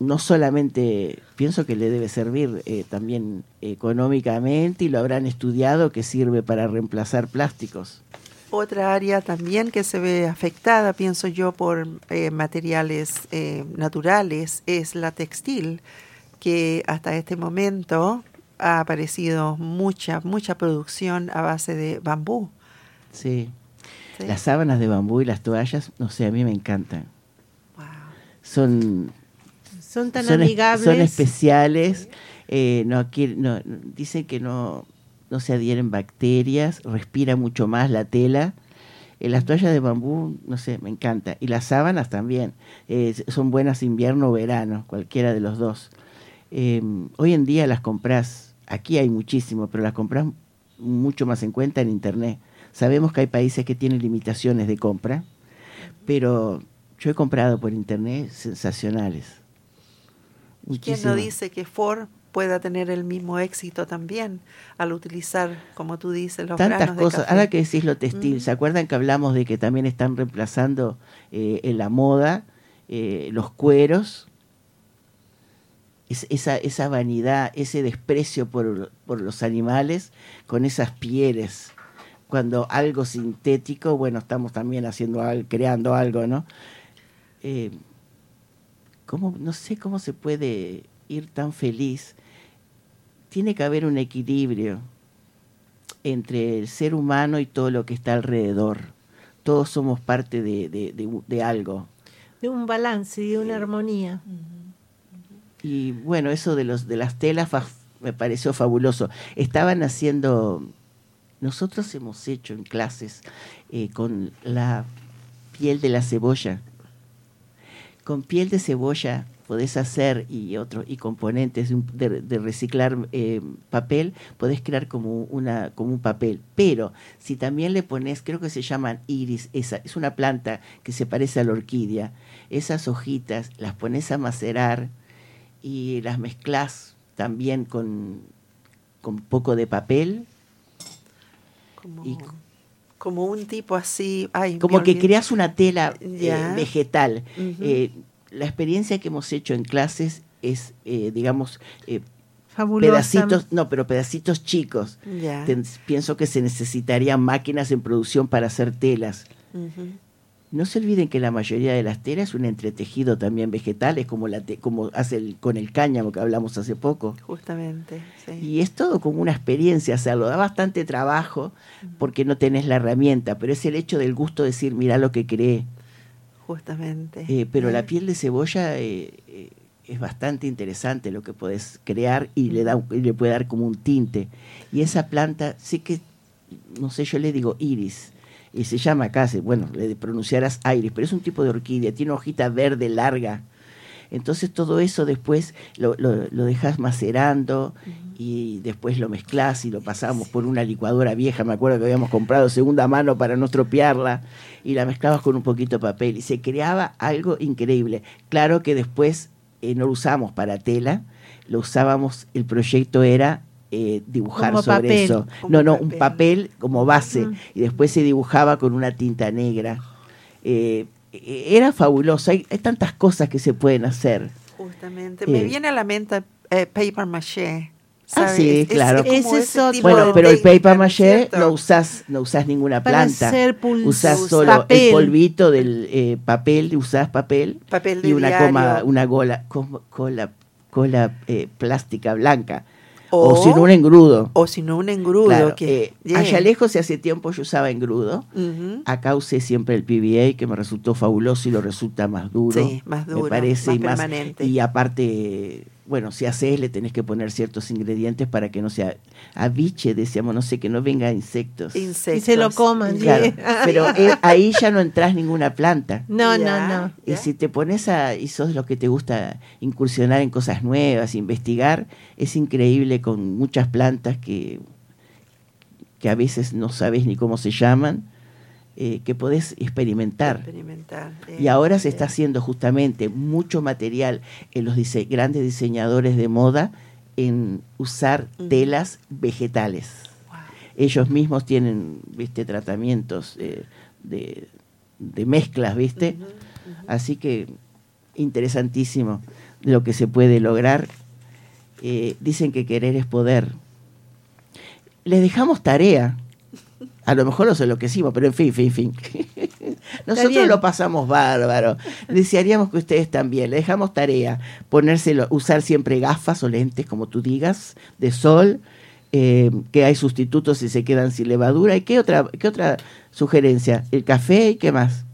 no solamente pienso que le debe servir eh, también económicamente y lo habrán estudiado que sirve para reemplazar plásticos. Otra área también que se ve afectada, pienso yo, por eh, materiales eh, naturales es la textil, que hasta este momento ha aparecido mucha, mucha producción a base de bambú. Sí. ¿sí? Las sábanas de bambú y las toallas, no sé, a mí me encantan. Wow. Son Son tan son, es- amigables. son especiales, eh, no, no- dicen que no, no se adhieren bacterias, respira mucho más la tela. Eh, las toallas de bambú, no sé, me encanta. Y las sábanas también. eh, son buenas invierno o verano, cualquiera de los dos. Eh, hoy en día las compras, aquí hay muchísimo, pero las compras mucho más en cuenta en internet. Sabemos que hay países que tienen limitaciones de compra, pero yo he comprado por internet sensacionales. ¿Y quién no dice que Ford pueda tener el mismo éxito también al utilizar, como tú dices, los tantas granos de cosas. café? Ahora que decís lo textil, Mm. ¿se acuerdan que hablamos de que también están reemplazando eh, en la moda eh, los cueros? Es- esa, esa vanidad, ese desprecio por, por los animales con esas pieles. Cuando algo sintético, bueno, estamos también haciendo creando algo, ¿no? Eh, ¿cómo, no sé cómo se puede ir tan feliz. Tiene que haber un equilibrio entre el ser humano y todo lo que está alrededor. Todos somos parte de, de- de u- de algo. De un balance y de una armonía. Y bueno, eso de los de las telas me pareció fabuloso. Estaban haciendo, nosotros hemos hecho en clases eh, con la piel de la cebolla. Con piel de cebolla podés hacer y otros y componentes de, reciclar eh, papel, podés crear como una como un papel. Pero si también le pones, creo que se llaman iris, esa es una planta que se parece a la orquídea. Esas hojitas las pones a macerar y las mezclas también con con poco de papel Como, y- como un tipo así. Ay, como que creas una tela eh, vegetal. Eh, la experiencia que hemos hecho en clases es, eh, digamos, eh, Fabulosa. pedacitos, no, pero pedacitos chicos. Ten- pienso que se necesitarían máquinas en producción para hacer telas. No se olviden que la mayoría de las telas es un entretejido también vegetal, es como, la te- como hace el- con el cáñamo que hablamos hace poco. Justamente, sí. Y es todo como una experiencia hacerlo. Da bastante trabajo porque no tenés la herramienta, pero es el hecho del gusto de decir, mira lo que creé. Justamente. Eh, pero la Mm. piel de cebolla eh, eh, es bastante interesante lo que podés crear y le, da, le puede dar como un tinte. Y esa planta, sí que, no sé, yo le digo iris. Y se llama acá, bueno, le pronunciarás iris, pero es un tipo de orquídea, tiene una hojita verde larga. Entonces todo eso después lo, lo, lo dejas macerando y después lo mezclas y lo pasamos por una licuadora vieja, me acuerdo que habíamos comprado segunda mano para no estropearla, y la mezclabas con un poquito de papel y se creaba algo increíble. Claro que después eh, no lo usamos para tela, lo usábamos, el proyecto era eh, dibujar Como sobre papel. eso. No, no, papel. un papel como base y después se dibujaba con una tinta negra. Eh, eh, era fabuloso, hay, hay tantas cosas que se pueden hacer. Justamente. Eh. Me viene a la mente eh, paper maché. Ah, sí, Es- es claro. Ese es ese otro. Bueno, de pero el paper ¿no es maché no usás, no usás ninguna Para planta. hacer pul- Usás solo papel. el polvito del eh, papel, usás papel Papel de y una diario. coma, una gola, com- cola, cola eh, plástica blanca. O- O, si no un engrudo. O si no, un engrudo. Claro, que, eh, yeah. allá lejos, y hace tiempo yo usaba engrudo. Ujú. Acá usé siempre el PBA, que me resultó fabuloso y lo resulta más duro. Sí, más duro, Me parece, más y, más, permanente. y aparte, bueno, si haces, le tenés que poner ciertos ingredientes para que no sea aviche, decíamos, no sé, que no venga insectos. Insectos. Y se lo coman, Claro, sí. [LAUGHS] pero eh, ahí ya no entras ninguna planta. No, Ya, no, no. Y ya. si te pones a, y sos lo que te gusta incursionar en cosas nuevas, investigar, es increíble con muchas plantas que, que a veces no sabes ni cómo se llaman, eh, que podés experimentar. Experimentar. eh, Y ahora se eh. está haciendo justamente mucho material en los dise- grandes diseñadores de moda en usar telas vegetales. Wow. Ellos mismos tienen, viste, tratamientos eh, de, de mezclas, viste. Así que interesantísimo lo que se puede lograr. Eh, dicen que querer es poder. Les dejamos tarea. A lo mejor los enloquecimos, pero en fin, fin, fin. [LAUGHS] Nosotros lo pasamos bárbaro. Desearíamos que ustedes también. Le dejamos tarea. Ponérselo, usar siempre gafas o lentes, como tú digas, de sol. eh, que hay sustitutos si se quedan sin levadura. ¿Y qué otra, qué otra sugerencia? El café y qué más.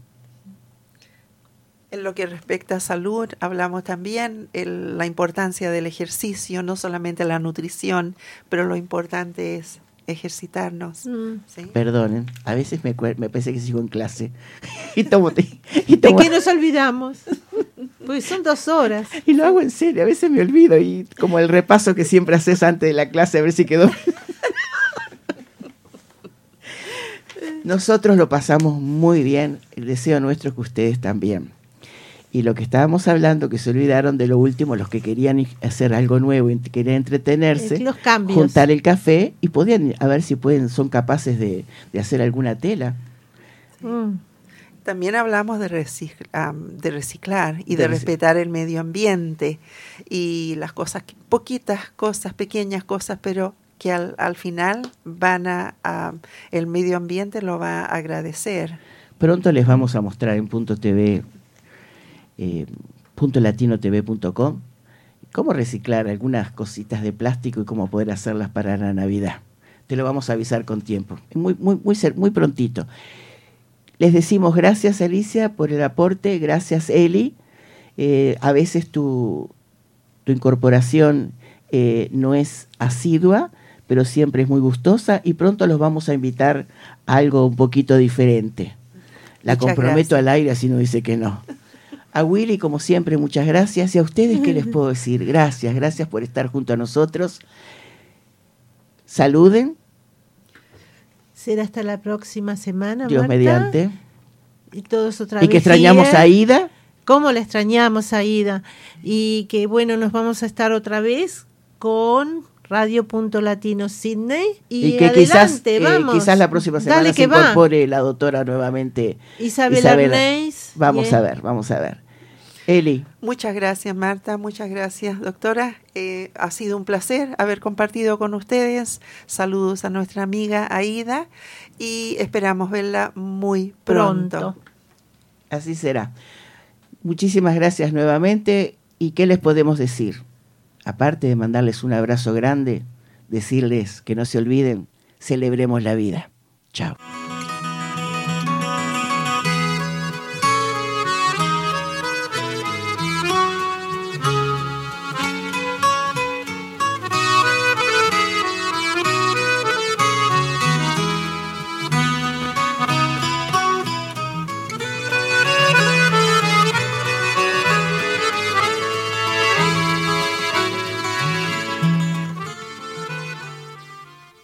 En lo que respecta a salud, hablamos también el- la importancia del ejercicio, no solamente la nutrición, pero lo importante es ejercitarnos. Mm. ¿sí? Perdonen, a veces me, me parece que sigo en clase. [LAUGHS] y, tomo, te- y, ¿De qué nos olvidamos? Pues son dos horas. y lo hago en serio, a veces me olvido. Y como el repaso que siempre haces antes de la clase, a ver si quedó. [LAUGHS] Nosotros lo pasamos muy bien. El deseo nuestro es que ustedes también. Y lo que estábamos hablando, que se olvidaron de lo último, los que querían hacer algo nuevo y querían entretenerse, Eh, Los cambios. juntar el café y podían, a ver si pueden, son capaces de, de hacer alguna tela. Mm. También hablamos de, reciclar y De respetar el medio ambiente y las cosas, poquitas cosas, pequeñas cosas, pero que al, al final van a, a- el medio ambiente lo va a agradecer. Pronto les vamos a mostrar en punto TV, eh, latinotv.com, cómo reciclar algunas cositas de plástico y cómo poder hacerlas para la Navidad. Te lo vamos a avisar con tiempo, muy, muy, muy, muy prontito. Les decimos gracias Alicia por el aporte, gracias Eli. Eh, a veces tu, tu incorporación eh, no es asidua, pero siempre es muy gustosa y pronto los vamos a invitar a algo un poquito diferente. La Muchas comprometo gracias. al aire si no dice que no. A Willy, como siempre, muchas gracias. Y a ustedes, ¿qué les [LAUGHS] puedo decir? Gracias, gracias por estar junto a nosotros. Saluden, Será hasta la próxima semana, Dios Marta. mediante. Y todos otra Y que vez extrañamos here. a Ida. ¿Cómo la extrañamos, Aida? Y que bueno, nos vamos a estar otra vez con Radio Punto Latino Sydney. Y, Y, que quizás, eh, quizás la próxima semana Dale se que va. incorpore la doctora nuevamente. Isabel, Isabel. Vamos a ver, vamos a ver. Eli, Muchas gracias, Marta. Muchas gracias, doctora. Eh, ha sido un placer haber compartido con ustedes. Saludos a nuestra amiga Aida y esperamos verla muy pronto. Pronto. así será. Muchísimas gracias nuevamente. ¿Y qué les podemos decir? Aparte de mandarles un abrazo grande, decirles que no se olviden, celebremos la vida. Chao.